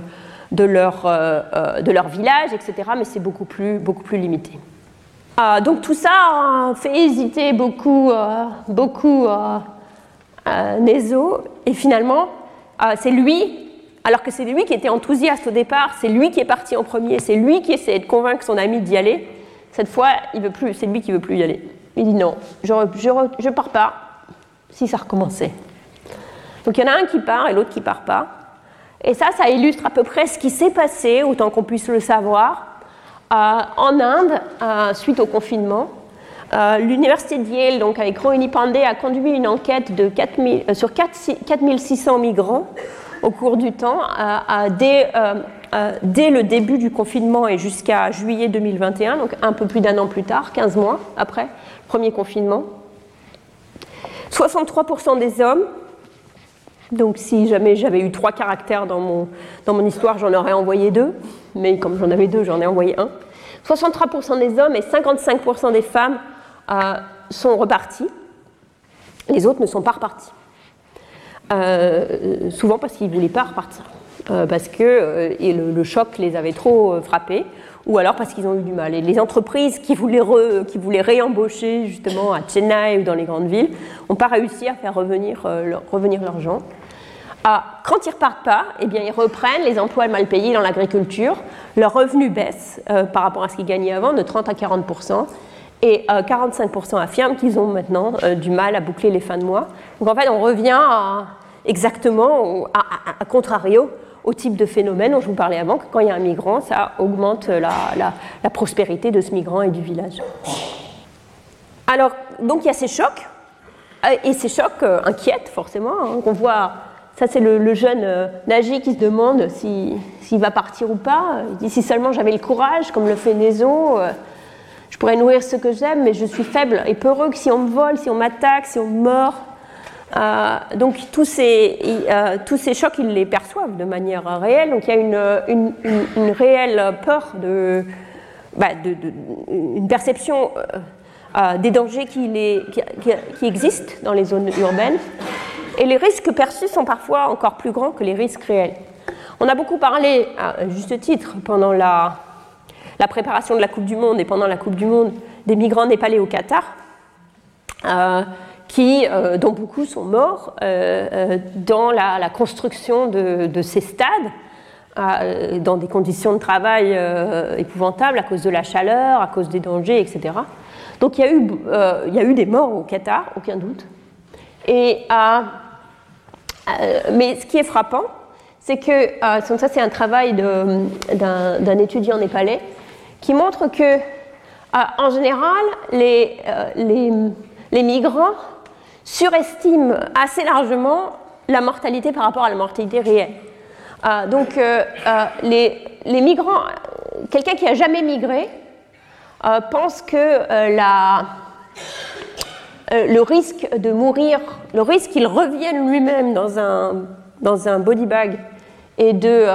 euh, euh, village, etc. Mais c'est beaucoup plus, beaucoup limité. donc tout ça fait hésiter beaucoup, beaucoup Nezo. Et finalement, c'est lui, alors que c'est lui qui était enthousiaste au départ, c'est lui qui est parti en premier, c'est lui qui essaie de convaincre son ami d'y aller. Cette fois, il veut plus, c'est lui qui veut plus y aller. Il dit non, je ne pars pas si ça recommençait. Donc il y en a un qui part et l'autre qui part pas. Et ça, ça illustre à peu près ce qui s'est passé, autant qu'on puisse le savoir, euh, en Inde euh, suite au confinement. Euh, l'université de Yale, donc avec Rohini Pandey, a conduit une enquête de 4 sur 4600 migrants au cours du temps, dès, dès, le début du confinement et jusqu'à juillet 2021, donc un peu plus d'un an plus tard, 15 mois après premier confinement. 63% des hommes, donc si jamais j'avais eu trois caractères dans mon, histoire, j'en aurais envoyé deux, mais comme j'en avais deux, j'en ai envoyé un. 63% des hommes et 55% des femmes euh, sont repartis. Les autres ne sont pas repartis. Euh, souvent parce qu'ils ne voulaient pas repartir, euh, parce que le, choc les avait trop frappés, ou alors parce qu'ils ont eu du mal. Et les entreprises qui voulaient, qui voulaient réembaucher justement à Chennai ou dans les grandes villes n'ont pas réussi à faire revenir, revenir leurs gens. Ah, quand ils ne repartent pas, eh bien, ils reprennent les emplois mal payés dans l'agriculture. Leurs revenus baissent euh, par rapport à ce qu'ils gagnaient avant de 30 à 40% et 45% euh, affirment qu'ils ont maintenant euh, du mal à boucler les fins de mois. Donc en fait, on revient exactement à, contrario au type de phénomène dont je vous parlais avant, que quand il y a un migrant, ça augmente la, prospérité de ce migrant et du village. Alors, donc il y a ces chocs, et ces chocs inquiètent forcément, hein, qu'on voit ça, c'est le, jeune euh, Nagy qui se demande s'il va partir ou pas. Il dit si seulement j'avais le courage, comme le fait Nézo, euh, je pourrais nourrir ce que j'aime, mais je suis faible et peureux que si on me vole, si on m'attaque, si on me mord. Euh, donc tous ces, tous ces chocs, ils les perçoivent de manière réelle. Donc il y a une, une, réelle peur, de, bah, une perception des dangers qui, les, existent dans les zones urbaines. Et les risques perçus sont parfois encore plus grands que les risques réels. On a beaucoup parlé, à juste titre, pendant la, préparation de la Coupe du Monde et pendant la Coupe du Monde, des migrants népalais au Qatar, euh, euh, dont beaucoup sont morts euh, dans la, construction de, ces stades, dans des conditions de travail épouvantables à cause de la chaleur, à cause des dangers, etc. Donc il y a eu, il y a eu des morts au Qatar, aucun doute. Et euh, mais ce qui est frappant, c'est que, euh, ça c'est un travail d'un étudiant népalais, qui montre que, euh, en général, les, les, migrants surestiment assez largement la mortalité par rapport à la mortalité réelle. donc, les, les, migrants, quelqu'un qui n'a jamais migré, pense que la, euh, le risque de mourir, le risque qu'il revienne lui-même dans un, dans un body bag est de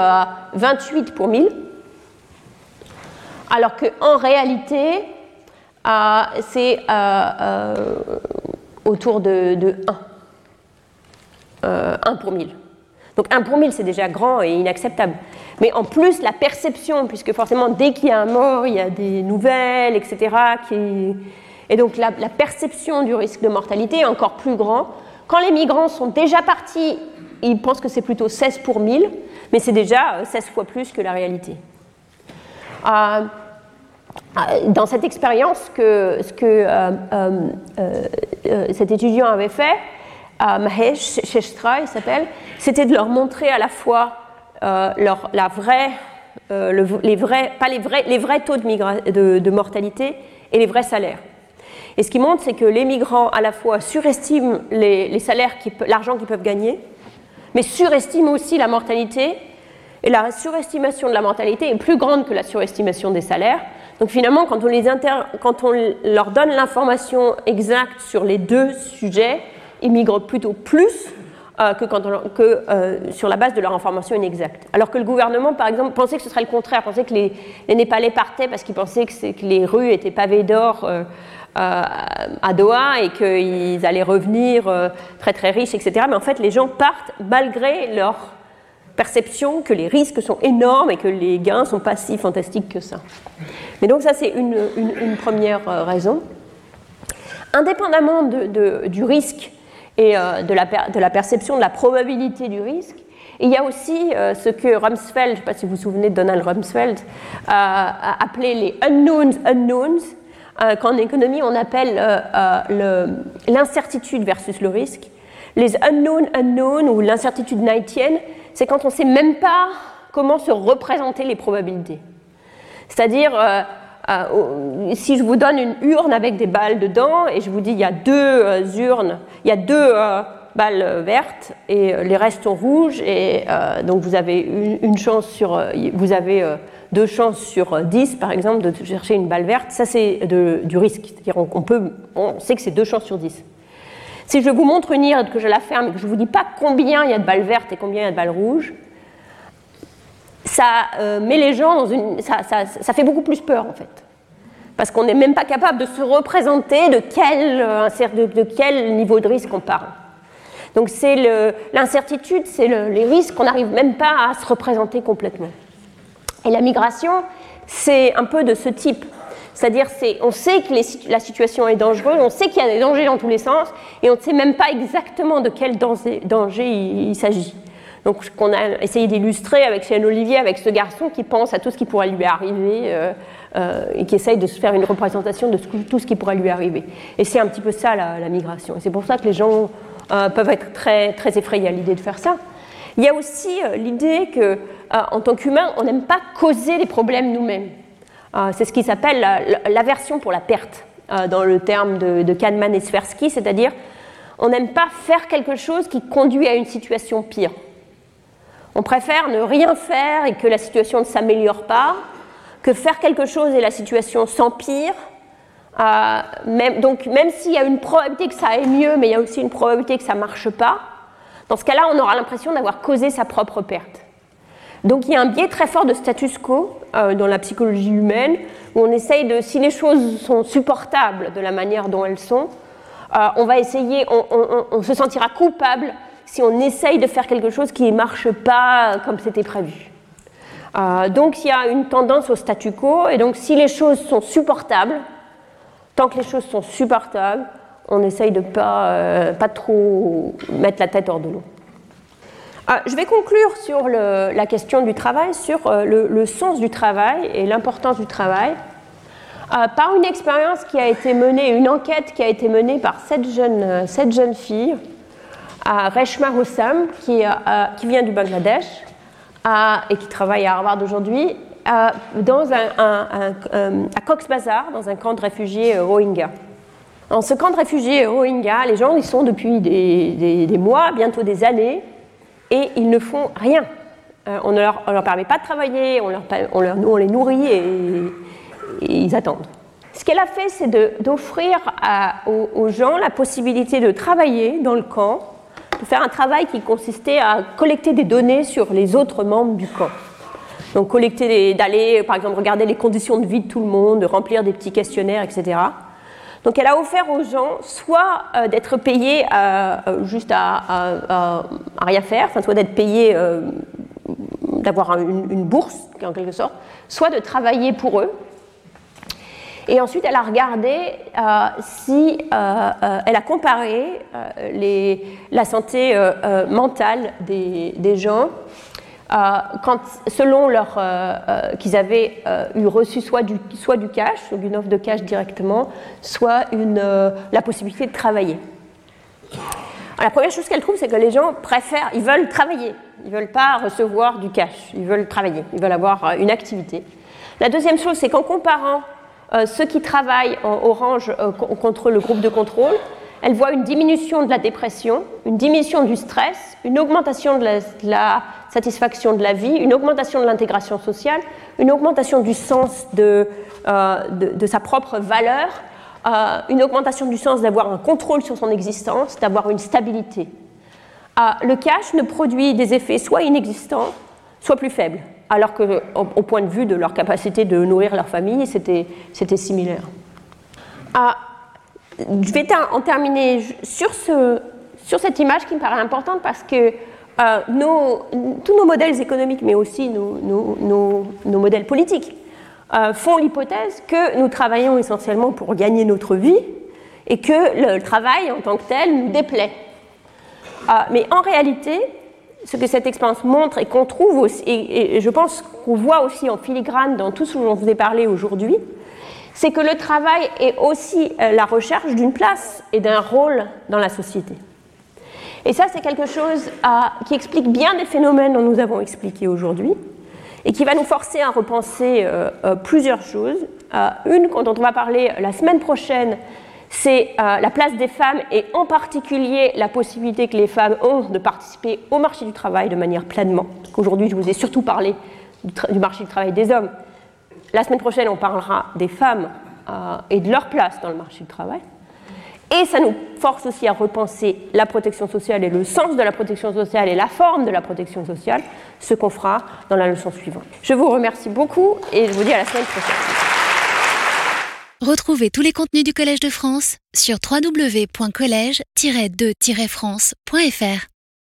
28 euh, pour 1000, alors qu'en réalité, euh, c'est autour de, de 1. 1 pour 1000. Donc 1 pour 1000, c'est déjà grand et inacceptable. Mais en plus, la perception, puisque forcément, dès qu'il y a un mort, il y a des nouvelles, etc., qui, et donc la, perception du risque de mortalité est encore plus grand. Quand les migrants sont déjà partis, ils pensent que c'est plutôt 16 pour 1000, mais c'est déjà 16 euh, fois plus que la réalité. Euh, euh, dans cette expérience, que, ce que cet étudiant avait fait, Mahesh Shestra, il s'appelle, c'était de leur montrer à la fois la vraie, les vrais, pas les vrais, les vrais taux de, de mortalité et les vrais salaires. Et ce qui montre, c'est que les migrants, à la fois, surestiment les, salaires, l'argent qu'ils peuvent gagner, mais surestiment aussi la mortalité. Et la surestimation de la mortalité est plus grande que la surestimation des salaires. Donc finalement, quand on, leur donne l'information exacte sur les deux sujets, ils migrent plutôt plus euh, que, euh, sur la base de leur information inexacte. Alors que le gouvernement, par exemple, pensait que ce serait le contraire, pensait que les, Népalais partaient parce qu'ils pensaient que, les rues étaient pavées d'or euh, à Doha et qu'ils allaient revenir très très riches, etc. Mais en fait, les gens partent malgré leur perception que les risques sont énormes et que les gains sont pas si fantastiques que ça. Mais donc ça, c'est une, une, première euh, raison. Indépendamment de, du risque et de, la, de, la, perception de la probabilité du risque, il y a aussi ce que Rumsfeld, je ne sais pas si vous vous souvenez de Donald Rumsfeld, a appelé les unknowns unknowns, euh, qu'en économie on appelle euh, euh, l'incertitude versus le risque. Les unknown unknown ou l'incertitude knightienne, c'est quand on ne sait même pas comment se représenter les probabilités. C'est-à-dire, si je vous donne une urne avec des balles dedans et je vous dis il y a deux urnes, il y a deux balle verte et les restes sont rouges et donc vous avez une, chance sur vous avez deux chances sur 10 par exemple de chercher une balle verte. Ça c'est du risque. C'est-à-dire on sait que c'est deux chances sur 10 si je vous montre une IRD que je la ferme et que je ne vous dis pas combien il y a de balles vertes et combien il y a de balles rouges ça met les gens dans une ça, fait beaucoup plus peur en fait parce qu'on n'est même pas capable de se représenter de quel, euh, de, quel niveau de risque on parle. Donc c'est l'incertitude, c'est les risques qu'on n'arrive même pas à se représenter complètement. Et la migration, c'est un peu de ce type. C'est-à-dire, on sait que la situation est dangereuse, on sait qu'il y a des dangers dans tous les sens, et on ne sait même pas exactement de quel danger, il, s'agit. Donc, ce qu'on a essayé d'illustrer avec Céline Olivier, avec ce garçon qui pense à tout ce qui pourrait lui arriver, euh, euh, et qui essaye de se faire une représentation de tout ce qui pourrait lui arriver. Et c'est un petit peu ça la, migration. Et c'est pour ça que les gens euh, peuvent être très, effrayés à l'idée de faire ça. Il y a aussi l'idée que, en tant qu'humain, on n'aime pas causer les problèmes nous-mêmes. C'est ce qui s'appelle l'aversion pour la perte, dans le terme de, Kahneman et Tversky, c'est-à-dire on n'aime pas faire quelque chose qui conduit à une situation pire. On préfère ne rien faire et que la situation ne s'améliore pas, que faire quelque chose et la situation s'empire. Euh, donc même s'il y a une probabilité que ça aille mieux, mais il y a aussi une probabilité que ça ne marche pas, dans ce cas-là, on aura l'impression d'avoir causé sa propre perte. Donc il y a un biais très fort de status quo euh, dans la psychologie humaine, où on essaye de, si les choses sont supportables de la manière dont elles sont, euh, on va essayer, on, se sentira coupable si on essaye de faire quelque chose qui ne marche pas comme c'était prévu. Euh, donc il y a une tendance au statu quo, et donc si les choses sont supportables, tant que les choses sont supportables, on essaye de ne pas, pas trop mettre la tête hors de l'eau. Euh, je vais conclure sur la question du travail, sur le, sens du travail et l'importance du travail, par une expérience qui a été menée, une enquête qui a été menée par sept jeunes, sept jeunes filles, à Reshma Hossam, qui, vient du Bangladesh, et qui travaille à Harvard aujourd'hui, à Cox's Bazar, dans un camp de réfugiés euh, Rohingya. Dans ce camp de réfugiés euh, Rohingya, les gens y sont depuis des, mois, bientôt des années, et ils ne font rien. Euh, on ne leur, permet pas de travailler, on, les nourrit et, ils attendent. Ce qu'elle a fait, c'est d'offrir aux, aux gens la possibilité de travailler dans le camp de faire un travail qui consistait à collecter des données sur les autres membres du camp. Donc collecter, d'aller par exemple regarder les conditions de vie de tout le monde, de remplir des petits questionnaires, etc. Donc elle a offert aux gens soit euh, d'être payés euh, euh, juste à, rien faire, soit d'être payés, d'avoir une, bourse en quelque sorte, soit de travailler pour eux, et ensuite, elle a regardé si elle a comparé la santé mentale des, gens quand, selon leur qu'ils avaient eu reçu soit du, soit du cash, une offre de cash directement, soit une, la possibilité de travailler. la première chose qu'elle trouve, c'est que les gens préfèrent, ils veulent travailler, ils ne veulent pas recevoir du cash, ils veulent travailler, ils veulent avoir une activité. La deuxième chose, c'est qu'en comparant euh, ceux qui travaillent en orange euh, contre le groupe de contrôle, elles voient une diminution de la dépression, une diminution du stress, une augmentation de la, satisfaction de la vie, une augmentation de l'intégration sociale, une augmentation du sens de, euh, de, sa propre valeur, une augmentation du sens d'avoir un contrôle sur son existence, d'avoir une stabilité. le cash ne produit des effets soit inexistants, soit plus faibles alors qu'au au point de vue de leur capacité de nourrir leur famille, c'était similaire. Je vais en terminer sur, ce, sur, cette image qui me paraît importante parce que euh, tous nos modèles économiques, mais aussi nos, modèles politiques, euh, font l'hypothèse que nous travaillons essentiellement pour gagner notre vie et que le travail en tant que tel nous déplaît. Euh, mais en réalité, ce que cette expérience montre et qu'on trouve aussi, et, je pense qu'on voit aussi en filigrane dans tout ce dont je vous ai parlé aujourd'hui, c'est que le travail est aussi la recherche d'une place et d'un rôle dans la société. Et ça, c'est quelque chose qui explique bien des phénomènes dont nous avons expliqué aujourd'hui et qui va nous forcer à repenser euh, euh, plusieurs choses. une dont on va parler la semaine prochaine, c'est euh, la place des femmes et en particulier la possibilité que les femmes ont de participer au marché du travail de manière pleinement. Aujourd'hui, je vous ai surtout parlé du, marché du travail des hommes. La semaine prochaine, on parlera des femmes euh, et de leur place dans le marché du travail. Et ça nous force aussi à repenser la protection sociale et le sens de la protection sociale et la forme de la protection sociale, ce qu'on fera dans la leçon suivante. Je vous remercie beaucoup et je vous dis à la semaine prochaine. Retrouvez tous les contenus du Collège de France sur www.colège-2-france.fr.